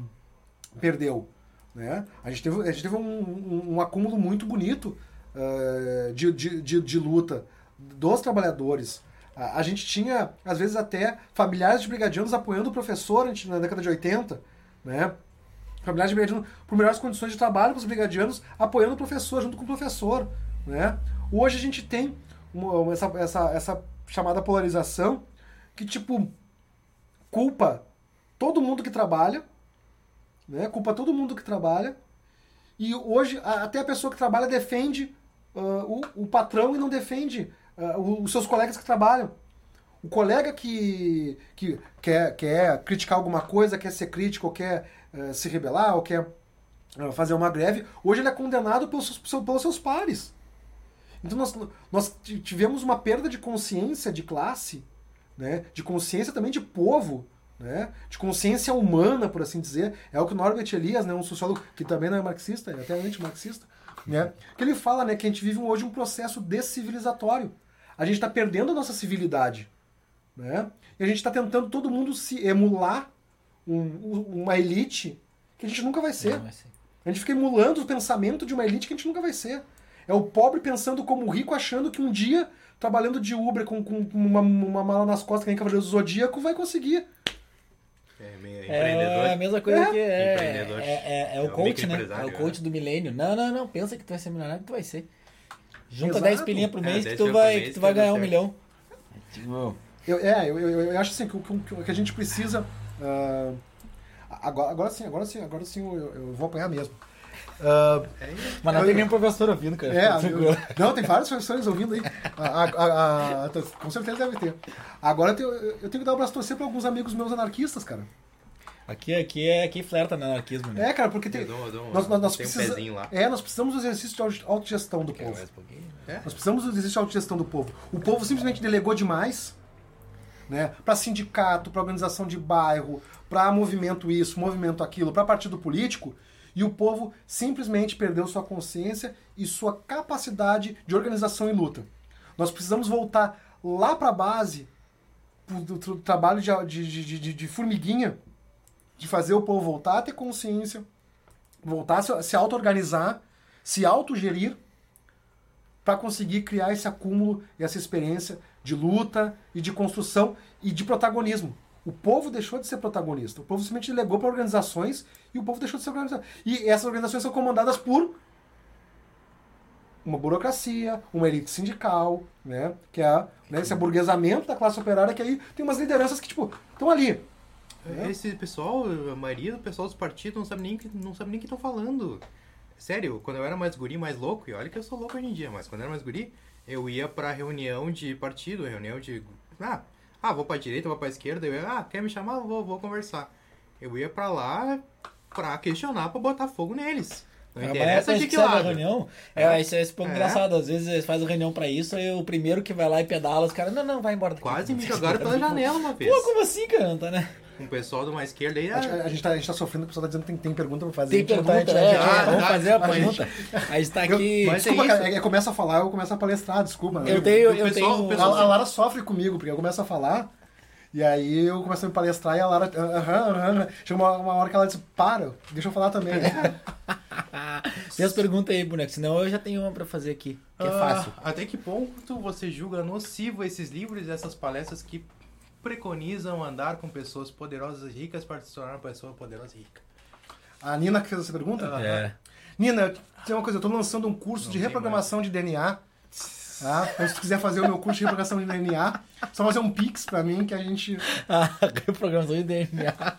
perdeu. Né? A gente teve, a gente teve um, um, um acúmulo muito bonito uh, de, de, de, de luta dos trabalhadores a, gente tinha, às vezes, até familiares de brigadianos apoiando o professor na década de 80, né? Familiares de brigadianos por melhores condições de trabalho para os brigadianos, apoiando o professor, junto com o professor, né? Hoje a gente tem essa, essa, essa chamada polarização que, tipo, culpa todo mundo que trabalha, né? Culpa todo mundo que trabalha. E hoje, até a pessoa que trabalha defende uh, o, o patrão e não defende uh, os seus colegas que trabalham. O colega que, que quer, quer criticar alguma coisa, quer ser crítico, ou quer uh, se rebelar, ou quer fazer uma greve, hoje ele é condenado pelos, pelos seus pares. Então nós, nós tivemos uma perda de consciência de classe, né? de consciência também de povo, né? de consciência humana, por assim dizer. É o que Norbert Elias, né? um sociólogo que também não é marxista, é até anti-marxista, né? que ele fala né? que a gente vive hoje um processo descivilizatório a gente está perdendo a nossa civilidade. Né? E a gente está tentando todo mundo se emular um, uma elite que a gente nunca vai ser. vai ser. A gente fica emulando o pensamento de uma elite que a gente nunca vai ser. É o pobre pensando como rico, achando que um dia, trabalhando de Uber com, com uma, uma mala nas costas, que nem Cavaleiro do Zodíaco, vai conseguir. É, meio É a mesma coisa é. que é, é, é, é, o é coach, né? É o coach né? do milênio. Não, não, não. Pensa que tu vai ser milionário, tu vai ser. Junta Exato. 10 pilinhas por mês é, que tu vai, que tu vai ganhar um milhão. Eu, é, eu, eu, eu, acho assim que o que a gente precisa. Uh, agora, agora sim, agora sim, agora sim eu, eu vou apanhar mesmo. Uh, Mas não tem nenhum professor ouvindo, cara. É, eu, não, tem vários professores ouvindo aí. A, a, a, com certeza deve ter. Agora eu tenho, eu tenho que dar um abraço torcer para alguns amigos meus anarquistas, cara. Aqui, aqui é aqui flerta no anarquismo, né? É, cara, porque tem. Dou, dou, nós, nós, nós precisa, um lá. É, nós precisamos do exercício de autogestão do povo. É? Nós precisamos do exercício de autogestão do povo. O povo simplesmente delegou demais, né? Para sindicato, para organização de bairro, para movimento isso, movimento aquilo, para partido político, e o povo simplesmente perdeu sua consciência e sua capacidade de organização e luta. Nós precisamos voltar lá para a base do, trabalho de, de, de, de formiguinha de fazer o povo voltar a ter consciência voltar a se, se auto-organizar, se autogerir para conseguir criar esse acúmulo e essa experiência de luta e de construção e de protagonismo. O povo deixou de ser protagonista. O povo simplesmente legou para organizações e o povo deixou de ser organizado. E essas organizações são comandadas por uma burocracia, uma elite sindical, né? Que é né, esse aburguesamento da classe operária, que aí tem umas lideranças que, tipo, estão ali. Esse pessoal, a maioria do pessoal dos partidos não sabe nem que não sabe nem o que estão falando. Sério, quando eu era mais guri, mais louco, e olha que eu sou louco hoje em dia, mas quando eu era mais guri, eu ia pra reunião de partido, reunião de. Ah, ah vou pra direita, vou pra esquerda, eu ia, ah, quer me chamar? Vou, vou conversar. Eu ia pra lá pra questionar, pra botar fogo neles. Não interessa de que a lado. reunião? É, isso é esse pouco É. engraçado. Às vezes eles fazem reunião pra isso, aí o primeiro que vai lá e pedala, os caras, não, não, vai embora daqui. Quase me jogaram pela janela uma vez. Pô, como assim, cara? Tá, né? Com o pessoal de uma esquerda aí. A, gente- Ah, a gente tá, a gente tá sofrendo, o pessoal tá dizendo que tem, tem pergunta pra fazer. Tem não pergunta, tá- é, gente- é, vamos ah, fazer a pergunta. A gente tá Eu- aqui. mas é Desculpa, isso. cara, é que começa a falar, eu começo a palestrar, desculpa. Eu Eu- tenho, o eu pessoal- tenho. o A, pessoal- a Lara sofre comigo, porque eu começo a falar, e aí eu começo a me palestrar e a Lara. Aham, aham. Chega uma, uma hora que ela diz: Para, deixa eu falar também. Tem as perguntas aí, boneco, senão eu já tenho uma pra fazer aqui, que é ah, fácil. Até que ponto você julga nocivo esses livros e essas palestras que preconizam andar com pessoas poderosas e ricas para se tornar uma pessoa poderosa e rica? A Nina que fez essa pergunta? É. Nina, tem uma coisa, eu tô lançando um curso de tem reprogramação de DNA. Tá? Então, se tu quiser fazer o meu curso de reprogramação de DNA, só fazer um pix pra mim que a gente. A programação de DNA.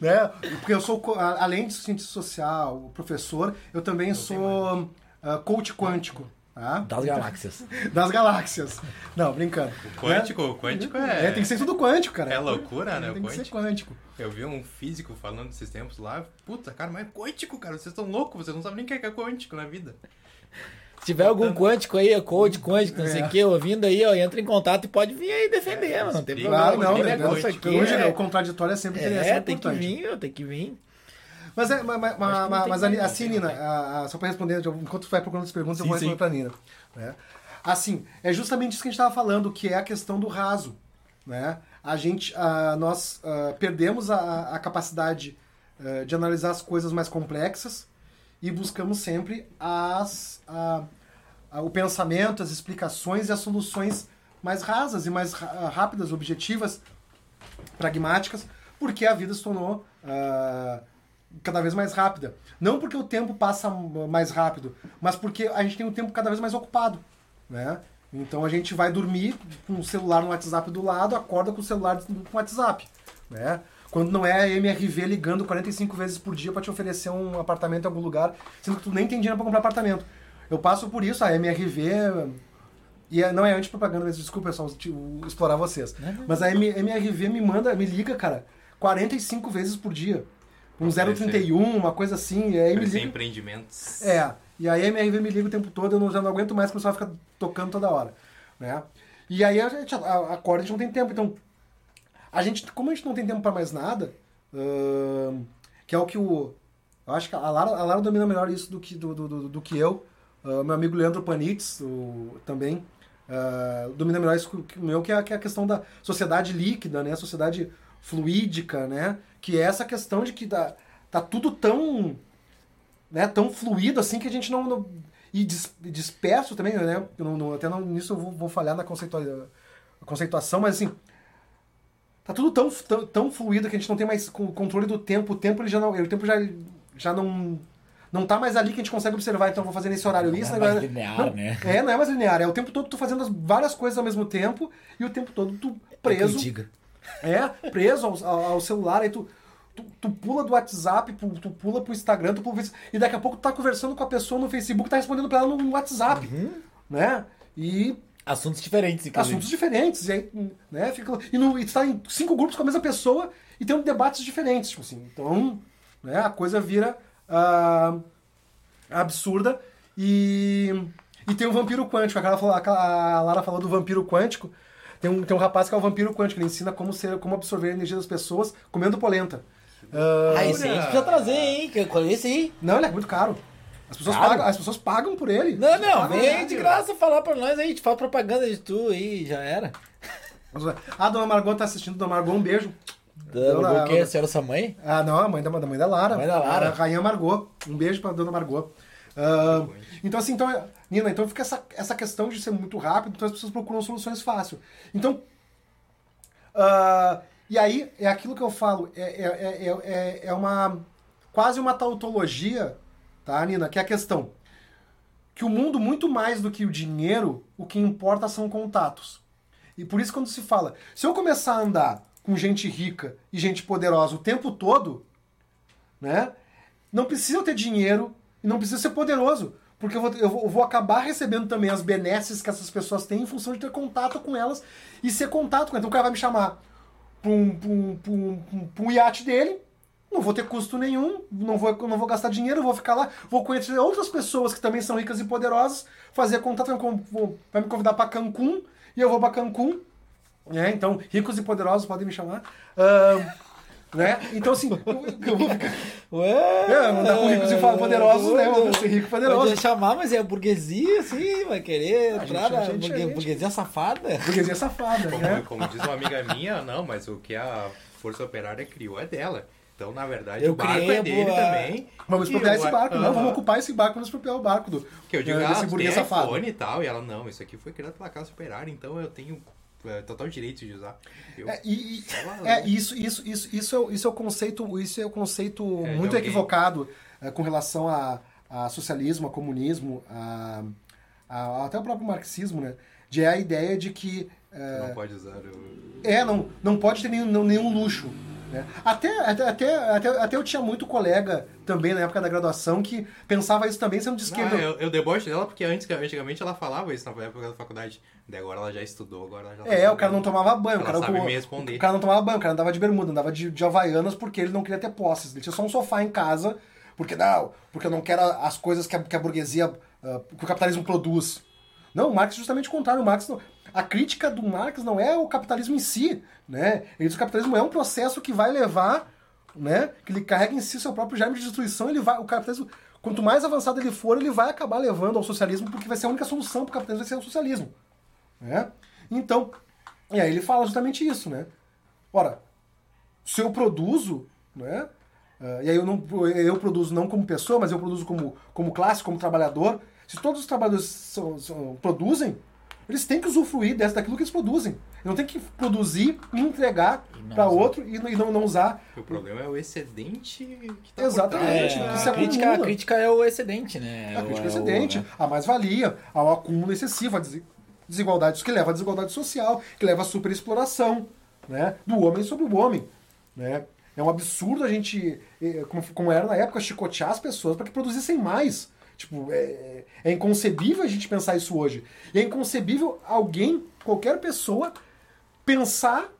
Né? Porque eu sou, além de cientista social, professor, eu também sou ah, coach quântico. Tá? Das galáxias. Das galáxias. Não, brincando. Quântico, o quântico é. É, tem que ser tudo quântico, cara. É loucura, né? Tem o que ser quântico. quântico. Eu vi um físico falando desses tempos lá. Puta, cara, mas é quântico, cara. Vocês estão loucos, vocês não sabem nem o que é é quântico na vida. Se tiver algum quântico aí, coach quântico, não sei o É. que, ouvindo aí, ó, entra em contato e pode vir aí defender, mano. Não tem problema. Claro, não, Esse né? negócio Nossa, aqui Hoje, né, é, o contraditório é sempre, é, é, tem que vir, tem que vir. Mas, é, mas, mas, mas, mas mais, assim, Nina, a- a- só pra responder, enquanto tu vai procurando as perguntas, eu Sim, vou responder pra Nina. né? Assim, é justamente isso que a gente estava falando, que é a questão do raso. Né? A gente, ah, nós ah, perdemos a, a capacidade ah, de analisar as coisas mais complexas e buscamos sempre as, a- a- o pensamento, as explicações e as soluções mais rasas e mais rápidas, objetivas, pragmáticas, porque a vida se tornou ah, cada vez mais rápida. Não porque o tempo passa mais rápido, mas porque a gente tem o tempo cada vez mais ocupado. Né? Então a gente vai dormir com o celular no WhatsApp do lado, acorda com o celular com o WhatsApp. Né? Quando não é a MRV ligando 45 vezes por dia para te oferecer um apartamento em algum lugar, sendo que tu nem tem dinheiro para comprar apartamento. Eu passo por isso, a MRV. E é- não é antipropaganda, mas desculpa, pessoal, explorar vocês. Mas a MRV me manda, me liga, cara, 45 vezes por dia. Um Oferecer. 031, uma coisa assim. E aí me liga. empreendimentos. É, e aí a MRV me liga o tempo todo, eu não, já não aguento mais começar a ficar tocando toda hora, né? E aí a gente a- acorda, a gente não tem tempo, então a gente, como a gente não tem tempo para mais nada, ahn, que é o que o eu acho que a Lara, a Lara domina melhor isso do que do, do, do- do que eu, Ah, meu amigo Leandro Panitz o, também ah, domina melhor isso que o meu, que é, a- que é a questão da sociedade líquida, né? Sociedade fluídica, né? Que é essa questão de que tá, tá tudo tão né, tão fluido assim que a gente não. não- e dis- disperso também, né? Não- não- até não- nisso eu vou, vou falhar na conceitua- conceituação, mas assim. Tá tudo tão, tão, tão fluido que a gente não tem mais con- controle do tempo. O tempo ele já não. O tempo já, já não. Não tá mais ali que a gente consegue observar, então eu vou fazer nesse horário Não isso, é né, mais linear, Não, né? É, não é mais linear. É o tempo todo tu fazendo as, várias coisas ao mesmo tempo e o tempo todo tu É preso. diga. É, preso ao, ao- celular, aí tu, tu, tu pula do WhatsApp, tu, pula pro Instagram, tu pula pro Face- e daqui a pouco tu tá conversando com a pessoa no Facebook, tá respondendo pra ela no WhatsApp, né? E Assuntos diferentes, inclusive. assuntos diferentes, e aí, né, fica, e, no, e tu tá em cinco grupos com a mesma pessoa e tendo debates diferentes, tipo assim, então, né, a coisa vira ah, absurda e, e tem o vampiro quântico, aquela- a Lara falou do vampiro quântico, tem um, tem um rapaz que é o vampiro quântico, ele ensina como, ser, como absorver a energia das pessoas comendo polenta. Ah, Ah, esse aí a gente precisa trazer, hein? É Esse aí. não, ele é muito caro. As pessoas, Caro? pagam, as pessoas pagam por ele. Não, não, vem de graça falar pra nós aí, a gente faz propaganda de tu aí, já era. A dona Margot tá assistindo, dona Margot, um beijo. Da, o quê? A senhora sua mãe? Ah, não, a mãe da, da mãe da Lara. Mãe da Lara. A rainha Margot. Um beijo pra dona Margot. Uh, então, assim, então, Nina, então fica essa, essa questão de ser muito rápido, então as pessoas procuram soluções fáceis. Então, uh, e aí é aquilo que eu falo, é, é, é, é, uma quase uma tautologia, tá, Nina? Que é a questão que o mundo, muito mais do que o dinheiro, o que importa são contatos. E por isso, quando se fala, se eu começar a andar com gente rica e gente poderosa o tempo todo, né? Não precisa ter dinheiro e não precisa ser poderoso. Porque eu vou, eu vou acabar recebendo também as benesses que essas pessoas têm em função de ter contato com elas e ser contato com elas. Então o cara vai me chamar para um, iate dele, não vou ter custo nenhum, não vou, não vou gastar dinheiro, vou ficar lá, vou conhecer outras pessoas que também são ricas e poderosas, fazer contato, vai me convidar para Cancún, e eu vou para Cancún, né? Então, ricos e poderosos podem me chamar. Uh, né? Então, assim, eu vou ficar. Ué, é, andar com ricos e poderosos, ué, né? Vou ser rico e poderoso. Pode chamar, mas é burguesia, sim, vai querer entrar na burguesia, burguesia safada. Burguesia safada, como, né? Como diz uma amiga minha, não, mas o que a Força Operária criou é dela. Então, na verdade, eu o barco é dele boa... também. Vamos expropriar esse barco, não, vamos ocupar esse barco, vamos expropriar o barco do. Que eu digo, ah, tem safado. iPhone e tal, e ela, não, isso aqui foi criado pela Casa Operária, então eu tenho é, total direito de usar. Eu, é, e, é, isso, isso, isso, isso, é, isso é o conceito, isso é o conceito é, muito equivocado é, com relação a, a, socialismo, a comunismo, a, a, até o próprio marxismo, né? De a ideia de que. É, não pode usar o... É, não, não pode ter nenhum, nenhum luxo. Né? Até, até, até, até, eu tinha muito colega também na época da graduação que pensava isso também sendo de esquerda. Ah, eu, eu debocho dela porque antes, antigamente ela falava isso na época da faculdade. Daí agora ela já estudou, agora ela já tá É, o cara não tomava banho. O cara, sabe o, me responder. O cara não tomava banho, o cara andava de bermuda, andava de, de havaianas porque ele não queria ter posses. Ele tinha só um sofá em casa, porque não, porque eu não quero as coisas que a, que a burguesia, uh, que o capitalismo produz. Não, o Marx é justamente o contrário. O Marx não, a crítica do Marx não é o capitalismo em si, né? Ele diz que o capitalismo é um processo que vai levar né? Que ele carrega em si seu próprio germe de destruição, ele vai, o capitalismo, quanto mais avançado ele for, ele vai acabar levando ao socialismo, porque vai ser a única solução para o capitalismo vai ser o socialismo, né? Então, e aí ele fala justamente isso, né? Ora, se eu produzo, né? Uh, e aí eu não eu produzo não como pessoa, mas eu produzo como, como classe, como trabalhador. Se todos os trabalhadores são, são, produzem, eles têm que usufruir dessa, daquilo que eles produzem. Não tem que produzir e entregar para outro e, e, não, não usar. O problema é o excedente que tá Exatamente. É, a, crítica, a crítica é o excedente, né? A crítica é o é excedente, o, a mais-valia, ao acúmulo excessivo, a desigualdade, que leva à desigualdade social, que leva à superexploração né? do homem sobre o homem. Né? É um absurdo a gente, eh, como, como era na época, chicotear as pessoas para que produzissem mais. Tipo, é, é inconcebível a gente pensar isso hoje. É inconcebível alguém, qualquer pessoa, pensar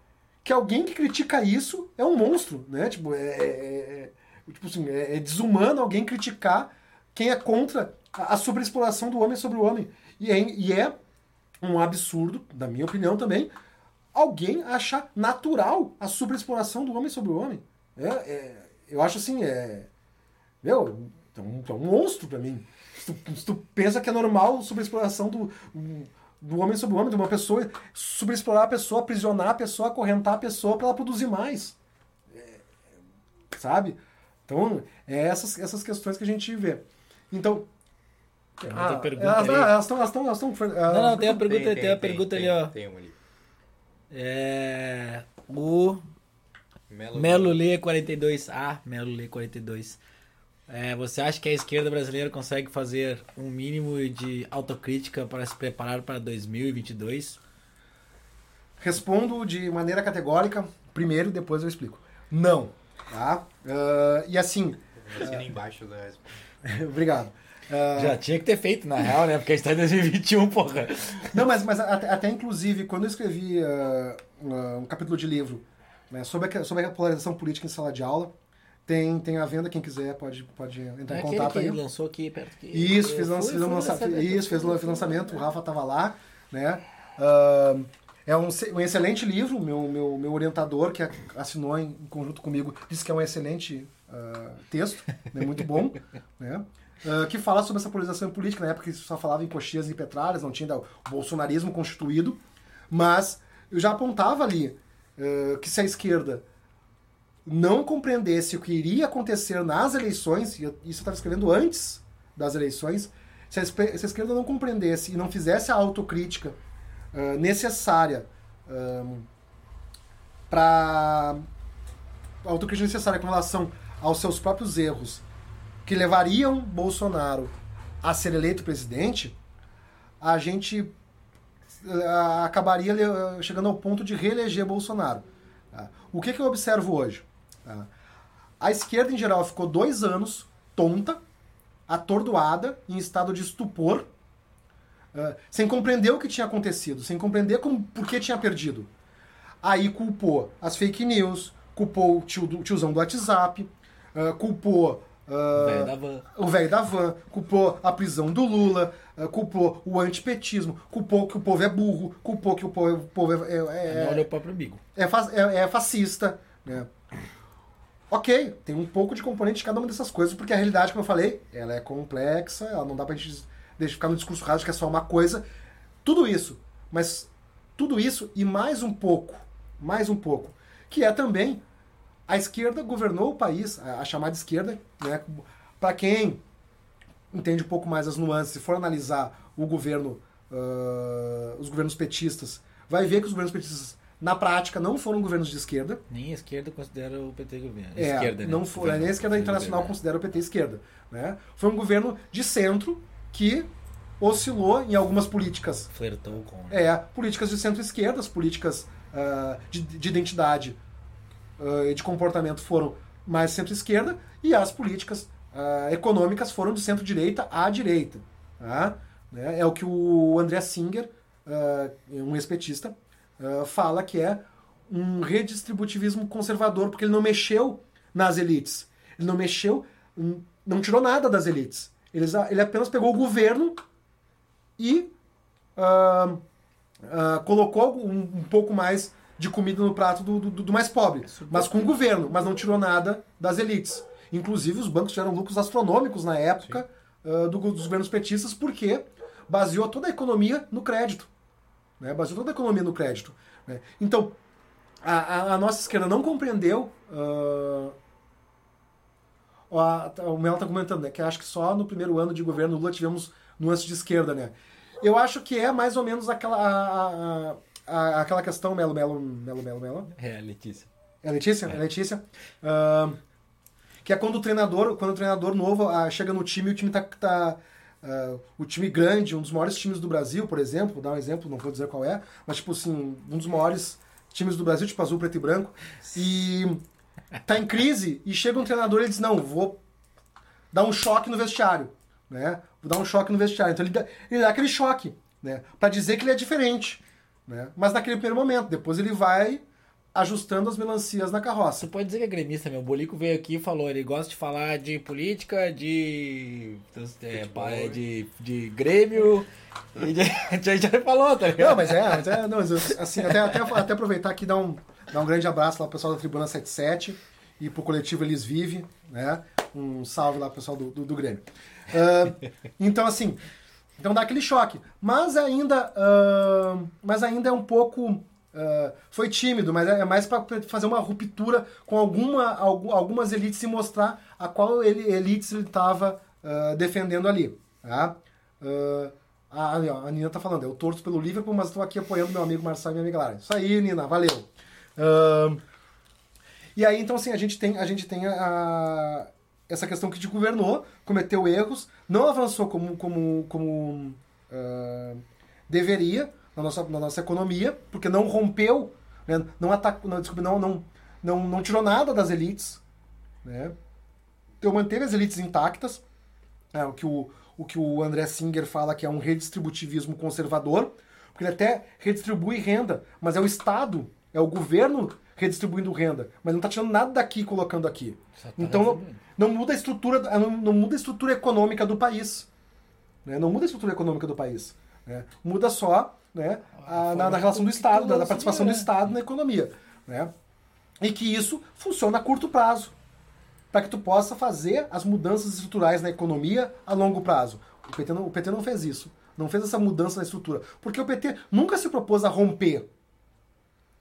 que alguém que critica isso é um monstro, né? Tipo, é, é, é tipo assim, é, é, desumano alguém criticar quem é contra a, a sobreexploração do homem sobre o homem. E é, e é um absurdo, na minha opinião também, alguém achar natural a sobreexploração do homem sobre o homem. É, é, eu acho assim, é. Meu, é um, é um monstro para mim. Se tu, se tu, pensa que é normal a sobreexploração do do homem sobre o homem, de uma pessoa, subexplorar a pessoa, aprisionar a pessoa, acorrentar a pessoa para ela produzir mais. É, sabe? Então, é essas, essas questões que a gente vê. Então. Tem ah, pergunta elas, ali. elas estão. Elas estão, elas estão não, não, tem a pergunta, tem, tem, tem a pergunta tem, ali, ó. Tem uma ali. É. O. Melo Lê 42. Ah, Melo Lê 42. É, você acha que a esquerda brasileira consegue fazer um mínimo de autocrítica para se preparar para 2022? Respondo de maneira categórica, primeiro, depois eu explico. Não. Tá? Uh, e assim. Assina uh, embaixo da Obrigado. Uh, Já tinha que ter feito, na real, né? Porque a gente está em 2021, porra. Não, mas, mas até, até inclusive, quando eu escrevi um capítulo de livro né, sobre, a, sobre a polarização política em sala de aula, tem, tem a venda, quem quiser pode, pode entrar é em contato que aí. lançou aqui perto que Isso, fez, fui, um lançamento. Isso, fez o lançamento, o Rafa estava lá, né? Uh, é um, um excelente livro, meu, meu, meu orientador, que assinou em, em conjunto comigo, disse que é um excelente uh, texto, né, muito bom, né? Uh, que fala sobre essa polarização política, na época que só falava em coxias e petralhas, não tinha o bolsonarismo constituído, mas eu já apontava ali uh, que se a esquerda não compreendesse o que iria acontecer nas eleições, e isso eu estava escrevendo antes das eleições, se a, se a, esquerda não compreendesse e não fizesse a autocrítica uh, necessária um, para autocrítica necessária com relação aos seus próprios erros que levariam Bolsonaro a ser eleito presidente, a gente uh, acabaria chegando ao ponto de reeleger Bolsonaro. Tá? O que, que eu observo hoje? Tá? A esquerda, em geral, ficou dois anos tonta, atordoada, em estado de estupor, uh, sem compreender o que tinha acontecido, sem compreender como, por que tinha perdido. Aí culpou as fake news, culpou o, tio, o tiozão do WhatsApp, uh, culpou uh, o velho da van, culpou a prisão do Lula, uh, culpou o antipetismo, culpou que o povo é burro, culpou que o povo, o povo é, é, é, olha o próprio amigo. É, é, é fascista. Né? Ok, tem um pouco de componente de cada uma dessas coisas, porque a realidade, como eu falei, ela é complexa, ela não dá pra gente deixar ficar no discurso raso que é só uma coisa. Tudo isso, mas tudo isso e mais um pouco mais um pouco, que é também a esquerda governou o país, a, a chamada esquerda, né? Para quem entende um pouco mais as nuances, se for analisar o governo, uh, os governos petistas, vai ver que os governos petistas na prática não foram governos de esquerda. Nem a esquerda considera o PT governo. É, esquerda, né? não foi, nem a esquerda internacional governo. considera o PT esquerda. Né? Foi um governo de centro que oscilou em algumas políticas. Flertou com. Né? É, políticas de centro-esquerda, as políticas uh, de, de, identidade uh, e de comportamento foram mais centro-esquerda e as políticas uh, econômicas foram de centro-direita à direita. Tá? Né? É o que o André Singer, um ex-petista, fala que é um redistributivismo conservador, porque ele não mexeu nas elites. Ele não mexeu, não tirou nada das elites. Ele, ele apenas pegou o governo e uh, uh, colocou um, um, pouco mais de comida no prato do, do, do mais pobre, mas com o governo, mas não tirou nada das elites. Inclusive, os bancos tiveram lucros astronômicos na época uh, do, dos governos petistas, porque baseou toda a economia no crédito. Né? Baseou toda a economia no crédito. Né? Então, a, a, nossa esquerda não compreendeu. Uh, a, o Mel está comentando né, que acho que só no primeiro ano de governo Lula tivemos nuances de esquerda. Né? Eu acho que é mais ou menos aquela, a, a, aquela questão Melo, Melo, Melo, Melo, Melo. É, a Letícia. É a Letícia? É, a Letícia. Uh, que é quando o treinador, quando o treinador novo uh, chega no time e o time tá... tá uh, o time grande, um dos maiores times do Brasil, por exemplo, vou dar um exemplo, não vou dizer qual é, mas tipo assim, um dos maiores times do Brasil, tipo azul, preto e branco, e tá em crise e chega um treinador e diz, não, vou dar um choque no vestiário, né? Vou dar um choque no vestiário. Então ele dá, ele dá aquele choque, né? Para dizer que ele é diferente, né? Mas naquele primeiro momento, depois ele vai ajustando as melancias na carroça. Você pode dizer que é gremista, meu. O Bolico veio aqui e falou, ele gosta de falar de política, de. É, de, de Grêmio. E de, a gente já falou, tá ligado? Não, mas é, mas é não, assim, até, até, até aproveitar aqui e dar um, dar um grande abraço lá pro pessoal da Tribuna 77 e pro coletivo Eles Vive, né? Um salve lá pro pessoal do, do, do Grêmio. Uh, então, assim, então dá aquele choque. Mas ainda, uh, mas ainda é um pouco. Uh, foi tímido, mas é mais para fazer uma ruptura com alguma, algumas elites e mostrar a qual ele, elites ele estava defendendo ali. Tá? a, a Nina tá falando, eu torço pelo Liverpool, mas estou aqui apoiando meu amigo Marcelo e minha amiga Lara. Isso aí, Nina, valeu. e aí, então, assim, a gente tem, a, gente tem a, essa questão que te governou, cometeu erros, não avançou como, como, como uh, deveria na nossa, na nossa economia, porque não rompeu, né, não, atacou, não, desculpa, não, não, não, não tirou nada das elites. Né? Então manteve as elites intactas, é, o, que o, o que o André Singer fala que é um redistributivismo conservador, porque ele até redistribui renda, mas é o Estado, é o governo redistribuindo renda, mas não está tirando nada daqui e colocando aqui. Tá então não, muda a estrutura, não, não, muda a estrutura econômica do país. Né? Não muda a estrutura econômica do país. Né? Muda só né, a, na, na, relação do Estado, da, da participação do Estado na economia. Né? E que isso funciona a curto prazo. Para que tu possa fazer as mudanças estruturais na economia a longo prazo. O PT, não, o PT não fez isso. Não fez essa mudança na estrutura. Porque o PT nunca se propôs a romper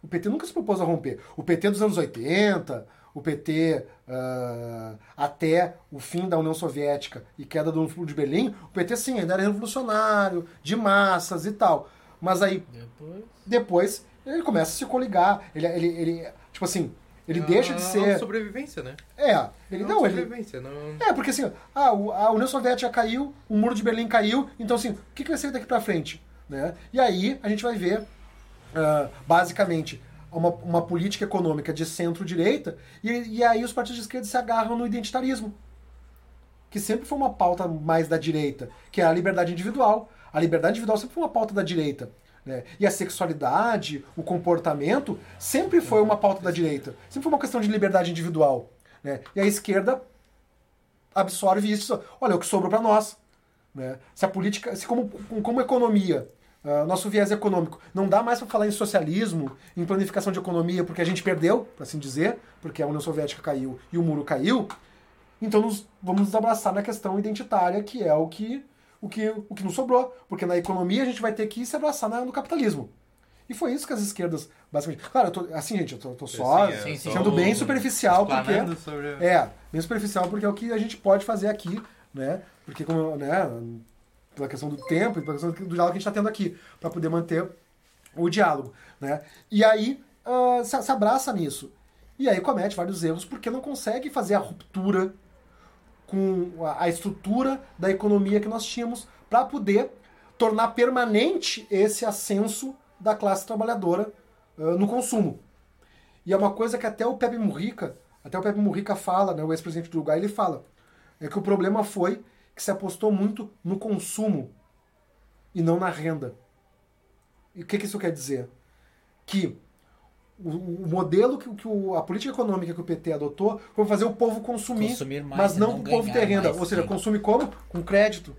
o PT nunca se propôs a romper. O PT dos anos 80, o PT uh, até o fim da União Soviética e queda do Muro de Berlim, o PT sim, ainda era revolucionário, de massas e tal. Mas aí, Depois. depois, ele começa a se coligar. Ele, ele, ele tipo assim, ele deixa de É ser. sobrevivência, né? É, ele É não, ele. sobrevivência, não... É, porque assim, ah, a União Soviética caiu, o Muro de Berlim caiu, então assim, o que, que vai ser daqui pra frente? Né? E aí a gente vai ver, ah, basicamente, uma, uma política econômica de centro-direita, e, e aí os partidos de esquerda se agarram no identitarismo, que sempre foi uma pauta mais da direita, que é a liberdade individual. A liberdade individual sempre foi uma pauta da direita. Né? E a sexualidade, o comportamento, sempre foi uma pauta da direita. Sempre foi uma questão de liberdade individual. Né? E a esquerda absorve isso. Olha, é o que sobrou para nós. Né? Se a política, se como, como economia, ah, nosso viés econômico, não dá mais para falar em socialismo, em planificação de economia, porque a gente perdeu, por assim dizer, porque a União Soviética caiu e o muro caiu, então nos, vamos nos abraçar na questão identitária, que é o que, o, que, o que nos sobrou. Porque na economia a gente vai ter que se abraçar na- no capitalismo. E foi isso que as esquerdas, basicamente. Claro, eu tô, assim, gente, eu tô, tô só Sim, é, sendo bem superficial, porque. Sobre... É, bem superficial porque é o que a gente pode fazer aqui, né? Porque como, né, pela questão do tempo e pela questão do diálogo que a gente está tendo aqui, para poder manter o diálogo, né? E aí ah, se, se abraça nisso. E aí comete vários erros porque não consegue fazer a ruptura com a, estrutura da economia que nós tínhamos para poder tornar permanente esse ascenso da classe trabalhadora ah, no consumo. E é uma coisa que até o Pepe Mujica, até o Pepe Mujica fala, né, o ex-presidente do Uruguai, ele fala, é que o problema foi que se apostou muito no consumo e não na renda. E o que, que isso quer dizer? Que o, o modelo que, que o- a política econômica que o PT adotou foi fazer o povo consumir, Consumir mais mas não, não o povo ter renda. mais, Ou seja, sim. consome como? Com crédito.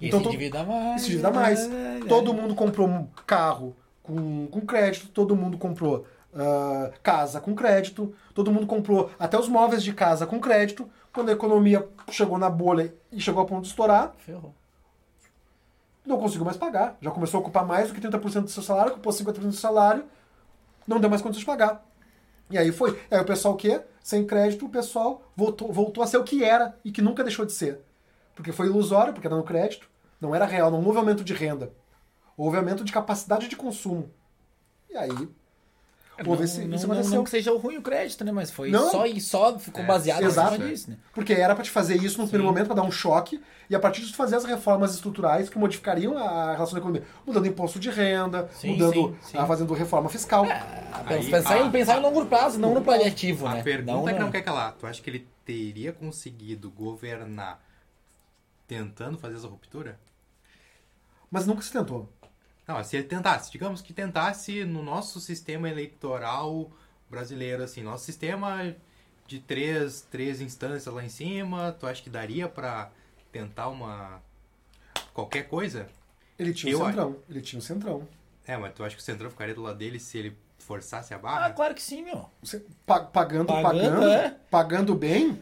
E Então, se endivida mais. se endivida mais. é, é. Todo mundo comprou um carro com, com crédito, todo mundo comprou ah, casa com crédito, todo mundo comprou até os móveis de casa com crédito. Quando a economia chegou na bolha e chegou a ponto de estourar, Ferrou. não conseguiu mais pagar. Já começou a ocupar mais do que 30% do seu salário, ocupou 50% do salário, não deu mais condições de pagar. E aí foi. Aí o pessoal o quê? Sem crédito, o pessoal voltou, voltou a ser o que era e que nunca deixou de ser. Porque foi ilusório, porque era no crédito, não era real, não houve aumento de renda. Houve aumento de capacidade de consumo. E aí. Esse, É, não, isso não, aconteceu. não que seja ruim o crédito, né? Mas foi Não. só e só ficou É, baseado em exato. cima disso, né? Porque era pra te fazer isso no primeiro momento, pra dar um choque, e a partir disso fazer as reformas estruturais que modificariam a relação da economia. Mudando imposto de renda, Sim, mudando, sim, sim. fazendo reforma fiscal. Aí, pensar, em, a- pensar em longo prazo, não no paliativo, A né? pergunta não, que não quer calar. Tu acha que ele teria conseguido governar tentando fazer essa ruptura? Mas nunca se tentou. Não, se ele tentasse, digamos que tentasse no nosso sistema eleitoral brasileiro, assim, nosso sistema de três, três instâncias lá em cima, tu acha que daria pra tentar uma qualquer coisa? Ele tinha o Eu centrão. Ele tinha o centrão. É, mas tu acha que o Centrão ficaria do lado dele se ele forçasse a Ah, barra? claro que sim, meu. Você- pa- pagando, Pagando, pagando, é. pagando bem.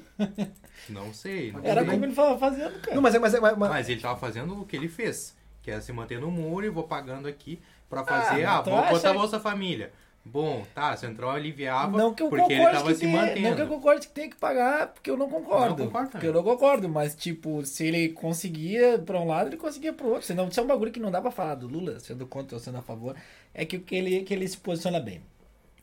Não sei. Não Era sei. como ele estava fazendo, cara. Não, mas, é- mas, é- mas, mas- Mas ele tava fazendo o que ele fez, que é se manter no muro e vou pagando aqui pra fazer, ah, tu vou botar acha- Bolsa Família. Bom, tá, Central aliviava Não que eu porque ele tava que se tem, mantendo. não que eu concorde que tem que pagar, porque eu não concordo. Não concordo porque eu não concordo, mas tipo, se ele conseguia pra um lado, ele conseguia pro outro. Senão, isso é um bagulho que não dá pra falar do Lula, sendo contra ou sendo a favor, é que, que, ele, que ele se posiciona bem.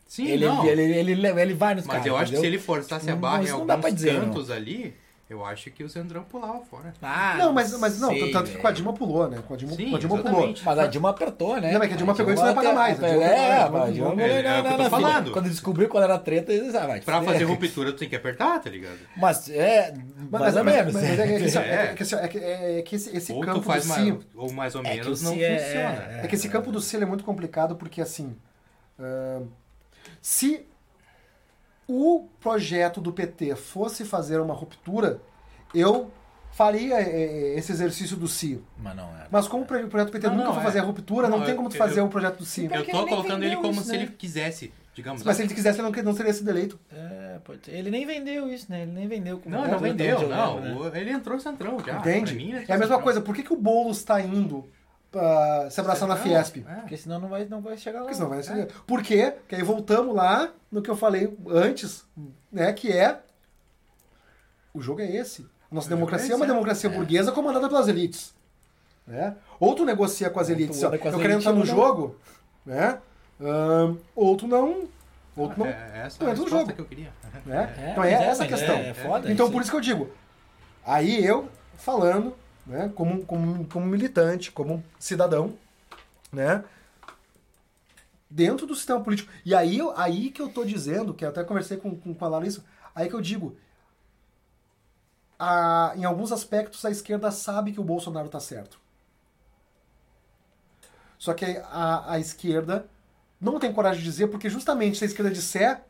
Sim, ele, não. ele, ele, ele, ele vai nos Mas caras, eu acho que entendeu? se ele forçasse a Não, barra em não pra alguns dizer, cantos ali, eu acho que o Centrão pulava fora. Ah, não, mas, mas não, sei, tanto que a Dilma pulou, né? Com a Dilma, Sim, com a Dilma pulou. Mas a Dilma apertou, né? Não, mas que a Dilma pegou e disse, não vai pagar mais. A É, Dilma é, a Dilma. É, é não, tô não, não, falando. Quando descobriu qual era a treta, eles ah, vai. Pra fazer ruptura, tu tem que apertar, tá ligado? Mas é. Mas, mais ou mas- menos. mas é que- é É. é que é é esse, esse ou campo tu faz do mais, si... ou mais ou É menos não é- funciona. É que esse campo do si ele é muito complicado porque, assim, se o projeto do PT fosse fazer uma ruptura, eu faria eh, esse exercício do si. Mas não era. Mas como o pro- projeto do PT Não, nunca não, foi é. fazer a ruptura, não, Não, tem como tu eu- fazer o projeto do si. Então, Eu tô ele colocando ele como isso, se né? ele quisesse, digamos. Mas se ele quisesse, ele não, não teria sido eleito. É. Ele nem vendeu isso, né? Ele nem vendeu como Não, não vendeu, não. lembro, né? Ele entrou centrão já. Entende? Mim, É entrou a mesma centrão. coisa. Por que, que o Boulos está indo pra se abraçar na Fiesp. é. Porque senão não vai, não vai chegar lá. Porque senão vai ser... Por quê? Porque aí voltamos lá no que eu falei antes, né? Que é. O jogo é esse. Nossa O democracia é é uma é. democracia burguesa comandada pelas elites. Né? Ou tu negocia com as elites, ó, anda com as eu quero entrar no jogo, né? Ahn, ou tu não. Ou tu não. É, essa tu é a resposta jogo. que eu queria. Né? É, então é essa a questão. É, foda Então isso. por isso que eu digo, aí eu falando, né, como, como, como militante, como cidadão, né, dentro do sistema político. E aí, aí que eu tô dizendo, que até conversei com, com, com a aí que eu digo, a, em alguns aspectos a esquerda sabe que o Bolsonaro tá certo. Só que a, a esquerda não tem coragem de dizer, porque justamente se a esquerda disser,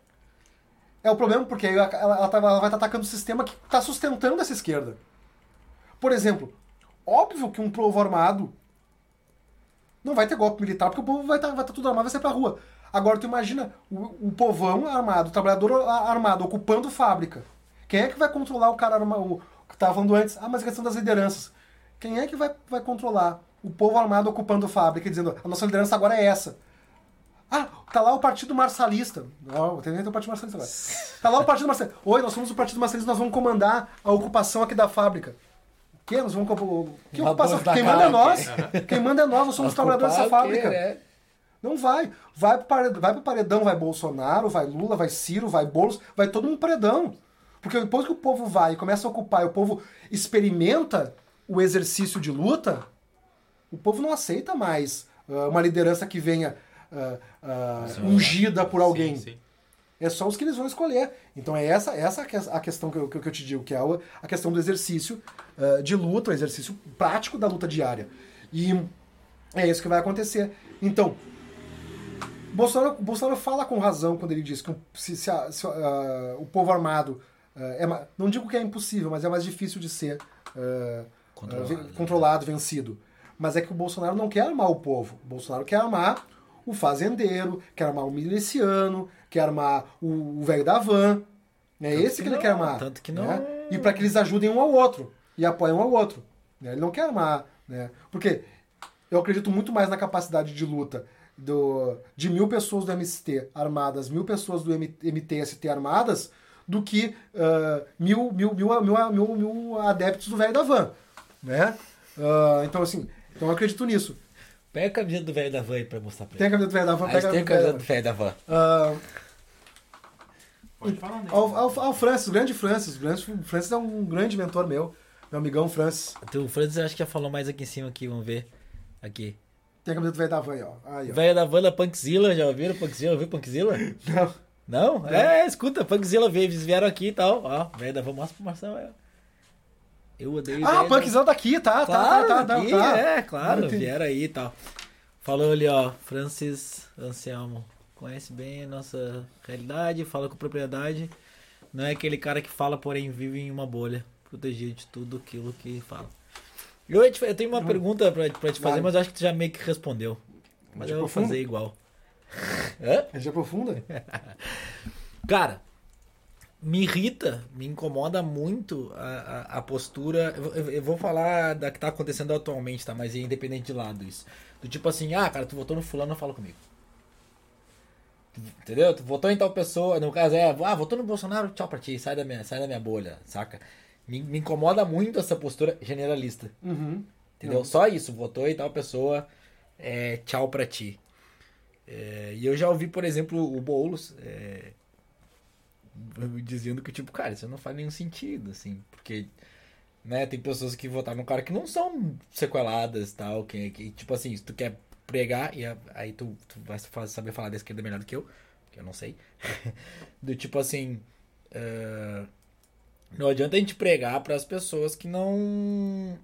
é o problema, porque ela, ela, tá- ela vai estar atacando o sistema que está sustentando essa esquerda. Por exemplo, óbvio que um povo armado não vai ter golpe militar, porque o povo vai estar vai tá tudo armado, vai sair pra rua. Agora tu imagina o, o povão armado, o trabalhador armado, ocupando fábrica. Quem é que vai controlar o cara armado? O que tava falando antes, ah, mas a questão das lideranças. Quem é que vai, vai controlar o povo armado ocupando fábrica, dizendo, a nossa liderança agora é essa? Ah, tá lá o Partido Marçalista. Não, tem o Partido Marçalista agora. Tá lá o Partido Marçalista. Oi, nós somos o Partido Marçalista, nós vamos comandar a ocupação aqui da fábrica. Que? Nós vamos. comp- Que ocupação? Quem manda é nós. Quem manda é nós, nós somos os trabalhadores dessa o quê, fábrica. né? Não vai. Vai pro, paredão, vai pro paredão, vai Bolsonaro, vai Lula, vai Ciro, vai Boulos, vai todo mundo paredão. Porque depois que o povo vai e começa a ocupar e o povo experimenta o exercício de luta, o povo não aceita mais ah, uma liderança que venha ah, ah, ungida por alguém. Sim, sim. É só os que eles vão escolher. Então é essa, essa que- a questão que eu, que eu te digo, que é a, questão do exercício ah, de luta, o exercício prático da luta diária. E é isso que vai acontecer. Então, Bolsonaro, Bolsonaro fala com razão quando ele diz que se, se a- se, ah, o povo armado ah, é não digo que é impossível, mas é mais difícil de ser ah, Controlado, né? controlado, vencido. Mas é que o Bolsonaro não quer armar o povo. O Bolsonaro quer armar o fazendeiro, quer armar o miliciano, quer armar o o velho da van. É Tanto esse que que, ele não, quer armar. tanto que não- né? E para que eles ajudem um ao outro e apoiem um ao outro. né? Ele não quer armar, né? Porque eu acredito muito mais na capacidade de luta do, de mil pessoas do MST armadas, mil pessoas do MTST armadas, do que ah, mil, mil, mil, mil, mil, mil adeptos do velho da van. Né? Ah, então, assim, então eu acredito nisso. Pega a camiseta do velho da van aí pra mostrar pra Tem a ele. camiseta do velho da van, Aí pega tem a camiseta do velho da van. Ah, Pode falar, né? ao, ao, ao Francis, o grande Francis. O grande, Francis é um grande mentor meu. Meu amigão Francis. Então, O Francis acho que já falou mais aqui em cima aqui, vamos ver. Aqui. Tem a camiseta do velho da van aí, ó. Aí, ó. Velho da van da Punkzilla, já ouviram Punkzilla? Ouviu Punkzilla? Não. Não? É, escuta, Punkzilla veio, eles vieram aqui e tal. Ó, velho da van, mostra pro Marcelo aí, ó. Eu odeio Ah, o Punkzão tá aqui, tá, Claro, tá, tá, tá, tá. é, claro, Entendi. vieram aí e tal. Falou ali, ó, Francis Anselmo. Conhece bem a nossa realidade, fala com propriedade. Não é aquele cara que fala, porém vive em uma bolha. Protegido de tudo aquilo que fala. Eu, eu tenho uma pergunta pra, pra te fazer, Vai. mas eu acho que tu já meio que respondeu. Mas Mas eu vou fazer igual. Hã? A gente aprofunda? Cara, me irrita, me incomoda muito a, a, a postura. Eu, eu- eu vou falar da que tá acontecendo atualmente, tá? Mas é independente de lado isso. Do tipo assim, ah, cara, tu votou no fulano, fala comigo. Entendeu? Tu votou em tal pessoa, no caso é, ah, votou no Bolsonaro, tchau pra ti, sai da minha, sai da minha bolha, saca? Me, me incomoda muito essa postura generalista. Uhum. Entendeu? Só isso, votou em tal pessoa, é, tchau pra ti. É, e eu já ouvi, por exemplo, o Boulos é, dizendo que, tipo, cara, isso não faz nenhum sentido, assim, porque, né, tem pessoas que votaram no cara que não são sequeladas tal, que, que tipo assim, se tu quer pregar, e aí tu, tu vai saber falar da esquerda melhor do que eu, que eu não sei, do tipo assim, é, não adianta a gente pregar para as pessoas que não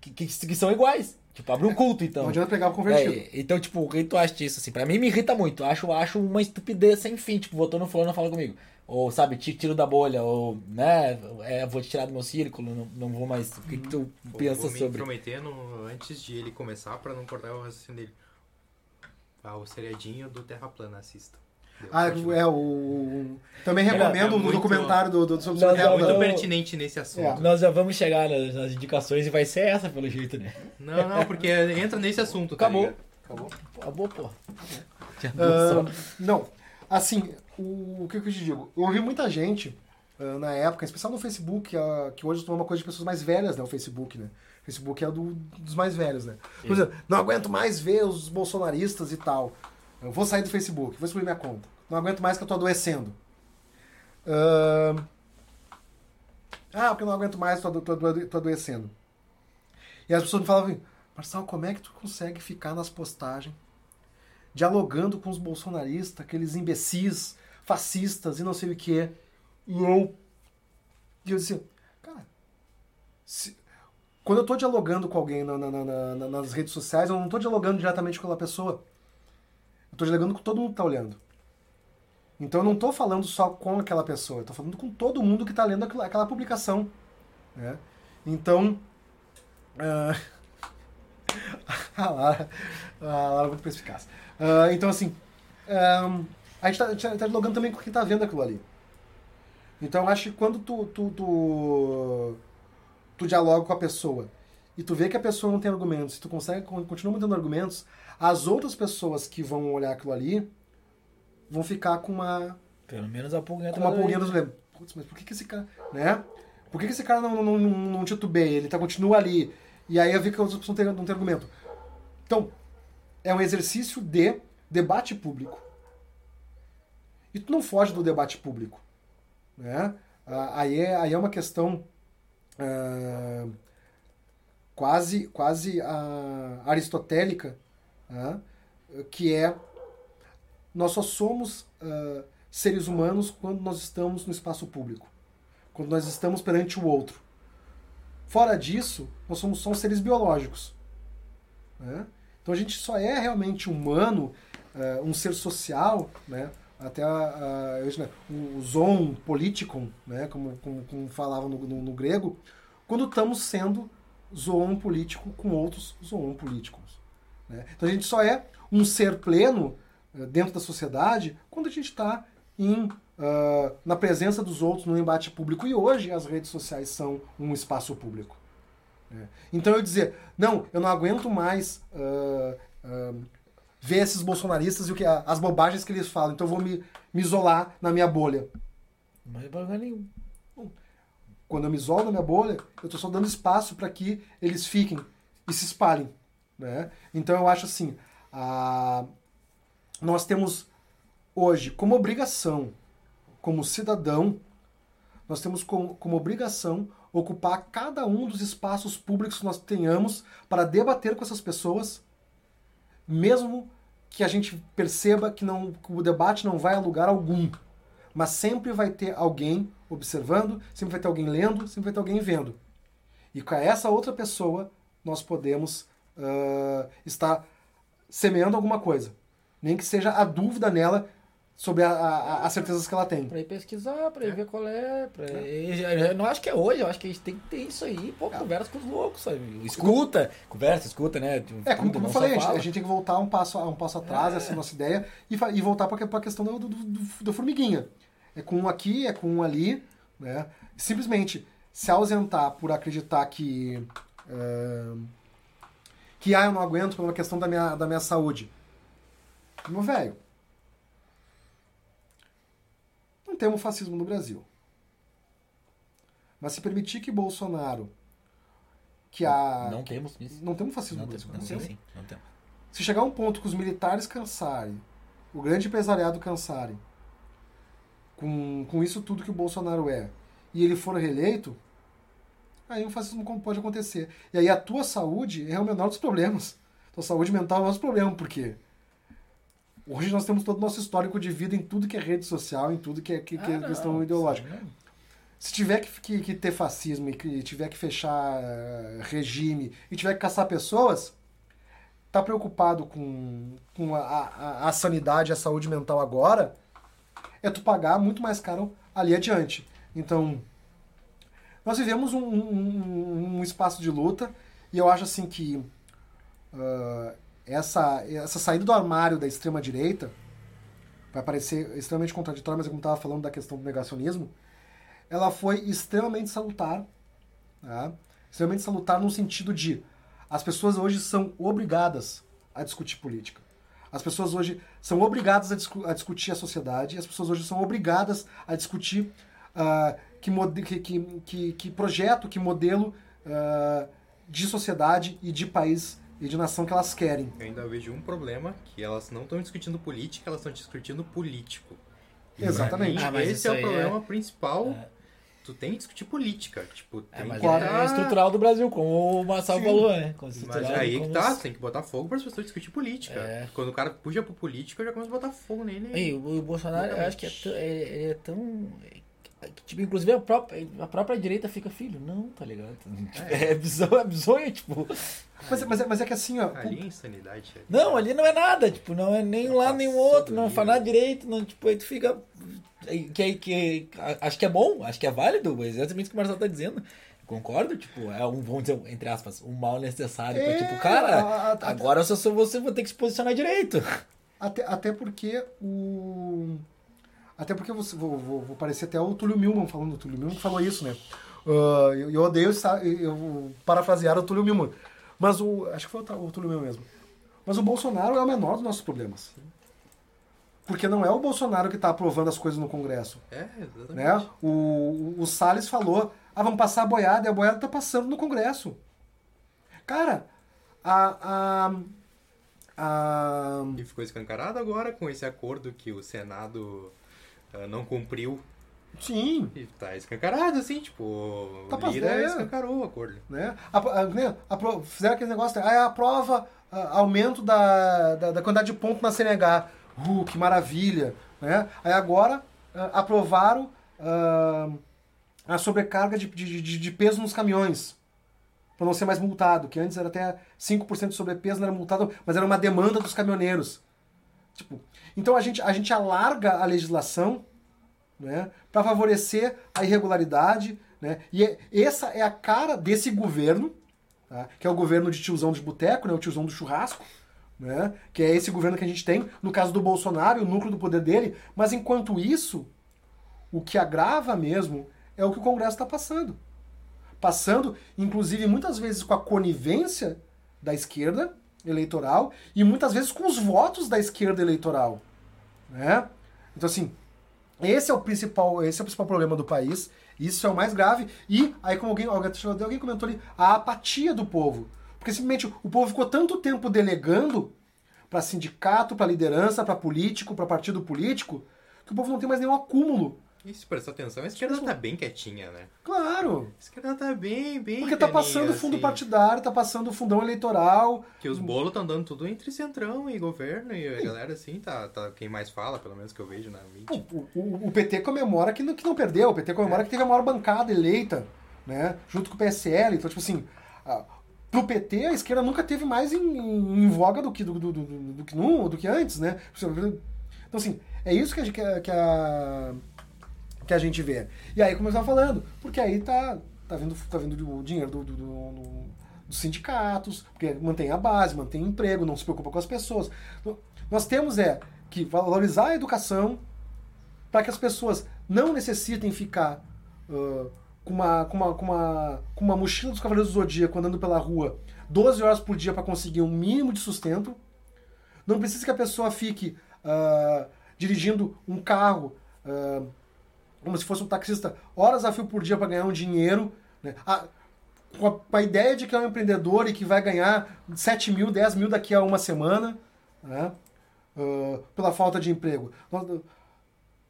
que, que, que são iguais. Tipo, abre um culto, então. Não adianta pegar o convertido. É, então, tipo, o que tu acha disso, assim? Pra mim me irrita muito. Acho, acho uma estupidez sem fim. Tipo, votou no fulano, fala comigo. Ou, sabe, ti- tiro da bolha. Ou, né, é, vou te tirar do meu círculo, não, não vou mais. O que, que tu Vou- pensa vou me sobre? intrometendo antes de ele começar pra não cortar o raciocínio dele. Ah, o seriadinho do Terra Plana, assista. Ah, é o. Também recomendo é o muito- documentário do, do, sobre Nós É já muito vamos- pertinente nesse assunto. É. Nós já vamos chegar nas, nas indicações e vai ser essa, pelo jeito, né? Não, não, porque entra nesse assunto, tá Acabou. ligado? Acabou. Acabou, pô. Tinha noção. não, assim, o, o que, que eu te digo? Eu ouvi muita gente ah, na época, especial no Facebook, ah, que hoje é uma coisa de pessoas mais velhas, né? O Facebook, né? O Facebook é do, dos mais velhos, né? Por exemplo, não aguento mais ver os bolsonaristas e tal. Eu vou sair do Facebook, vou excluir minha conta. Não aguento mais que eu tô adoecendo. Ah, ah, porque eu não aguento mais, tô, tô, ado- tô adoecendo. E as pessoas me falavam, Marcelo, como é que tu consegue ficar nas postagens dialogando com os bolsonaristas, aqueles imbecis, fascistas e não sei o que. E eu. E eu disse, cara, se- quando eu tô dialogando com alguém na- na- na- na- nas redes sociais, eu não tô dialogando diretamente com aquela pessoa. Eu tô dialogando com todo mundo que tá olhando. Então eu não tô falando só com aquela pessoa, tô falando com todo mundo que tá lendo aquela, aquela publicação. Né? Então. ah, a Lara, a Lara é muito perspicaz. Ah, então, assim, ahn, a gente tá, a gente tá dialogando também com quem tá vendo aquilo ali. Então, eu acho que quando tu, tu, tu, tu dialoga com a pessoa e tu vê que a pessoa não tem argumentos, e tu consegue, con- continua mantendo argumentos, as outras pessoas que vão olhar aquilo ali vão ficar com uma, Pelo menos a pulguinha com uma pulguinha orelha. lembros. Putz, mas por que, que esse cara. Né? Por que, que esse cara não, não, não, não titubeia? Ele tá, continua ali. E aí eu vi que as outras pessoas não têm, não têm argumento. Então, é um exercício de debate público. E tu não foge do debate público. Né? Ah, Aí, é, aí é uma questão ah, quase, quase ah, aristotélica, né? que é nós só somos seres humanos quando nós estamos no espaço público, quando nós estamos perante o outro. Fora disso, nós somos só seres biológicos. né? Então a gente só é realmente humano, um ser social, né? Até a, a- imagino, o zoon politikon, né? como, como, como falavam no, no- no grego, quando estamos sendo zoon político com outros zoon políticos. né? Então a gente só é um ser pleno eh, dentro da sociedade quando a gente está em ah, na presença dos outros no embate público. E hoje as redes sociais são um espaço público. né? Então eu dizer, não, eu não aguento mais ah, ah, ver esses bolsonaristas e o que, as bobagens que eles falam, então eu vou me, me isolar na minha bolha. Não é problema nenhum. Quando eu me isolo na minha bolha, eu estou só dando espaço para que eles fiquem e se espalhem. Né? Então eu acho assim, a- nós temos hoje como obrigação, como cidadão, nós temos como, como obrigação ocupar cada um dos espaços públicos que nós tenhamos para debater com essas pessoas, mesmo que a gente perceba que, não, que o debate não vai a lugar algum. Mas sempre vai ter alguém observando, sempre vai ter alguém lendo, sempre vai ter alguém vendo. E com essa outra pessoa, nós podemos ah, estar semeando alguma coisa. Nem que seja a dúvida nela sobre a- a- as certezas que ela tem. Pra ir pesquisar, pra ir ver qual é. Pra ir- Eu não acho que é hoje, eu acho que a gente tem que ter isso aí. Pô, conversa com os loucos, sabe? Escuta, conversa, escuta, né? É, como, como eu falei, a gente, tem que voltar um passo, um passo atrás, É. essa é a nossa ideia, e, e voltar para a questão do, do, do- da formiguinha. É com um aqui, é com um ali, né? Simplesmente se ausentar por acreditar que. eh, que ah, eu não aguento por uma questão da minha, da minha saúde. Meu velho. Não temos fascismo no Brasil. Mas se permitir que Bolsonaro. Que a. Não temos isso. Não temos fascismo Não no Brasil. não, temos. sim, não temos. Se chegar um ponto que os militares cansarem, o grande empresariado cansarem, com, com isso tudo que o Bolsonaro é, e ele for reeleito, aí um fascismo como pode acontecer. E aí a tua saúde é o menor dos problemas. Tua saúde mental é o nosso problema, por quê? Hoje nós temos todo o nosso histórico de vida em tudo que é rede social, em tudo que é, que, que é Ah, não, questão ideológica. Se tiver que, que- que ter fascismo e tiver que fechar eh, regime e tiver que caçar pessoas, tá preocupado com, com a, a, a sanidade, a saúde mental agora, é tu pagar muito mais caro ali adiante. Então, nós vivemos um, um- um espaço de luta e eu acho assim que ah, essa, essa saída do armário da extrema direita vai parecer extremamente contraditória, mas como estava falando da questão do negacionismo, ela foi extremamente salutar, tá? extremamente salutar no sentido de as pessoas hoje são obrigadas a discutir política. As pessoas hoje são obrigadas a, discu a discutir a sociedade, as pessoas hoje são obrigadas a discutir uh, que, que, que, que, projeto, que modelo uh, de sociedade e de país e de nação que elas querem. Eu ainda vejo um problema, que elas não estão discutindo política, elas estão discutindo político. E Exatamente. Mim, ah, esse é o problema é... principal é tu tem que discutir política. Tipo, é, tem é, que é estrutural do Brasil, como o Marcelo Sim. falou, né? Mas aí que tá, tem que botar fogo para as pessoas discutir política. É. Quando o cara puxa pro político, eu já começo a botar fogo nele. E o, o Bolsonaro, eu acho que é, ele é tão. Tipo, inclusive a própria, a própria direita fica, filho, não, tá ligado? É, é bizonho, é bizonho, tipo. Mas, mas, é, mas é que assim, ó. Ali é insanidade. Não, ali não é nada, tipo, não é nem um lado nem o outro, não faz nada direito, não, tipo, aí tu fica que, que, acho que é bom, acho que é válido, mas é exatamente o que o Marcelo tá dizendo. Concordo, tipo, é um, vamos dizer, entre aspas, um mal necessário. É, pra, tipo, cara, agora eu sou você, vou ter que se posicionar direito. Até, até porque o. Até porque você, vou, vou, vou parecer até o Túlio Milman falando, o Túlio Milman falou isso, né? Uh, eu, eu, odeio eu parafrasear o Túlio Milman. Mas o. Acho que foi o, o Túlio Milman mesmo. Mas o Bolsonaro é o menor dos nossos problemas. Porque não é o Bolsonaro que está aprovando as coisas no Congresso. É, exatamente. Né? O, o, o Salles falou, ah, vamos passar a boiada, e a boiada está passando no Congresso. Cara, a, a, a... E ficou escancarado agora com esse acordo que o Senado não cumpriu. Sim. E tá escancarado, assim, tipo, tá Lira é, escancarou o acordo. Né? A, a, né? a, fizeram aquele negócio, aí aprova aumento da, da, da quantidade de pontos na CNH. Uh, que maravilha! Né? Aí agora uh, aprovaram uh, a sobrecarga de, de, de, de, peso nos caminhões. Para não ser mais multado, que antes era até 5% de sobrepeso, não era multado, mas era uma demanda dos caminhoneiros. Tipo, então a gente, a gente alarga a legislação né, para favorecer a irregularidade. Né, e é, essa é a cara desse governo, tá, que é o governo de tiozão de boteco, né, o tiozão do churrasco, né? que é esse governo que a gente tem, no caso do Bolsonaro, o núcleo do poder dele, mas enquanto isso, o que agrava mesmo é o que o Congresso está passando. Passando, inclusive, muitas vezes com a conivência da esquerda eleitoral e muitas vezes com os votos da esquerda eleitoral. Né? Então, assim, esse é o principal, esse é o principal problema do país. Isso é o mais grave. E aí, como alguém, alguém, alguém comentou ali, a apatia do povo. Porque simplesmente o povo ficou tanto tempo delegando para sindicato, para liderança, para político, para partido político, que o povo não tem mais nenhum acúmulo. E se prestar atenção, a esquerda tá bem quietinha, né? Claro. A esquerda tá bem, bem Porque tá passando fundo assim. partidário, tá passando fundão eleitoral. Que os bolos estão dando tudo entre centrão e governo, e a galera, assim, tá, tá quem mais fala, pelo menos que eu vejo na mídia. O, o, o PT comemora que não, que não perdeu, o PT comemora é. que teve a maior bancada eleita, né? Junto com o PSL. Então, tipo assim, pro PT, a esquerda nunca teve mais em, em, em voga do que, do, do, do, do, que no, do que antes, né? Então, assim, é isso que a, que a, que a, gente vê. E aí, como eu estava falando, porque aí tá, tá, vindo, tá vindo o dinheiro do, do, do, dos sindicatos, porque mantém a base, mantém emprego, não se preocupa com as pessoas. Nós temos é que valorizar a educação para que as pessoas não necessitem ficar... Uh, com uma, com uma, com uma, com uma mochila dos Cavaleiros do Zodíaco andando pela rua 12 horas por dia para conseguir um mínimo de sustento. Não precisa que a pessoa fique uh, dirigindo um carro uh, como se fosse um taxista horas a fio por dia para ganhar um dinheiro. Né? A, com, a, com, a, ideia de que é um empreendedor e que vai ganhar 7 mil, 10 mil daqui a uma semana. Né? Uh, pela falta de emprego.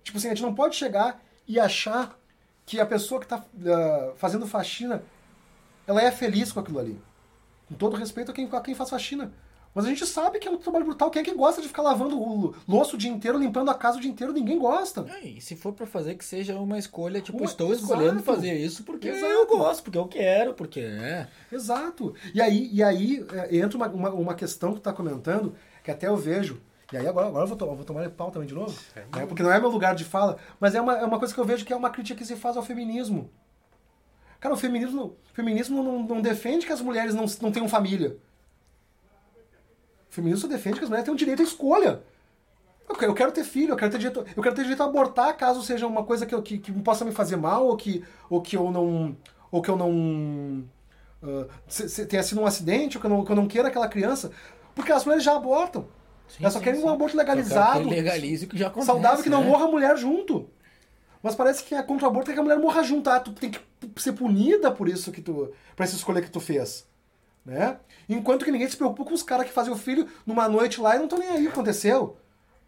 Tipo assim, a gente não pode chegar e achar que a pessoa que está uh, ah, fazendo faxina, ela é feliz com aquilo ali. Com todo respeito a quem, a quem faz faxina. Mas a gente sabe que é um trabalho brutal. Quem é que gosta de ficar lavando o louço o dia inteiro, limpando a casa o dia inteiro? Ninguém gosta. É, e se for para fazer, que seja uma escolha, tipo, uma, estou exato, escolhendo fazer isso porque exato. eu gosto, porque eu quero, porque é. Exato. E aí, e aí é, entra uma, uma, uma questão que tu está comentando, que até eu vejo, e aí agora, agora eu vou, to vou tomar pau também de novo, é. né? porque não é meu lugar de fala, mas é uma, é uma coisa que eu vejo que é uma crítica que se faz ao feminismo. Cara, o feminismo, o feminismo não, não defende que as mulheres não, não tenham família. O feminismo defende que as mulheres tenham direito à escolha. Eu quero, eu quero ter filho, eu quero ter direito, eu quero ter direito a abortar caso seja uma coisa que, que, que possa me fazer mal ou que, ou que eu não. Ou que eu não. ah, se, se tenha sido um acidente, ou que eu, não, que eu não queira aquela criança. Porque as mulheres já abortam. Elas só sim, querem sim. um aborto legalizado, que legalize o que já acontece. saudável, que não né? morra a mulher junto. Mas parece que é contra o aborto é que a mulher morra junto. Ah, tu tem que ser punida por isso que tu. por essa escolha que tu fez. Né? Enquanto que ninguém se preocupa com os caras que fazem o filho numa noite lá e não estão nem aí aconteceu.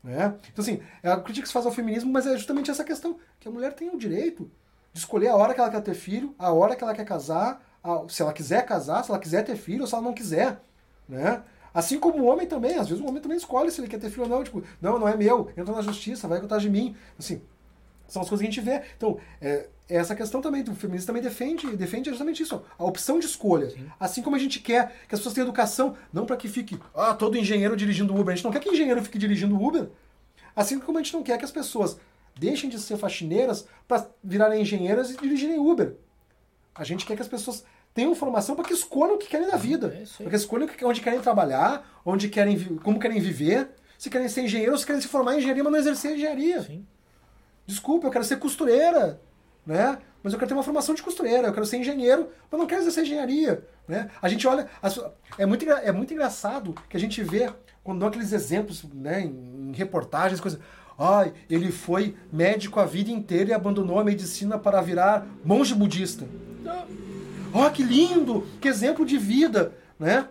Né? Então, assim, é a crítica que se faz ao feminismo, mas é justamente essa questão: que a mulher tem o direito de escolher a hora que ela quer ter filho, a hora que ela quer casar, a- se ela quiser casar, se ela quiser ter filho ou se ela não quiser. Né? Assim como o homem também, às vezes o homem também escolhe se ele quer ter filho ou não. Tipo, não, não é meu, entra na justiça, vai contar de mim. Assim, são as coisas que a gente vê. Então, é essa questão também, o feminismo também defende, defende justamente isso, a opção de escolha. Assim como a gente quer que as pessoas tenham educação, não para que fique, ah, todo engenheiro dirigindo Uber. A gente não quer que engenheiro fique dirigindo Uber. Assim como a gente não quer que as pessoas deixem de ser faxineiras para virarem engenheiras e dirigirem Uber. A gente quer que as pessoas tenham formação para que escolham o que querem na vida. É. Para que escolham onde querem trabalhar, onde querem, como querem viver, se querem ser engenheiros, se querem se formar em engenharia, mas não exercer engenharia. Sim. Desculpa, eu quero ser costureira, né? Mas eu quero ter uma formação de costureira, eu quero ser engenheiro, mas não quero exercer engenharia, né? A gente olha, é muito, é muito engraçado que a gente vê quando dão aqueles exemplos, né, em, reportagens, coisas. Ai, ele foi médico a vida inteira e abandonou a medicina para virar monge budista. Ó, que lindo! Que exemplo de vida, né?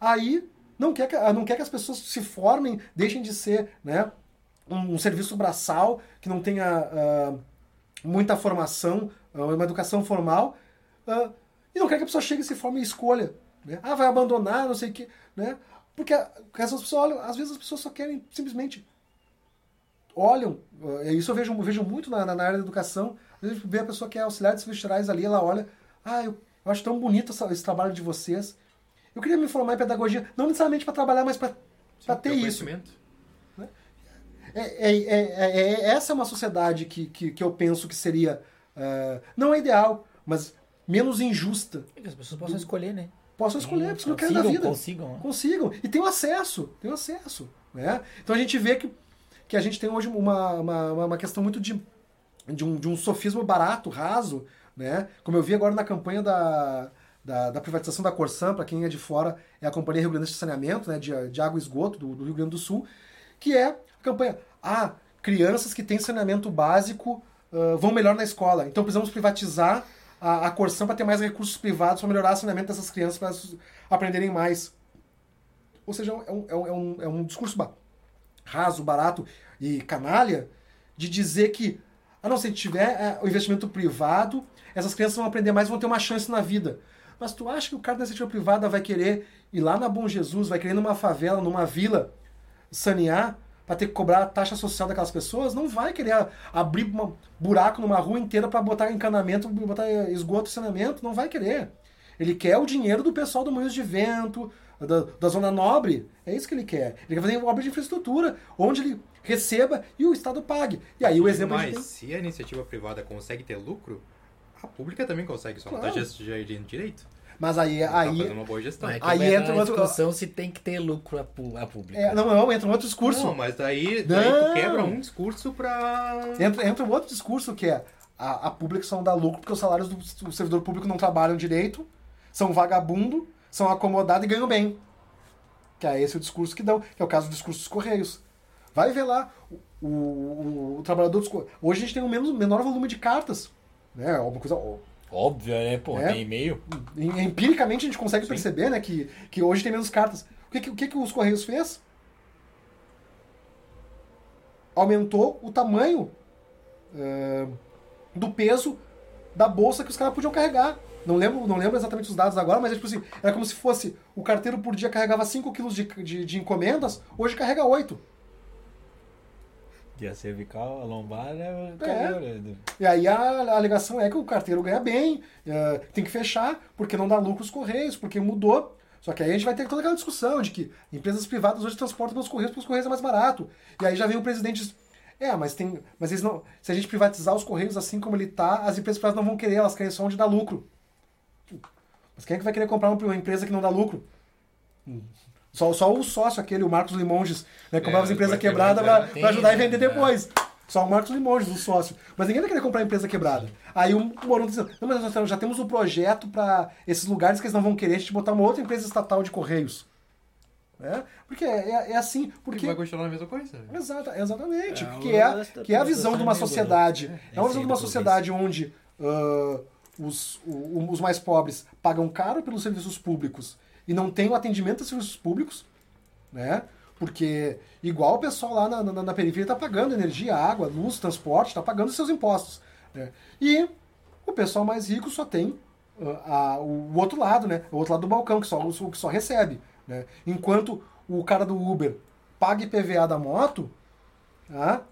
Aí não quer que, não quer que as pessoas se formem, deixem de ser, né? Um, um serviço braçal que não tenha ah, muita formação, ah, uma educação formal, ah, e não quer que a pessoa chegue e se forme e escolha. Né? Ah, vai abandonar, não sei o quê. Né? Porque a- porque essas pessoas olham, às vezes as pessoas só querem simplesmente olham, eh, isso eu vejo, vejo muito na, na- área da educação, às vezes vê a pessoa que é auxiliar de serviços gerais ali, ela olha, ah, eu, eu acho tão bonito essa- esse trabalho de vocês. Eu queria me formar em pedagogia, não necessariamente para trabalhar, mas para ter isso. conhecimento. É, é- é- é- é- essa é uma sociedade que, que, que eu penso que seria, eh, não é ideal, mas menos injusta. Que as pessoas possam escolher, né? Possam escolher, porque não querem da vida. consigam. né? consigam. E tem o acesso, tem o acesso. Né? Então a gente vê que, que a gente tem hoje uma, uma, uma- uma questão muito de, de, um, de um sofismo barato, raso, né? Como eu vi agora na campanha da, da, da privatização da Corsan, para quem é de fora, é a Companhia Rio Grande de Saneamento, né? de, de água e esgoto do, do Rio Grande do Sul, que é a campanha, ah, crianças que têm saneamento básico ah, vão melhor na escola, então precisamos privatizar a, a Corsan para ter mais recursos privados para melhorar o saneamento dessas crianças, para aprenderem mais. Ou seja, é um, é um, é um, é um discurso raso, barato e canalha de dizer que, a não que tiver é, o investimento privado, essas crianças vão aprender mais vão ter uma chance na vida. Mas tu acha que o cara da iniciativa privada vai querer ir lá na Bom Jesus, vai querer numa favela, numa vila, sanear, para ter que cobrar a taxa social daquelas pessoas? Não vai querer abrir um buraco numa rua inteira para botar encanamento, botar esgoto e saneamento. Não vai querer. Ele quer o dinheiro do pessoal do Moinhos de Vento, da, da Zona Nobre. É isso que ele quer. Ele quer fazer uma obra de infraestrutura, onde ele receba e o Estado pague. E aí o exemplo mais, gente se a iniciativa privada consegue ter lucro, a pública também consegue, só não Claro. tá gerindo direito. Mas aí, Tá aí fazendo uma boa gestão. É Aí entra outro- discussão se tem que ter lucro a, a pública. é, não, não, entra um outro discurso. Não, mas daí, daí Não. tu quebra um discurso pra... Entra, entra um outro discurso que é a, a pública só não dá lucro porque os salários do, do servidor público não trabalham direito, são vagabundo, são acomodados e ganham bem. Que é esse o discurso que dão, que é o caso do discurso dos Correios. Vai ver lá, o, o, o trabalhador dos Correios. Hoje a gente tem um menos, menor volume de cartas. Né? Alguma coisa. Óbvio, né? Pô, É. tem e-mail. em- Empiricamente a gente consegue perceber né, que, que hoje tem menos cartas. O que, que, o que, que os Correios fez? Aumentou o tamanho eh, do peso da bolsa que os caras podiam carregar. Não lembro, não lembro exatamente os dados agora, mas é tipo assim, era como se fosse o carteiro por dia carregava 5 quilos de, de, de encomendas, hoje carrega 8. E a cervical, a lombar é... É. E aí a, alegação é que o carteiro ganha bem, eh, tem que fechar, porque não dá lucro os Correios, porque mudou. Só que aí a gente vai ter toda aquela discussão de que empresas privadas hoje transportam pelos Correios, porque os Correios é mais barato. E aí já vem o presidente e diz, é, mas tem. Mas eles não. Se a gente privatizar os Correios assim como ele tá, as empresas privadas não vão querer, elas querem só onde dá lucro. Mas quem é que vai querer comprar uma empresa que não dá lucro? Só, só o sócio, aquele, o Marcos Limonges, né? Comprava É, as empresas quebradas quebrar, pra, pra ajudar e né? vender depois. Só o Marcos Limonges, o sócio. Mas ninguém vai querer comprar a empresa quebrada. Aí o Moron tá dizendo, não, mas nós já temos um projeto pra esses lugares que eles não vão querer, a gente botar uma outra empresa estatal de correios. Né? Porque é, é- é assim, Porque porque... vai continuar a mesma coisa. Exata, exatamente. É, que, o- é, que é a visão de uma né? sociedade. É, É uma visão de uma sociedade onde ah, os, o- os mais pobres pagam caro pelos serviços públicos e não têm o atendimento aos serviços públicos, né? Porque igual o pessoal lá na, na, na periferia está pagando energia, água, luz, transporte, está pagando seus impostos. né? E o pessoal mais rico só tem ah, a- o, o outro lado, né? O outro lado do balcão, que só, o que só recebe. Né? Enquanto o cara do Uber paga IPVA da moto, tá?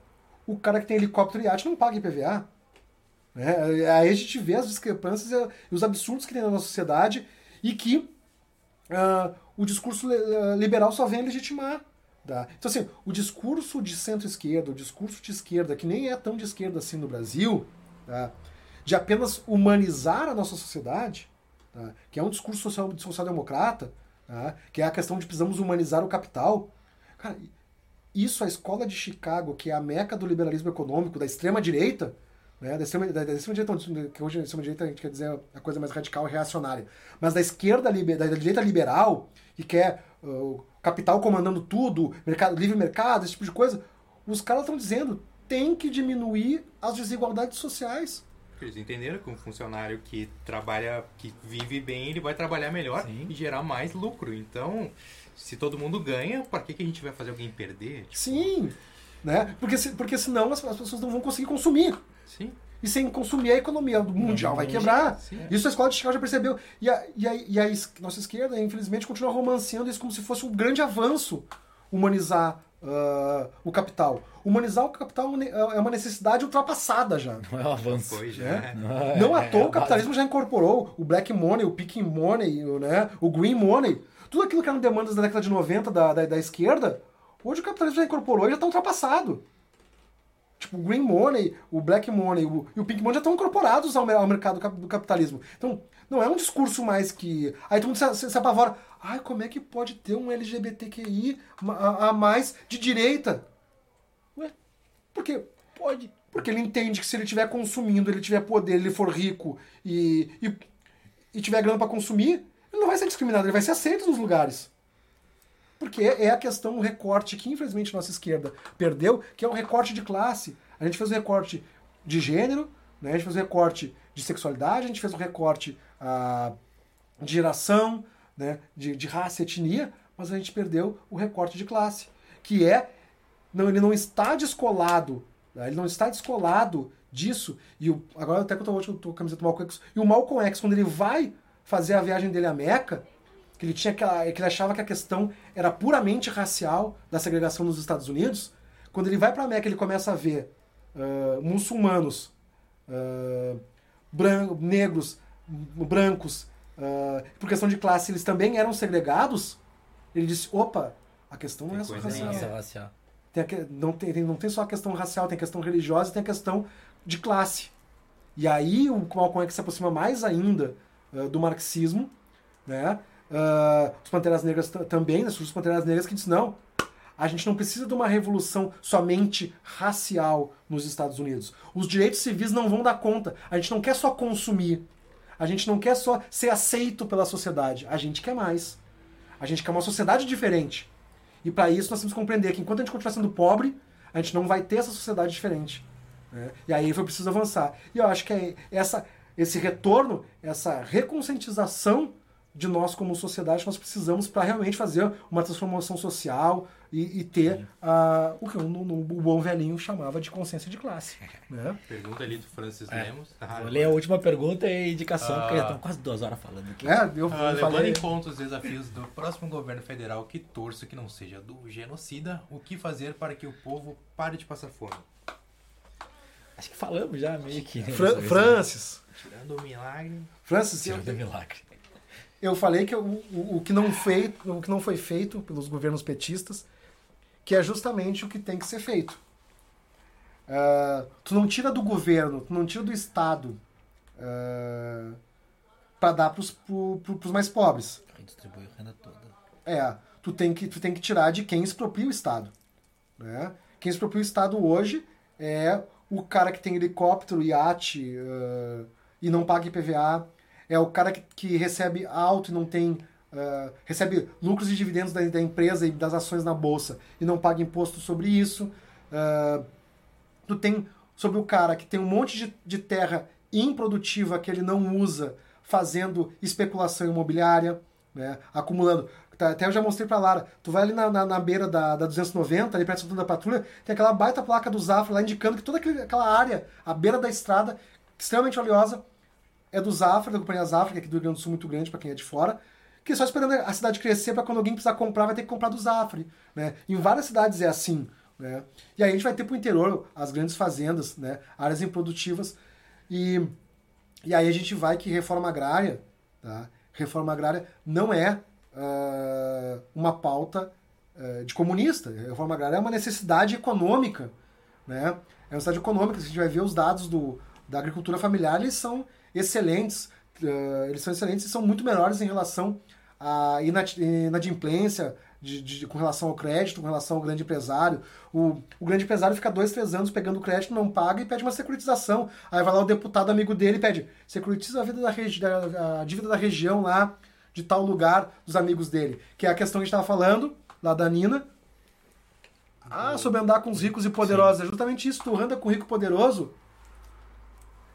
o cara que tem helicóptero e iate não paga IPVA. Né? Aí a gente vê as discrepâncias e os absurdos que tem na nossa sociedade e que ah, o discurso li- liberal só vem legitimar. Tá? Então, assim, o discurso de centro-esquerda, o discurso de esquerda, que nem é tão de esquerda assim no Brasil, tá? de apenas humanizar a nossa sociedade, tá? que é um discurso social, social-democrata, tá? que é a questão de precisamos humanizar o capital. Cara, isso a escola de Chicago, que é a meca do liberalismo econômico, da extrema-direita, né? da extrema- da- da extrema-direita, não, que hoje a extrema-direita a gente quer dizer a coisa mais radical e reacionária, mas da esquerda, liber- da direita liberal, que quer uh, capital comandando tudo, mercado, livre mercado, esse tipo de coisa, os caras estão dizendo tem que diminuir as desigualdades sociais. Eles entenderam que um funcionário que trabalha, que vive bem, ele vai trabalhar melhor Sim. e gerar mais lucro. Então, se todo mundo ganha, por que, que a gente vai fazer alguém perder? Tipo, Sim, né? Porque, se- porque senão as, as pessoas não vão conseguir consumir. Sim, E sem consumir a economia mundial vai quebrar. sim. Isso a escola de Chicago já percebeu. E a, e a, e a es- nossa esquerda, infelizmente, continua romanceando isso como se fosse um grande avanço humanizar ah, o capital. Humanizar o capital é uma é uma necessidade ultrapassada já. Não é um avanço. Foi, já. É. né? Não à É, toa é o capitalismo já incorporou o black money, o picking money, o, né, o green money. Tudo aquilo que eram demandas da década de 90 da, da, da esquerda, hoje o capitalismo já incorporou e já está ultrapassado. Tipo, o green money, o black money o, e o pink money já estão incorporados ao, ao mercado do capitalismo. Então, não é um discurso mais que... Aí todo mundo se, se, se apavora. Ai, como é que pode ter um LGBTQI a, a mais de direita? Ué, por quê? Pode. Porque ele entende que se ele estiver consumindo, ele tiver poder, ele for rico e, e, e tiver grana para consumir, ele não vai ser discriminado, ele vai ser aceito nos lugares. Porque é a questão, o recorte que infelizmente nossa esquerda perdeu, que é o recorte de classe. A gente fez o recorte de gênero, né? a gente fez o recorte de sexualidade, a gente fez o recorte ah, de geração, né? de, de raça etnia, mas a gente perdeu o recorte de classe, que é não, ele não está descolado. né? Ele não está descolado disso. E o, agora até que eu tô com a camiseta do Malcolm X. E o Malcolm X, quando ele vai fazer a viagem dele a Meca, que ele tinha aquela, que ele achava que a questão era puramente racial da segregação nos Estados Unidos, quando ele vai para Meca, ele começa a ver ah, muçulmanos, bran- negros, brancos, ah, por questão de classe, eles também eram segregados. Ele disse: opa, a questão não Tem é só racial. É racial. Tem a não, tem, não tem só a questão racial, tem a questão religiosa e tem a questão de classe. E aí o Malcolm X se aproxima mais ainda do marxismo, né? Ah, os Panteras Negras também, né? Os Panteras Negras que diz não, a gente não precisa de uma revolução somente racial nos Estados Unidos. Os direitos civis não vão dar conta. A gente não quer só consumir. A gente não quer só ser aceito pela sociedade. A gente quer mais. A gente quer uma sociedade diferente. E para isso nós temos que compreender que enquanto a gente continuar sendo pobre, a gente não vai ter essa sociedade diferente. né? E aí foi preciso avançar. E eu acho que é essa, esse retorno, essa reconscientização de nós como sociedade que nós precisamos para realmente fazer uma transformação social e, e ter ah, o que o, o bom velhinho chamava de consciência de classe. Né? Pergunta ali do Francis É. Lemos. Ah, Vou ler a última pergunta e indicação, Ah. porque já estão quase duas horas falando aqui. É, eu, Ah, eu levando falei. em conta os desafios do próximo governo federal que torço que não seja do genocida, o que fazer para que o povo pare de passar fome? Acho que falamos já meio que. né, Fran- sobre isso. Tirando Tirando o milagre. Francis, eu, Senhor do milagre. Eu falei que o, o, o que não feito, o que não foi feito pelos governos petistas, que é justamente o que tem que ser feito. Ah, tu não tira do governo, tu não tira do Estado para dar pros, pro, pro, mais pobres. Redistribuiu a renda toda. É, tu tem que, tu tem que tirar de quem expropria o Estado. Né? Quem expropria o Estado hoje é o cara que tem helicóptero, iate uh, e não paga IPVA, é o cara que, que recebe alto e não tem. Uh, recebe lucros e dividendos da, da, empresa e das ações na bolsa e não paga imposto sobre isso. Uh, tu tem sobre o cara que tem um monte de, de terra improdutiva que ele não usa, fazendo especulação imobiliária, né, acumulando. Tá, até eu já mostrei pra Lara. Tu vai ali na, na, na beira da, da 290, ali perto da patrulha, tem aquela baita placa do Zafra lá indicando que toda aquela área, a beira da estrada, extremamente valiosa, é do Zafra, da companhia Zafra, que é aqui do Rio Grande do Sul muito grande para quem é de fora, que é só esperando a cidade crescer para quando alguém precisar comprar, vai ter que comprar do Zafre. Né? Em várias cidades é assim. Né? E aí a gente vai ter para o interior as grandes fazendas, né? áreas improdutivas. E, e aí a gente vai que reforma agrária, tá? reforma agrária não é uh, uma pauta uh, de comunista. Reforma agrária é uma necessidade econômica. Né? É uma necessidade econômica. Se a gente vai ver os dados do, da agricultura familiar, eles são excelentes. Uh, eles são excelentes e são muito melhores em relação à inadimplência, de, de, com relação ao crédito, com relação ao grande empresário. O, o grande empresário fica dois, três anos pegando crédito, não paga e pede uma securitização. Aí vai lá o deputado amigo dele e pede, securitiza a, vida da, da, a dívida da região lá, de tal lugar, dos amigos dele. Que é a questão que a gente estava falando, lá da Nina. Ah, sobre andar com os ricos e poderosos. Sim. É justamente isso. Tu anda com rico e poderoso,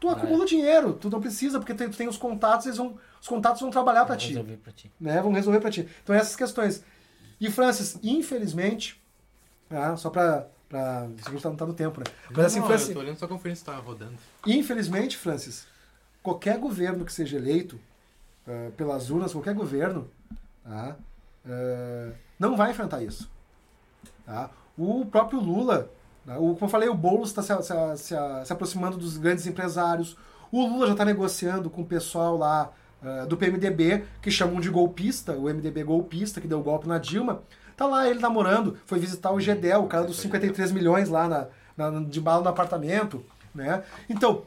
tu acumula dinheiro. Tu não precisa, porque tu tem os contatos, eles vão, os contatos vão trabalhar para ti. Resolver pra ti. Né? Vão resolver para ti. Então essas questões. E Francis, infelizmente, ah, só para pra. A gente não tá no tempo, né? Mas não, assim, não, Francis. Eu tô olhando sua conferência tá rodando. Infelizmente, Francis, qualquer governo que seja eleito uh, pelas urnas, qualquer governo, tá? Uh, não vai enfrentar isso. Tá? O próprio Lula? O, como eu falei, o Boulos está se, se, se, se, aproximando dos grandes empresários. O Lula já está negociando com o pessoal lá uh, do PMDB, que chamam de golpista, o MDB golpista, que deu o golpe na Dilma. Tá lá ele namorando, foi visitar o Gedel, o cara dos 53 milhões lá na, na de bala no apartamento. Né? Então,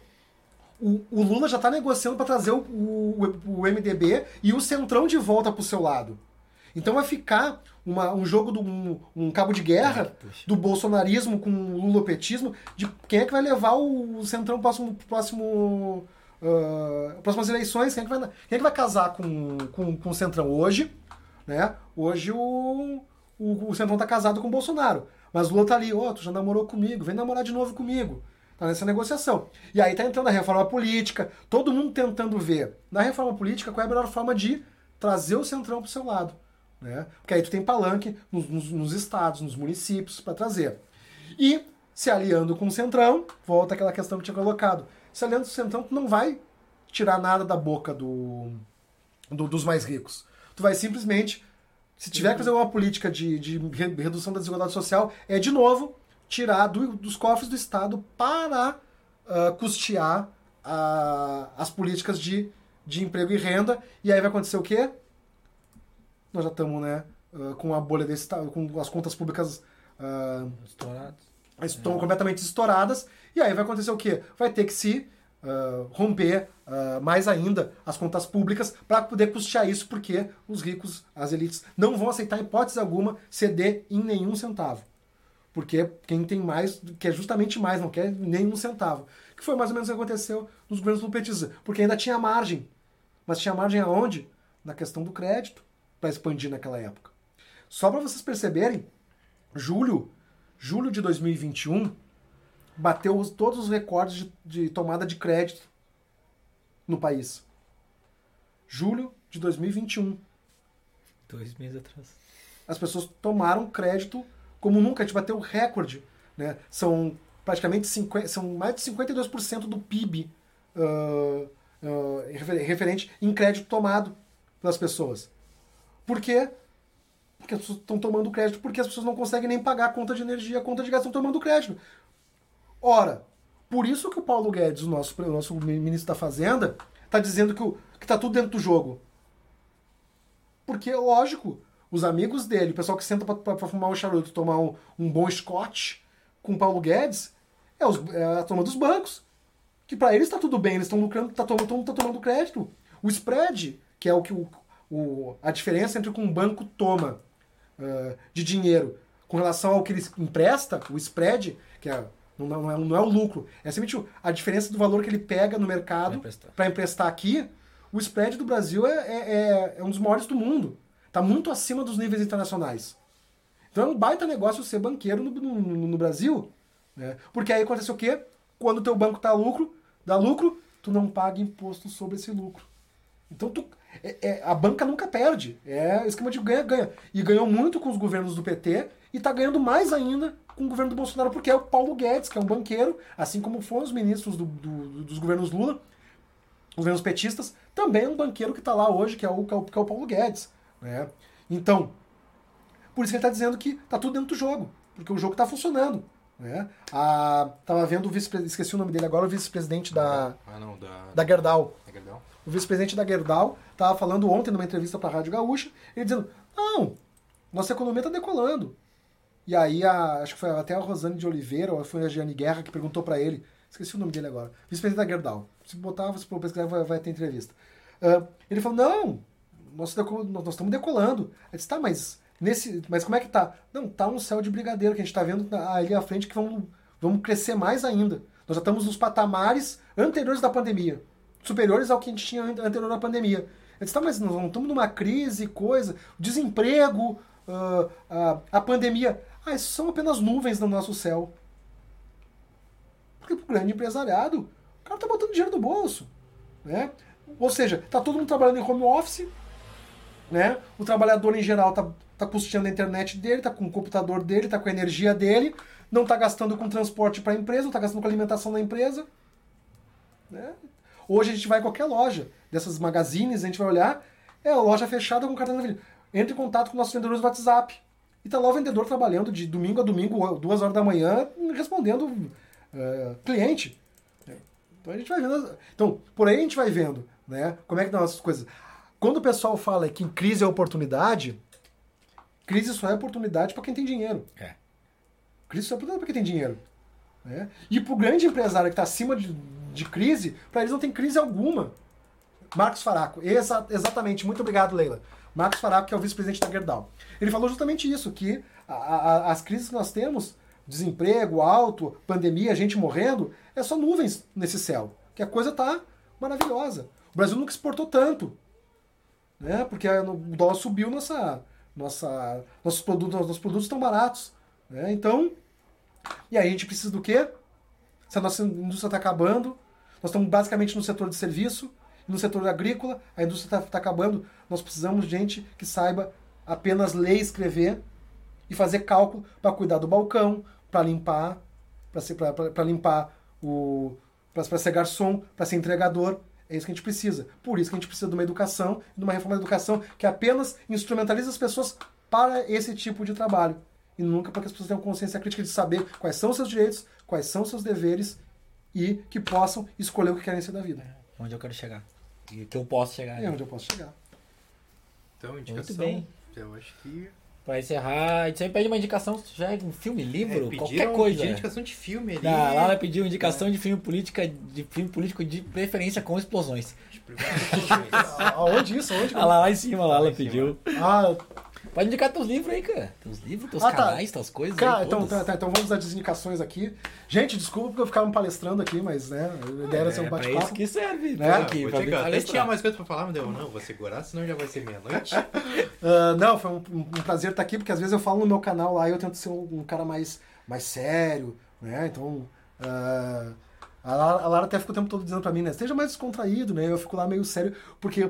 o, o Lula já está negociando para trazer o, o, o, MDB e o Centrão de volta para o seu lado. Então vai ficar uma, um jogo, do, um, um cabo de guerra do bolsonarismo com o lulopetismo, de quem é que vai levar o Centrão próximo, próximo uh, próximas eleições, quem é que vai, quem é que vai casar com, com, com o Centrão hoje? Né? Hoje o, o, o Centrão tá casado com o Bolsonaro. Mas o Lula tá ali, ó, oh, tu já namorou comigo, vem namorar de novo comigo. Tá nessa negociação. E aí tá entrando a reforma política, todo mundo tentando ver na reforma política qual é a melhor forma de trazer o Centrão pro seu lado. Né? Porque aí tu tem palanque nos, nos, nos estados, nos municípios para trazer. E se aliando com o Centrão, volta aquela questão que tinha colocado se aliando com o Centrão, tu não vai tirar nada da boca do, do, dos mais ricos. Tu vai simplesmente, se tiver que fazer uma política de, de redução da desigualdade social, é de novo tirar do, dos cofres do Estado para uh, custear uh, as políticas de, de emprego e renda. E aí vai acontecer o quê? Nós já estamos né, uh, com a bolha desse com as contas públicas estouradas. Estão é. completamente estouradas e aí vai acontecer o quê? Vai ter que se uh, romper uh, mais ainda as contas públicas para poder custear isso, porque os ricos, as elites, não vão aceitar, hipótese alguma, ceder em nenhum centavo. Porque quem tem mais, quer justamente mais, não quer nenhum centavo. Que foi mais ou menos o que aconteceu nos governos lupetistas. Porque ainda tinha margem. Mas tinha margem aonde? Na questão do crédito, para expandir naquela época. Só para vocês perceberem, julho, julho de 2021, bateu todos os recordes de, de tomada de crédito no país. Julho de 2021. Dois meses atrás. As pessoas tomaram crédito como nunca, a gente bateu recorde. Né? São praticamente 50, são mais de 52% do PIB uh, uh, referente em crédito tomado pelas pessoas. Por quê? Porque as pessoas estão tomando crédito porque as pessoas não conseguem nem pagar a conta de energia, a conta de gás, estão tomando crédito. Ora, por isso que o Paulo Guedes, o nosso, o nosso ministro da Fazenda, está dizendo que, o, que tá tudo dentro do jogo. Porque, lógico, os amigos dele, o pessoal que senta para fumar um charuto, tomar um, um bom scotch com o Paulo Guedes, é, os, é a turma dos bancos. Que para eles está tudo bem, eles estão lucrando, tá, todo mundo tá tomando crédito. O spread, que é o que o, o, a diferença entre o que um banco toma uh, de dinheiro com relação ao que ele empresta, o spread, que é, não, não, é, não é o lucro, é simplesmente a diferença do valor que ele pega no mercado para emprestar aqui, o spread do Brasil é, é, é- é um dos maiores do mundo. Está muito acima dos níveis internacionais. Então é um baita negócio ser banqueiro no, no- no- no Brasil. Né? Porque aí acontece o quê? Quando o teu banco tá lucro, dá lucro, tu não paga imposto sobre esse lucro. Então tu, é- é- a banca nunca perde. É esquema de ganha-ganha. E ganhou muito com os governos do PT e tá ganhando mais ainda com o governo do Bolsonaro, porque é o Paulo Guedes, que é um banqueiro, assim como foram os ministros do- do- dos governos Lula, os governos petistas, também é um banqueiro que está lá hoje, que é o, que é o, que é o Paulo Guedes. Né? Então, por isso que ele está dizendo que tá tudo dentro do jogo, porque o jogo está funcionando. Né? A, tava vendo o vice-presidente, esqueci o nome dele agora, o vice-presidente da, Ah, não, da. da Gerdau. da Gerdau. O vice-presidente da Gerdau estava falando ontem numa entrevista para a Rádio Gaúcha, ele dizendo: não, nossa economia está decolando. E aí, a- acho que foi até a Rosane de Oliveira, ou foi a Giane Guerra, que perguntou para ele, esqueci o nome dele agora, vice-presidente da Gerdau. Se botar, for pesquisar, vai, vai ter entrevista. Ah, ele falou: não, nós, nós estamos decolando. Ele disse: tá, mas, nesse, mas como é que tá? Não, tá um céu de brigadeiro que a gente está vendo ali à frente que vamos crescer mais ainda. Nós já estamos nos patamares anteriores da pandemia superiores ao que a gente tinha an- anterior à pandemia. Ele disse, tá, mas nós não estamos numa crise, coisa, desemprego, ah, ah, a pandemia. Ah, isso são apenas nuvens no nosso céu. Porque pro grande empresariado, o cara tá botando dinheiro no bolso. Né? Ou seja, tá todo mundo trabalhando em home office, né? O trabalhador em geral tá, tá custeando a internet dele, tá com o computador dele, tá com a energia dele, não tá gastando com transporte para a empresa, não tá gastando com alimentação da empresa. Né? Hoje a gente vai em qualquer loja dessas magazines, a gente vai olhar, é a loja fechada com cartão de vendedor. Entra em contato com nossos vendedores do WhatsApp. E tá lá o vendedor trabalhando de domingo a domingo, duas horas da manhã, respondendo eh, cliente. Então a gente vai vendo. Então, por aí a gente vai vendo, né? Como é que estão as coisas. Quando o pessoal fala que crise é oportunidade, crise só é oportunidade para quem tem dinheiro. É. Crise só é oportunidade para quem tem dinheiro. Né? E pro grande empresário que está acima de, de crise, para eles não tem crise alguma. Marcos Faraco, exa- exatamente, muito obrigado, Leila. Marcos Faraco, que é o vice-presidente da Gerdau. Ele falou justamente isso, que a- a- as crises que nós temos, desemprego alto, pandemia, gente morrendo, é só nuvens nesse céu. Que a coisa tá maravilhosa. O Brasil nunca exportou tanto. Né? Porque o dólar subiu, nossa, nossa, nossos, produtos, nossos produtos estão baratos. Né? Então, e aí a gente precisa do quê? Se a nossa indústria está acabando, nós estamos basicamente no setor de serviço, no setor agrícola, a indústria está acabando, nós precisamos de gente que saiba apenas ler e escrever e fazer cálculo para cuidar do balcão, para limpar, para limpar o. para ser garçom, para ser entregador. É isso que a gente precisa. Por isso que a gente precisa de uma educação, de uma reforma da educação que apenas instrumentaliza as pessoas para esse tipo de trabalho. E nunca para que as pessoas tenham consciência crítica de saber quais são os seus direitos, quais são os seus deveres e que possam escolher o que querem ser da vida. Onde eu quero chegar. E que eu posso chegar. É onde eu posso chegar. Então, indicação. bem. Eu acho que. Pra encerrar, a gente sempre pede uma indicação, já é um filme, livro, É, qualquer coisa. pediram indicação de filme ali. Ah, lá ela pediu indicação de filme política, de filme político de preferência com explosões. Aonde isso? Aonde? Ah, lá, lá em cima, lá, ela em cima. pediu. Ah, Pode indicar teus livros aí, cara. Teus livros, teus Ah, tá. canais, tuas coisas. Cara, aí, então, tá, tá, então vamos às indicações aqui. Gente, desculpa porque eu ficava me palestrando aqui, mas né, a ideia era ser um é pra isso bate-papo. que serve. Né? Aqui, chegar. Até tinha mais coisa pra falar, mas eu não, vou segurar, senão já vai ser meia-noite. Ah, não, foi um, um prazer estar aqui, porque às vezes eu falo no meu canal lá e eu tento ser um, um cara mais, mais sério, né? Então, ah, a, Lara, a Lara até ficou o tempo todo dizendo pra mim, né? Esteja mais descontraído, né? Eu fico lá meio sério, porque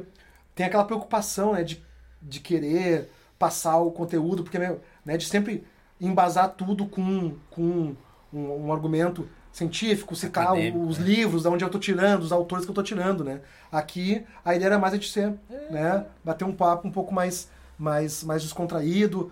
tem aquela preocupação, né? De, de querer passar o conteúdo, porque, né? De sempre embasar tudo com, com um, um argumento científico, citar Acadêmico, os né? livros, da onde eu tô tirando, os autores que eu tô tirando, né? Aqui, a ideia era mais a gente ser, né? Bater um papo um pouco mais, mais, mais descontraído,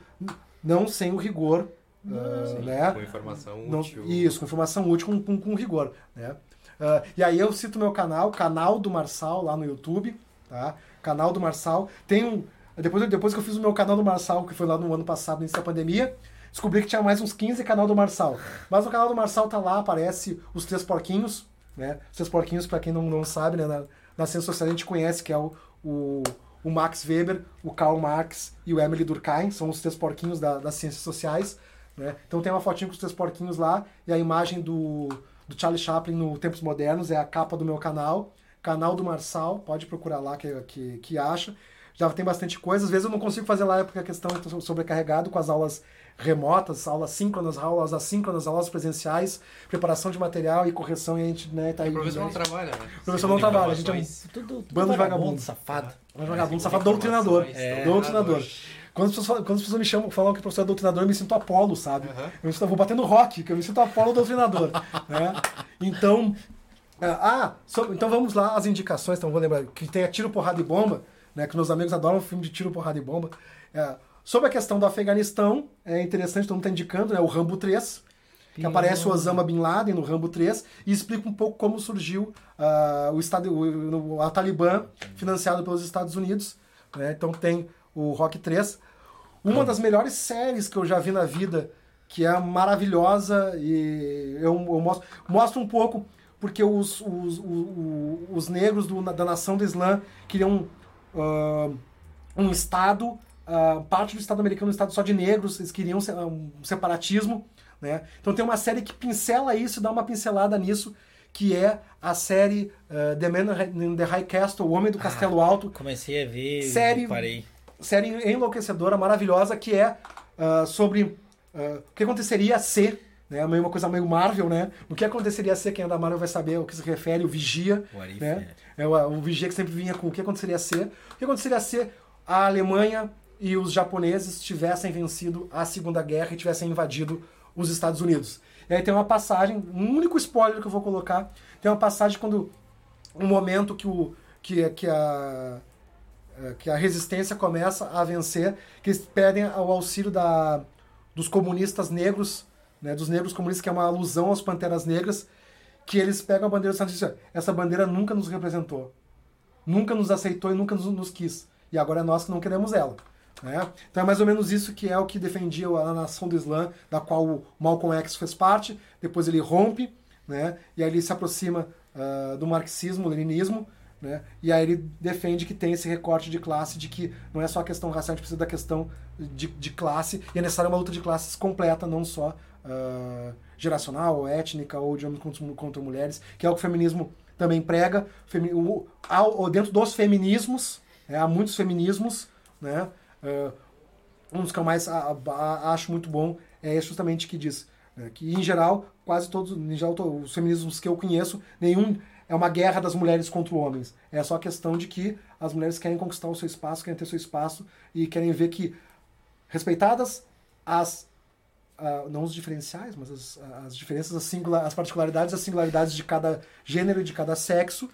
não sem o rigor, ah, né? Com informação Não- útil. isso, com informação útil, com, com, com rigor, né? Ah, e aí eu cito meu canal, canal do Marçal, lá no YouTube, tá? Canal do Marçal. Tem um... Depois, depois que eu fiz o meu canal do Marçal, que foi lá no ano passado, no início da pandemia, descobri que tinha mais uns 15 canal do Marçal. Mas no canal do Marçal tá lá, aparece os Três Porquinhos, né? Os Três Porquinhos, pra quem não, não sabe, né? Na, nas ciências sociais a gente conhece que é o, o, o Max Weber, o Karl Marx e o Emily Durkheim, são os três porquinhos da, das ciências sociais. Né? Então tem uma fotinha com os três porquinhos lá, e a imagem do, do Charlie Chaplin no Tempos Modernos é a capa do meu canal. Canal do Marçal, pode procurar lá que, que, que acha. Já tem bastante coisa. Às vezes eu não consigo fazer lá porque a questão é sobrecarregado com as aulas remotas, aulas síncronas, aulas assíncronas, aulas presenciais, preparação de material e correção, e a gente né, tá aí. O professor não trabalha, né? O professor não trabalha, a gente é um Tudo, tudo bando de vagabundo. safado. Um vagabundo, safado doutrinador. É. Doutrinador. Quando as, pessoas, quando as pessoas me chamam, falam que o professor é doutrinador, eu me sinto Apolo, sabe? Aham. Eu, me sinto, eu vou batendo rock, que eu me sinto Apolo doutrinador. né? Então, ah, so- então vamos lá, as indicações, então vou lembrar, que tem a Tiro, Porrada e Bomba, né, que meus amigos adoram filme de Tiro, Porrada e Bomba. É, sobre a questão do Afeganistão, é interessante, todo mundo está indicando, né, o Rambo 3, que aparece o Osama Bin Laden no Rambo 3 e explica um pouco como surgiu ah, o estado, o, a Talibã, financiado pelos Estados Unidos. né? Então tem o Rock 3. Uma das melhores séries que eu já vi na vida, que é maravilhosa e eu, eu mostro, mostro um pouco porque os, os, o- o- os negros do- da nação do Islã queriam ah, um Estado, ah, parte do Estado americano, um Estado só de negros, eles queriam ah, um separatismo. Né? Então tem uma série que pincela isso, dá uma pincelada nisso, que é a série ah, The Man in the High Castle, O Homem do Castelo Alto, Comecei a ver Série- parei. série enlouquecedora, maravilhosa, que é ah, sobre ah, o que aconteceria se, né, meio uma coisa meio Marvel, né? O que aconteceria se, quem é da Marvel vai saber o que se refere, o Vigia, if, né? É o, o Vigia que sempre vinha com o que aconteceria se. O que aconteceria se a Alemanha e os japoneses tivessem vencido a Segunda Guerra e tivessem invadido os Estados Unidos. E aí tem uma passagem, um único spoiler que eu vou colocar, tem uma passagem quando um momento que o que, que a eh, que a resistência começa a vencer, que eles pedem o auxílio da, dos comunistas negros, né, dos negros comunistas, que é uma alusão aos Panteras Negras, que eles pegam a bandeira dos Estados essa bandeira nunca nos representou, nunca nos aceitou e nunca nos, nos quis, e agora é nós que não queremos ela. Né? Então é mais ou menos isso que é o que defendia a nação do Islã, da qual o Malcolm X fez parte, depois ele rompe, né? e aí ele se aproxima ah, do marxismo, leninismo, né? E aí ele defende que tem esse recorte de classe, de que não é só a questão racial, a gente precisa da questão de, de classe, e é necessária uma luta de classes completa, não só ah, geracional, ou étnica, ou de homens contra, mulheres, que é o que o feminismo também prega. O- ao- dentro dos feminismos, né, há muitos feminismos, né? Ah, um dos que eu mais a- a- acho muito bom é justamente que diz né, que, em geral, quase todos, em geral, os feminismos que eu conheço, nenhum é uma guerra das mulheres contra os homens. É só questão de que as mulheres querem conquistar o seu espaço, querem ter seu espaço e querem ver que, respeitadas as ah, não os diferenciais, mas as, as diferenças, as, singula- as particularidades, as singularidades de cada gênero e de cada sexo,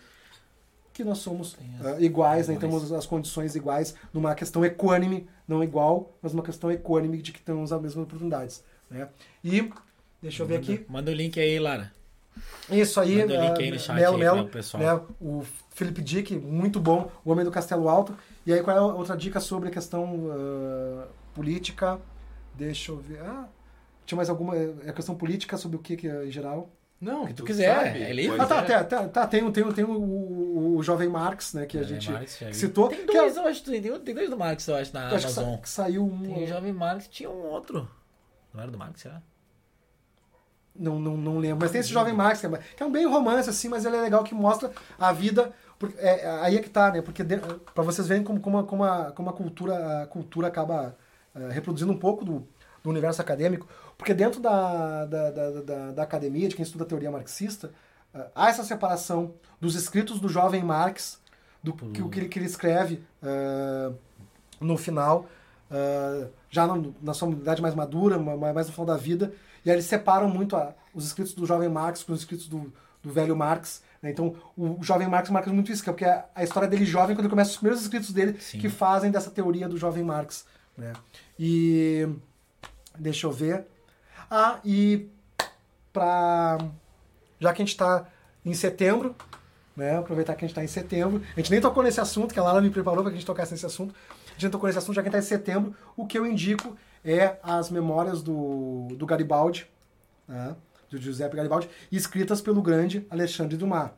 que nós somos ah, iguais, né? temos as condições iguais numa questão equânime, não igual, mas uma questão equânime de que temos as mesmas oportunidades. Né? E, deixa eu ver aqui, Manda o link aí, Lara. isso aí, Manda o link ah, aí no chat Melo aí Melo, pessoal. né, o Felipe Dick, muito bom, O Homem do Castelo Alto. E aí, qual é a outra dica sobre a questão ah, política? Deixa eu ver. Ah, tinha mais alguma é a questão política sobre o que, que é, em geral? Não, que tu quiser, é livre. Ah, tá, é. tá, tá, tá, tem, tem, tem o, o, o Jovem Marx, né, que a Jovem gente Marx, já vi. citou. Tem que é- dois, eu acho, tem, tem dois do Marx, eu acho, na eu acho que, sa- que saiu um. Tem o Jovem Marx, tinha um outro. Não era do Marx, será? Não, não, não lembro. Mas tem esse Jovem Max, que é, que é um bem romance, assim, mas ele é legal que mostra a vida. Porque, é, aí é que tá, né? Porque pra vocês verem como, como, a, como, a, como a cultura, a cultura acaba é, reproduzindo um pouco do, do universo acadêmico. Porque dentro da, da, da, da, da academia, de quem estuda a teoria marxista, é, há essa separação dos escritos do jovem Marx, do que, o que, ele, que ele escreve é, no final, ah, já na, na sua idade mais madura, ma- ma- mais no final da vida, e aí eles separam muito a- os escritos do jovem Marx com os escritos do, do velho Marx. né? Então, o jovem Marx marca muito isso, que é porque a, a história dele jovem, quando ele começa os primeiros escritos dele, Sim. que fazem dessa teoria do jovem Marx. Né? E. Deixa eu ver. Ah, e. Pra. Já que a gente está em setembro, né? Aproveitar que a gente está em setembro. A gente nem tocou nesse assunto, que a Lara me preparou para que a gente tocasse nesse assunto. A gente não tocou nesse assunto, já que a gente está em setembro. O que eu indico é as memórias do, do Garibaldi, né? do Giuseppe Garibaldi, escritas pelo grande Alexandre Dumas.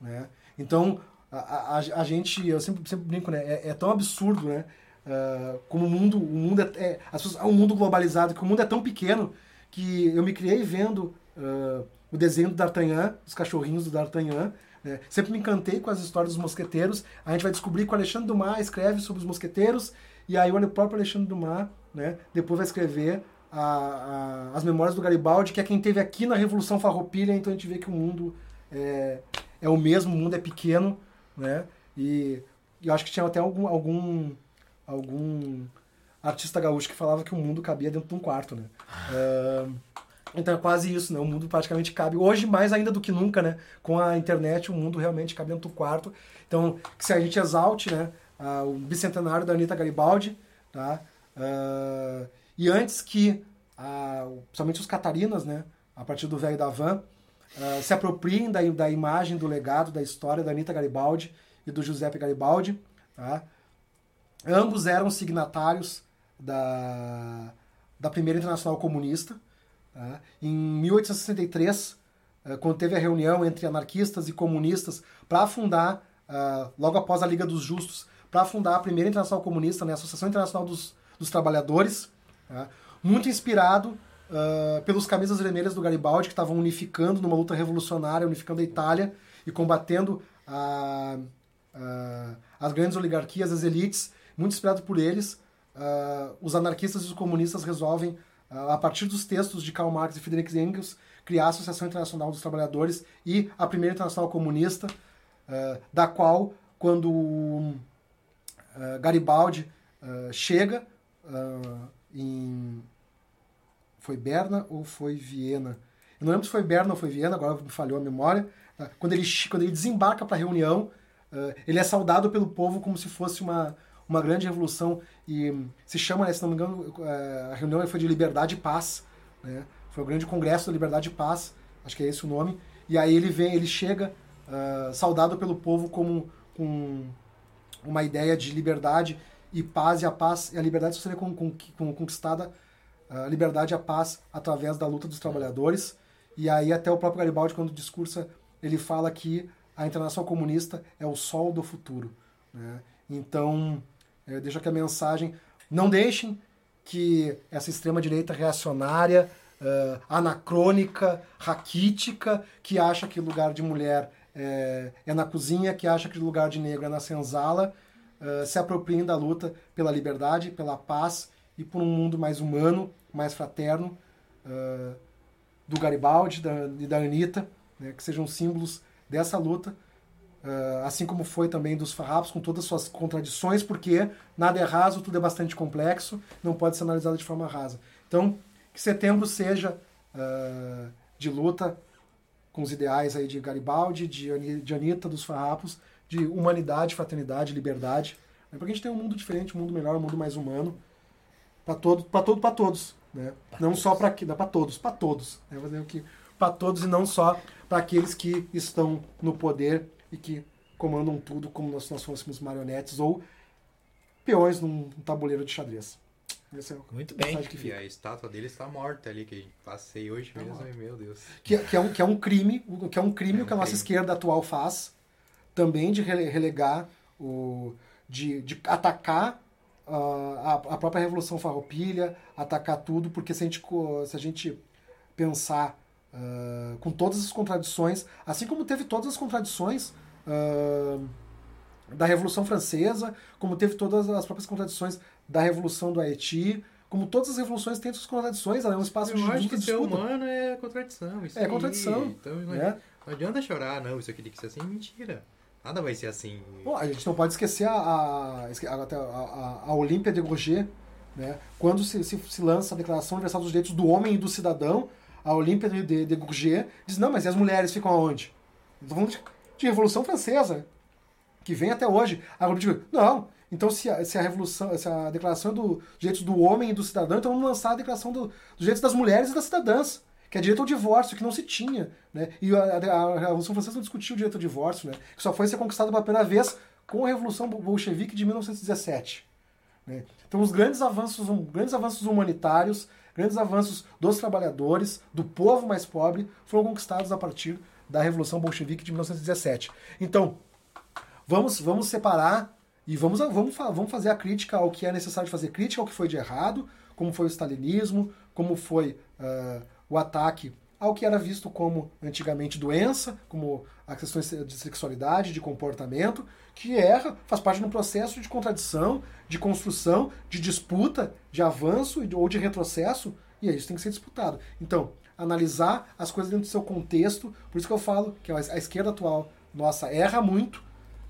Né? Então, a, a, a gente, eu sempre, sempre brinco, né? É, é tão absurdo, né? Uh, como o mundo, o mundo é, é, as pessoas, um mundo globalizado, que o mundo é tão pequeno que eu me criei vendo uh, o desenho do D'Artagnan, os cachorrinhos do D'Artagnan. Né? Sempre me encantei com as histórias dos mosqueteiros. A gente vai descobrir que o Alexandre Dumas escreve sobre os mosqueteiros, e aí o próprio Alexandre Dumas né, depois vai escrever a, a, as memórias do Garibaldi, que é quem teve aqui na Revolução Farroupilha, então a gente vê que o mundo é, é o mesmo, o mundo é pequeno, né? E, e eu acho que tinha até algum, algum, algum artista gaúcho que falava que o mundo cabia dentro de um quarto, né? Uh, então é quase isso, né? O mundo praticamente cabe. Hoje, mais ainda do que nunca, né? Com a internet, o mundo realmente cabe dentro do quarto. Então, se a gente exalte, né? Uh, o bicentenário da Anitta Garibaldi, tá? Uh, e antes que, uh, principalmente os catarinas, né? A partir do velho da van, uh, se apropriem da, da imagem, do legado, da história da Anitta Garibaldi e do Giuseppe Garibaldi, tá? Ambos eram signatários da, da primeira Internacional Comunista. Tá? Em 1863, eh, quando teve a reunião entre anarquistas e comunistas para fundar, uh, logo após a Liga dos Justos, para fundar a primeira Internacional Comunista, né, a Associação Internacional dos, dos Trabalhadores, tá? muito inspirado uh, pelos camisas vermelhas do Garibaldi, que estavam unificando numa luta revolucionária, unificando a Itália e combatendo a, a, as grandes oligarquias, as elites, muito inspirado por eles uh, os anarquistas e os comunistas resolvem, uh, a partir dos textos de Karl Marx e Friedrich Engels, criar a Associação Internacional dos Trabalhadores e a primeira Internacional Comunista, uh, da qual, quando Garibaldi chega em. Foi Berna ou foi Viena? Eu não lembro se foi Berna ou foi Viena, agora me falhou a memória. Quando ele, quando ele desembarca para a reunião, ele é saudado pelo povo como se fosse uma, uma grande revolução e se chama, né, se não me engano, é, a reunião foi de Liberdade e Paz, né? Foi o grande congresso da Liberdade e Paz, acho que é esse o nome. E aí ele vem, ele chega uh, saudado pelo povo como com uma ideia de liberdade e paz e a paz e a liberdade seria conquistada a liberdade e a paz através da luta dos trabalhadores. E aí até o próprio Garibaldi quando discursa, ele fala que a Internacional Comunista é o sol do futuro, né? Então, eu deixo aqui a mensagem: não deixem que essa extrema-direita reacionária, uh, anacrônica, raquítica, que acha que lugar de mulher é, é, na cozinha, que acha que lugar de negro é na senzala, uh, se apropriem da luta pela liberdade, pela paz e por um mundo mais humano, mais fraterno, uh, do Garibaldi da, e da Anitta, né, que sejam símbolos dessa luta assim como foi também dos farrapos, com todas as suas contradições, porque nada é raso, tudo é bastante complexo, não pode ser analisado de forma rasa. Então, que setembro seja uh, de luta com os ideais aí de Garibaldi, de, de Anitta, dos farrapos, de humanidade, fraternidade, liberdade, né? porque a gente tem um mundo diferente, um mundo melhor, um mundo mais humano, para todo, para todo, para todos, né? Pra não todos. só para para todos, para todos, né? Fazer o que para todos e não só para aqueles que estão no poder e que comandam tudo como se nós fôssemos marionetes ou peões num, tabuleiro de xadrez. Esse é Muito bem. Que e a estátua dele está morta ali, que passei hoje tá mesmo, e, meu Deus. Que, que, é um, que é um crime, que é um crime é um que a nossa crime. esquerda atual faz, também de relegar, o, de, de atacar uh, a, a própria Revolução Farroupilha, atacar tudo, porque se a gente, se a gente pensar uh, com todas as contradições, assim como teve todas as contradições uh, da Revolução Francesa, como teve todas as próprias contradições da Revolução do Haiti, como todas as revoluções têm suas contradições, ela é um espaço Eu de acho que ser humano é contradição. é aí. contradição. Então não, é. não, adianta chorar, não, isso aqui tem que ser assim, mentira. Nada vai ser assim. Bom, a gente não pode esquecer a, a, a, a Olímpia de Gauguin, né? quando se, se, se lança a Declaração Universal dos Direitos do Homem e do Cidadão, a Olímpia de, de, Gurgé diz, não, mas e as mulheres ficam aonde? Estão de, de Revolução Francesa, que vem até hoje. A diz, não, então se a, se a revolução, se a declaração dos direitos do homem e do cidadão, então vamos lançar a declaração do, dos direitos das mulheres e das cidadãs, que é direito ao divórcio, que não se tinha. Né? E a, a, a Revolução Francesa não discutiu o direito ao divórcio, né? que só foi ser conquistado pela primeira vez com a Revolução Bolchevique de 1917. Né? Então os grandes avanços, grandes avanços humanitários grandes avanços dos trabalhadores, do povo mais pobre, foram conquistados a partir da Revolução Bolchevique de 1917. Então, Vamos, vamos separar e vamos, vamos, vamos fazer a crítica ao que é necessário fazer crítica, ao que foi de errado, como foi o stalinismo, como foi uh, o ataque ao que era visto como antigamente doença, como as questões de sexualidade, de comportamento, que erra, faz parte de um processo de contradição, de construção, de disputa, de avanço ou de retrocesso, e isso tem que ser disputado. Então, analisar as coisas dentro do seu contexto, por isso que eu falo que a esquerda atual, nossa, erra muito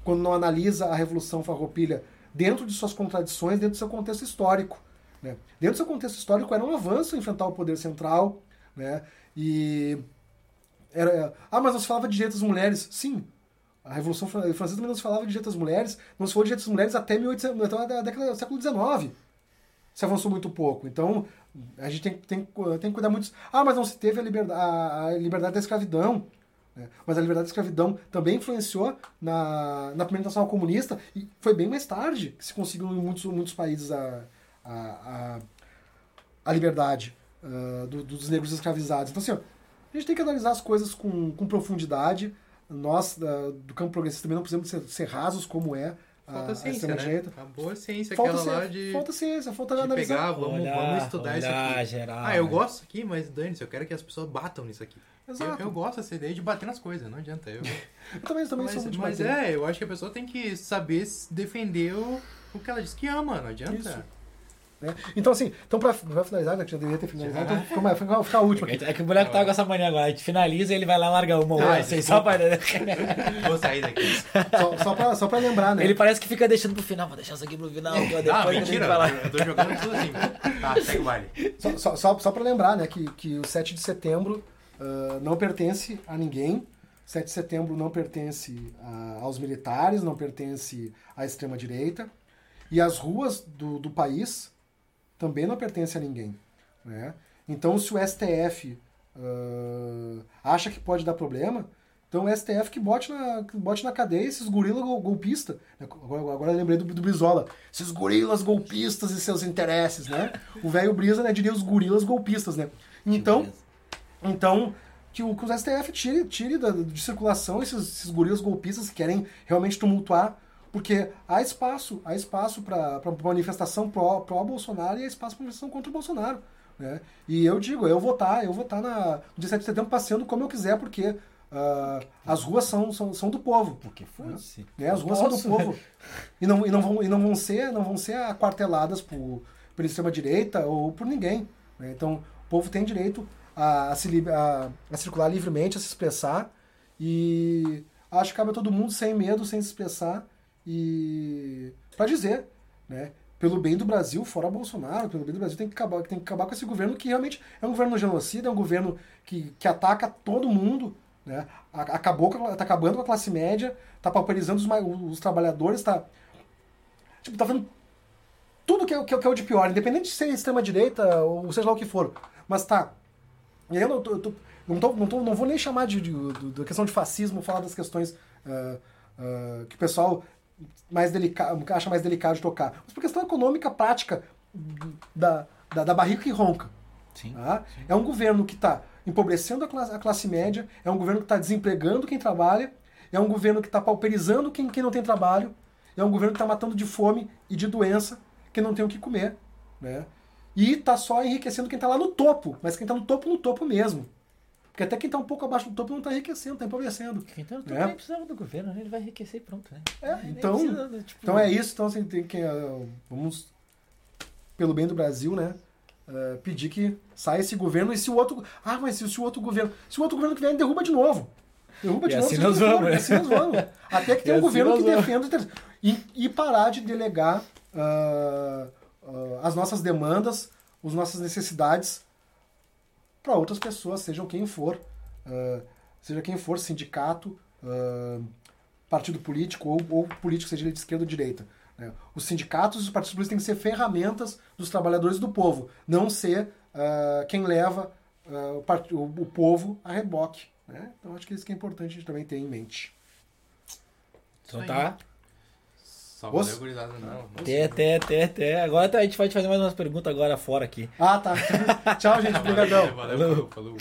quando não analisa a Revolução Farroupilha dentro de suas contradições, dentro do seu contexto histórico. Né? Dentro do seu contexto histórico era um avanço enfrentar o poder central, né? E era, ah, mas não se falava de direitos das mulheres. Sim, a Revolução Francesa também não se falava de direitos das mulheres, não se falou de direitos das mulheres até 1800, até a década do século XIX. Se avançou muito pouco. Então, a gente tem, tem, tem que cuidar muito. Ah, mas não se teve a liberdade, a, a liberdade da escravidão. Né? Mas a liberdade da escravidão também influenciou na, na primeira internacional comunista e foi bem mais tarde que se conseguiu em muitos, muitos países a, a, a, a liberdade uh, do, dos negros escravizados. Então, assim, ó, a gente tem que analisar as coisas com, com profundidade. Nós, uh, do campo progressista, também não precisamos ser, ser rasos como é Falta a, ciência, a né? A boa ciência, falta aquela ciência, lá de... Falta ciência, falta de analisar. pegar, vamos, olhar, vamos estudar isso aqui. Geral, ah, eu gosto aqui, mas dane-se, eu quero que as pessoas batam nisso aqui. Exato. Eu, eu gosto dessa ideia de bater nas coisas, não adianta. Eu, eu também, também mas, sou muito Mas é, eu acho que a pessoa tem que saber defender o, o que ela diz que ama, não adianta. Isso. Né? Então, assim, então pra, pra finalizar, né, que já deveria ter finalizado, então fica, fica, fica a última aqui. É que o moleque tá com essa mania agora, a gente finaliza e ele vai lá largar uma ou ah, assim, só pra... Vou sair daqui. Só, só, pra, só pra lembrar, né? Ele parece que fica deixando pro final, vou deixar isso aqui pro final, eu depois ah, mentira, falar. eu tô jogando tudo assim. Tá, segue o baile. Só, só, só, só pra lembrar, né, que, que o 7 de setembro uh, não pertence a ninguém, 7 de setembro não pertence a, aos militares, não pertence à extrema-direita, e as ruas do, do país também não pertence a ninguém. Né? Então, se o STF uh, acha que pode dar problema, então o STF que bote na, que bote na cadeia esses gorilas golpistas. Agora, agora eu lembrei do, do Brizola. Esses gorilas golpistas e seus interesses, né? O velho Brisa né, diria os gorilas golpistas, né? Então, então que o, que o STF tire, tire da, de circulação esses, esses gorilas golpistas que querem realmente tumultuar porque há espaço, há espaço para manifestação pró-Bolsonaro pró e há espaço para manifestação contra o Bolsonaro. Né? E eu digo, eu vou estar, tá, eu vou estar tá na, no dia 7 de setembro passeando como eu quiser, porque uh, as ruas são, são, são do povo. Porque foi né? né? As ruas são do povo. E não, e não, vão, e não, vão, ser, não vão ser aquarteladas por, pela extrema-direita ou por ninguém. Né? Então, o povo tem direito a, a, se, a, a circular livremente, a se expressar. E acho que cabe a todo mundo sem medo, sem se expressar e para dizer, né? Pelo bem do Brasil, fora Bolsonaro, pelo bem do Brasil, tem que acabar, tem que acabar com esse governo que realmente é um governo genocida, é um governo que, que ataca todo mundo, né? Acabou, tá acabando com a classe média, tá pauperizando os, os trabalhadores, tá tipo, tá fazendo tudo que é, que é, que é o de pior, independente de ser extrema-direita ou seja lá o que for. Mas tá. Eu não, eu tô, não, tô, não, tô, não vou nem chamar de, de, de, de, questão de fascismo, falar das questões uh, uh, que o pessoal mais delicado, acha mais delicado de tocar. Mas por questão econômica prática da, da, da barriga que ronca. Sim, tá? sim. É um governo que está empobrecendo a classe, a classe, média, é um governo que está desempregando quem trabalha, é um governo que está pauperizando quem, quem não tem trabalho, é um governo que está matando de fome e de doença quem não tem o que comer. Né? E está só enriquecendo quem está lá no topo, mas quem está no topo, no topo mesmo. Porque até quem está um pouco abaixo do topo não está enriquecendo, está empobrecendo. Quem está no topo é. nem precisava do governo, né? ele vai enriquecer e pronto. Né? É, então, precisa, tipo... então é isso. Então assim, tem que, uh, vamos, pelo bem do Brasil, né? Uh, pedir que saia esse governo e se o outro. Ah, mas se, se o outro governo. Se o outro governo que vier, derruba de novo. Derruba de e novo. Assim nós vamos, assim nós vamos. Até que tenha um assim governo que defenda e, e parar de delegar uh, as nossas demandas, as nossas necessidades para outras pessoas, sejam quem for, uh, seja quem for, sindicato, uh, partido político ou, ou, político, seja ele de esquerda ou direita. Né? Os sindicatos e os partidos políticos têm que ser ferramentas dos trabalhadores do povo, não ser uh, quem leva o, part... o, o, povo a reboque. Né? Então acho que isso que é importante a gente também ter em mente. Então tá. Só valeu, gurizada, não. Até, até, até, até. Agora tá, a gente vai te fazer mais umas perguntas agora fora aqui. Ah, tá. Tchau, gente. Obrigadão. Valeu, valeu, falou.